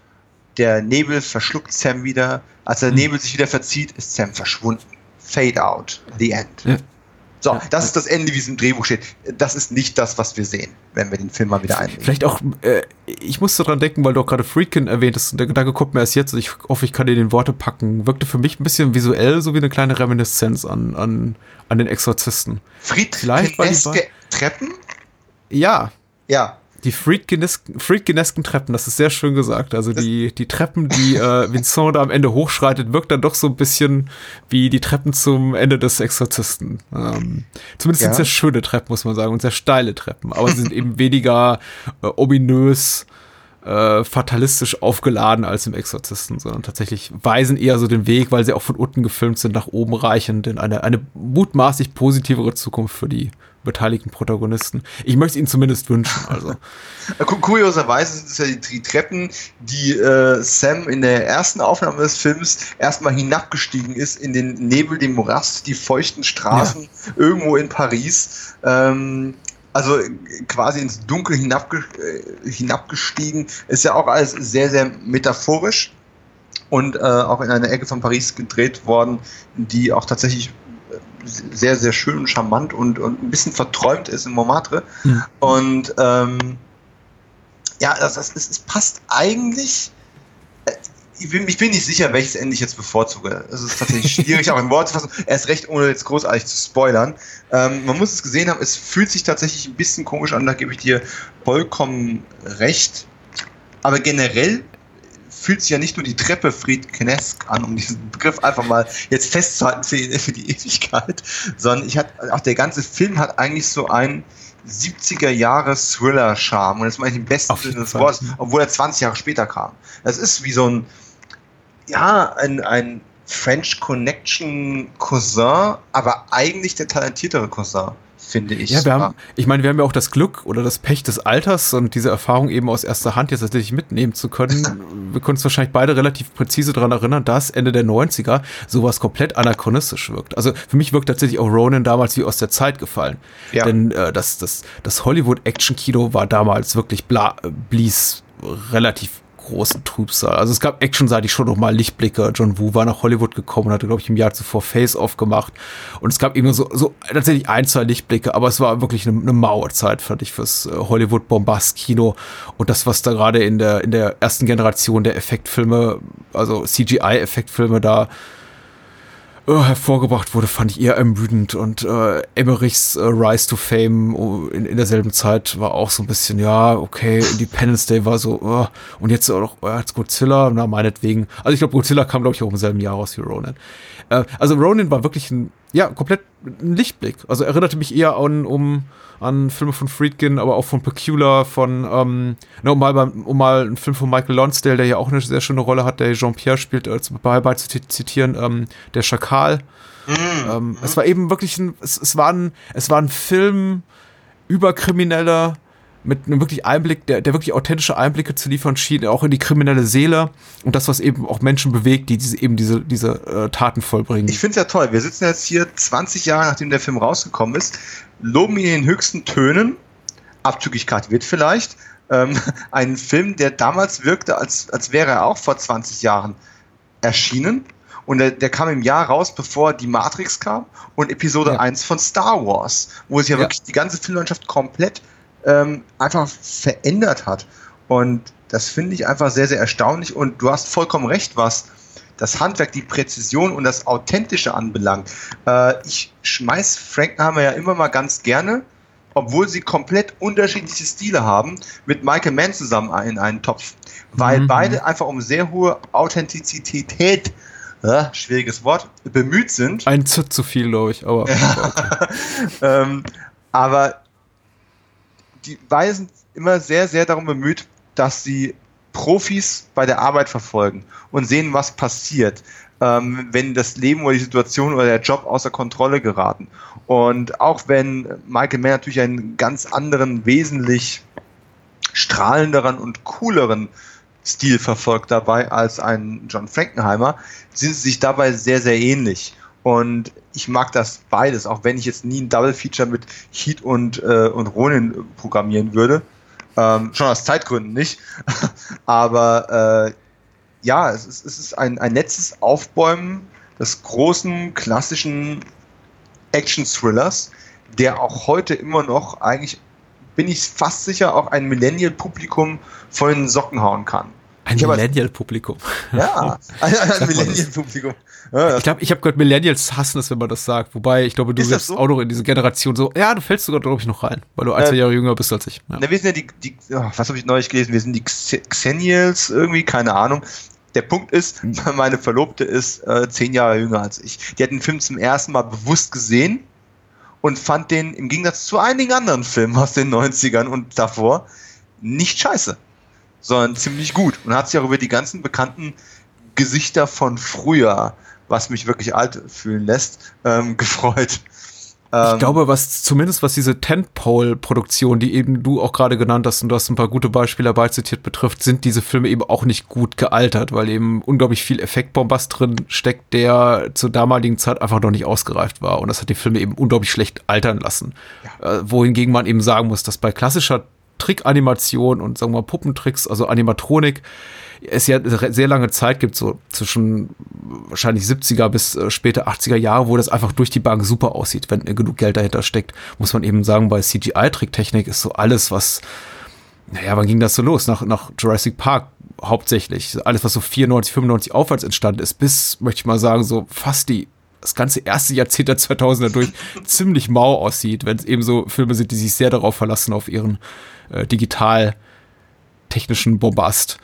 Der Nebel verschluckt Sam wieder. Als der mhm. Nebel sich wieder verzieht, ist Sam verschwunden. Fade out. The end. Ja. So, ja. das ist das Ende, wie es im Drehbuch steht. Das ist nicht das, was wir sehen, wenn wir den Film mal wieder einnehmen. Vielleicht auch, äh, ich musste dran denken, weil du auch gerade Freakin erwähnt hast, der Gedanke kommt mir erst jetzt, und ich hoffe, ich kann dir den Worte packen. Wirkte für mich ein bisschen visuell, so wie eine kleine Reminiszenz an, an, an den Exorzisten. Friedkineske Treppen? Ja. Ja, die Freakgenesken Treppen, das ist sehr schön gesagt. Also die, die Treppen, die äh, Vincent da am Ende hochschreitet, wirkt dann doch so ein bisschen wie die Treppen zum Ende des Exorzisten. Ähm, zumindest ja. sind sehr schöne Treppen, muss man sagen, und sehr steile Treppen. Aber sie sind eben weniger äh, ominös, äh, fatalistisch aufgeladen als im Exorzisten, sondern tatsächlich weisen eher so den Weg, weil sie auch von unten gefilmt sind, nach oben reichend in eine, eine mutmaßlich positivere Zukunft für die beteiligten Protagonisten. Ich möchte es ihnen zumindest wünschen. Also. (laughs) Kurioserweise sind es ja die, die Treppen, die äh, Sam in der ersten Aufnahme des Films erstmal hinabgestiegen ist in den Nebel, den Morast, die feuchten Straßen ja. irgendwo in Paris. Ähm, also quasi ins Dunkel hinabge äh, hinabgestiegen. Ist ja auch alles sehr, sehr metaphorisch und äh, auch in einer Ecke von Paris gedreht worden, die auch tatsächlich sehr, sehr schön und charmant und, und ein bisschen verträumt ist in Montmartre. Mhm. Und ähm, ja, das, das, es passt eigentlich. Ich bin, ich bin nicht sicher, welches Ende ich jetzt bevorzuge. Es ist tatsächlich schwierig, auch in Worte zu fassen. Erst recht, ohne jetzt großartig zu spoilern. Ähm, man muss es gesehen haben, es fühlt sich tatsächlich ein bisschen komisch an, da gebe ich dir vollkommen recht. Aber generell fühlt sich ja nicht nur die Treppe Friedkenesk an, um diesen Begriff einfach mal jetzt festzuhalten für die, für die Ewigkeit, sondern ich hat, auch der ganze Film hat eigentlich so einen 70er Jahre Thriller-Charme. Und das meine ich im besten Sinne des Wortes, obwohl er 20 Jahre später kam. Das ist wie so ein, ja, ein, ein French Connection Cousin, aber eigentlich der talentiertere Cousin finde ich. Ja, wir haben, ich meine, wir haben ja auch das Glück oder das Pech des Alters und diese Erfahrung eben aus erster Hand jetzt tatsächlich mitnehmen zu können. (laughs) wir können uns wahrscheinlich beide relativ präzise daran erinnern, dass Ende der 90er sowas komplett anachronistisch wirkt. Also für mich wirkt tatsächlich auch Ronan damals wie aus der Zeit gefallen. Ja. Denn äh, das, das, das Hollywood-Action-Kino war damals wirklich bla, blies relativ großen Trübsal. Also es gab actionseitig schon noch mal Lichtblicke. John Woo war nach Hollywood gekommen und hatte, glaube ich, im Jahr zuvor Face-Off gemacht. Und es gab immer so, so tatsächlich ein, zwei Lichtblicke, aber es war wirklich eine, eine Mauerzeit, fand ich, fürs äh, Hollywood-Bombast-Kino. Und das, was da gerade in der, in der ersten Generation der Effektfilme, also CGI-Effektfilme da äh, hervorgebracht wurde, fand ich eher ermüdend. Und äh, Emmerichs äh, Rise to Fame oh, in, in derselben Zeit war auch so ein bisschen, ja, okay, Independence Day war so, uh, und jetzt auch äh, als Godzilla, na, meinetwegen. Also ich glaube, Godzilla kam, glaube ich, auch im selben Jahr raus wie Ronin. Äh, also Ronin war wirklich ein ja, komplett ein Lichtblick. Also erinnerte mich eher an, um, an Filme von Friedkin, aber auch von Peculiar, von, ähm, ne, um, mal um mal einen Film von Michael Lonsdale, der ja auch eine sehr schöne Rolle hat, der Jean-Pierre spielt, äh, bei, bei zu zitieren, ähm, der Schakal. Mhm. Ähm, es war eben wirklich ein, es, es, war ein, es war ein Film über Kriminelle, mit einem wirklich Einblick, der, der wirklich authentische Einblicke zu liefern schien, auch in die kriminelle Seele und das, was eben auch Menschen bewegt, die diese, eben diese, diese äh, Taten vollbringen. Ich finde es ja toll. Wir sitzen jetzt hier 20 Jahre, nachdem der Film rausgekommen ist, loben ihn in den höchsten Tönen, abzüglich Kate Witt vielleicht, ähm, (laughs) einen Film, der damals wirkte, als, als wäre er auch vor 20 Jahren erschienen. Und der, der, kam im Jahr raus, bevor die Matrix kam und Episode ja. 1 von Star Wars, wo sich ja, ja, wirklich die ganze Filmlandschaft komplett ähm, einfach verändert hat. Und das finde ich einfach sehr, sehr erstaunlich. Und du hast vollkommen recht, was das Handwerk, die Präzision und das Authentische anbelangt. Äh, ich schmeiß Frankenheimer ja immer mal ganz gerne, obwohl sie komplett unterschiedliche Stile haben, mit Michael Mann zusammen in einen Topf. Weil mhm. beide einfach um sehr hohe Authentizität äh, schwieriges Wort, bemüht sind. Ein Z zu viel, glaube ich, aber. (laughs) ähm, aber die sind immer sehr, sehr darum bemüht, dass sie Profis bei der Arbeit verfolgen und sehen, was passiert, ähm, wenn das Leben oder die Situation oder der Job außer Kontrolle geraten. Und auch wenn Michael Mann natürlich einen ganz anderen, wesentlich strahlenderen und cooleren Stil verfolgt dabei als ein John Frankenheimer, sind sie sich dabei sehr, sehr ähnlich. Und ich mag das beides, auch wenn ich jetzt nie ein Double Feature mit Heat und, äh, und Ronin programmieren würde. Ähm, schon aus Zeitgründen nicht. (laughs) Aber äh, ja, es ist, es ist ein, ein nettes Aufbäumen des großen, klassischen Action-Thrillers, der auch heute immer noch eigentlich, bin ich fast sicher, auch ein Millennial-Publikum von den Socken hauen kann. Ein Millennial-Publikum. Ja, (laughs) ein, ein Millennial-Publikum. Ja, ich glaube, ich habe gehört, Millennials hassen es, wenn man das sagt. Wobei, ich glaube, du wirst so? auch noch in diese Generation so, ja, du fällst sogar, glaube ich, noch rein, weil du ein, zwei Jahre jünger bist als ich. Ja. Na, wir sind ja die, die oh, was habe ich neulich gelesen? Wir sind die Xennials irgendwie, keine Ahnung. Der Punkt ist, (laughs) meine Verlobte ist äh, zehn Jahre jünger als ich. Die hat den Film zum ersten Mal bewusst gesehen und fand den im Gegensatz zu einigen anderen Filmen aus den 90ern und davor nicht scheiße sondern ziemlich gut und hat sich auch über die ganzen bekannten Gesichter von früher, was mich wirklich alt fühlen lässt, ähm, (laughs) gefreut. Ich ähm, glaube, was zumindest was diese Tentpole-Produktion, die eben du auch gerade genannt hast und du hast ein paar gute Beispiele dabei zitiert betrifft, sind diese Filme eben auch nicht gut gealtert, weil eben unglaublich viel Effektbombast drin steckt, der zur damaligen Zeit einfach noch nicht ausgereift war. Und das hat die Filme eben unglaublich schlecht altern lassen. Ja. Äh, wohingegen man eben sagen muss, dass bei klassischer Trickanimation und sagen wir mal Puppentricks, also Animatronik, es ja sehr lange Zeit gibt, so zwischen wahrscheinlich 70er bis äh, später 80er Jahre, wo das einfach durch die Bank super aussieht, wenn genug Geld dahinter steckt. Muss man eben sagen, bei CGI-Tricktechnik ist so alles, was, naja, wann ging das so los? Nach, nach Jurassic Park hauptsächlich. Alles, was so 94, 95 aufwärts entstanden ist, bis, möchte ich mal sagen, so fast die das ganze erste Jahrzehnt der 2000er durch (laughs) ziemlich mau aussieht, wenn es eben so Filme sind, die sich sehr darauf verlassen, auf ihren äh, digital technischen Bombast.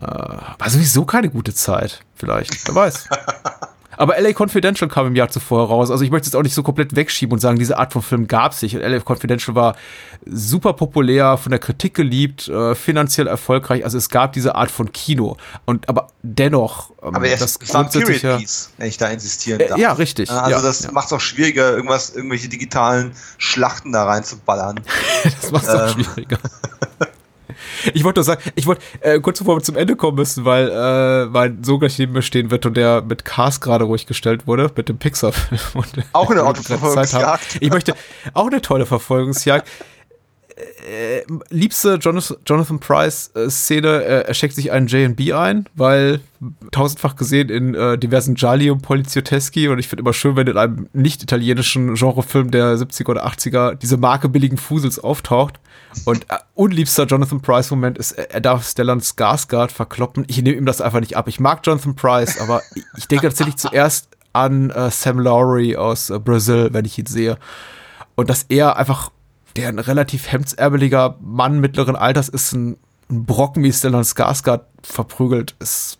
Äh, war sowieso keine gute Zeit, vielleicht. Wer weiß. (laughs) Aber LA Confidential kam im Jahr zuvor raus. Also ich möchte es auch nicht so komplett wegschieben und sagen, diese Art von Film gab es nicht. LA Confidential war super populär, von der Kritik geliebt, äh, finanziell erfolgreich. Also es gab diese Art von Kino. Und aber dennoch, ähm, aber das war ein Period Piece, wenn ich da insistieren darf. Äh, ja, richtig. Also ja, das ja. macht es auch schwieriger, irgendwas, irgendwelche digitalen Schlachten da reinzuballern. (laughs) das macht es ähm. auch schwieriger. (laughs) Ich wollte nur sagen, ich wollte äh, kurz bevor wir zum Ende kommen müssen, weil äh, mein Sohn gleich neben mir stehen wird und der mit Cars gerade ruhig gestellt wurde, mit dem Pixar-Film. (laughs) Auch eine (laughs) Autoverfolgungsjagd. Ich möchte auch eine tolle Verfolgungsjagd. Äh, liebste Jonathan, Jonathan Price äh, äh, er steckt sich einen J&B ein, weil tausendfach gesehen in äh, diversen Gialli und Polizioteschi und ich finde immer schön, wenn in einem nicht italienischen Genrefilm der 70er oder 80er diese Marke billigen Fusels auftaucht und äh, unliebster Jonathan Price Moment ist, er darf Stellan Skarsgård verkloppen. Ich nehme ihm das einfach nicht ab. Ich mag Jonathan Price, aber ich denke tatsächlich (laughs) zuerst an äh, Sam Lowry aus äh, Brazil, wenn ich ihn sehe. Und dass er einfach der ein relativ hemdsärbeliger Mann mittleren Alters ist, ein, ein Brocken wie Stellan Skarsgård verprügelt, ist,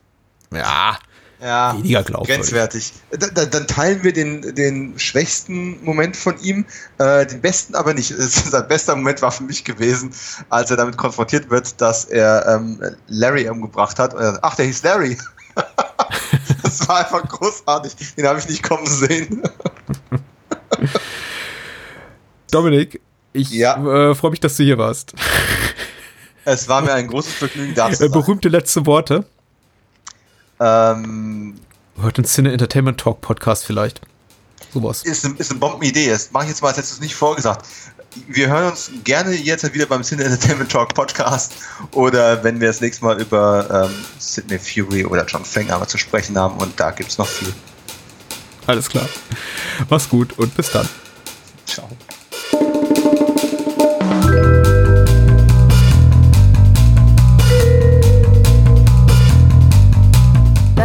ja, ja, weniger glaubwürdig. Grenzwertig. Da, da, dann teilen wir den, den schwächsten Moment von ihm, äh, den besten aber nicht. Sein bester Moment war für mich gewesen, als er damit konfrontiert wird, dass er ähm, Larry umgebracht hat. Ach, der hieß Larry. (laughs) das war einfach großartig. Den habe ich nicht kommen sehen. (laughs) Dominik, ich ja. äh, freue mich, dass du hier warst. (laughs) Es war mir ein großes Vergnügen, da zu sein. Berühmte letzte Worte. Ähm, Hört ein Cine Entertainment Talk Podcast vielleicht. Sowas. Ist, eine, ist eine Bombenidee. Das mache ich jetzt mal, als hättest du es nicht vorgesagt. Wir hören uns gerne jetzt wieder beim Cine Entertainment Talk Podcast oder wenn wir das nächste Mal über ähm, Sidney Fury oder John Frankenheimer zu sprechen haben und da gibt es noch viel. Alles klar. Mach's gut und bis dann. Ciao.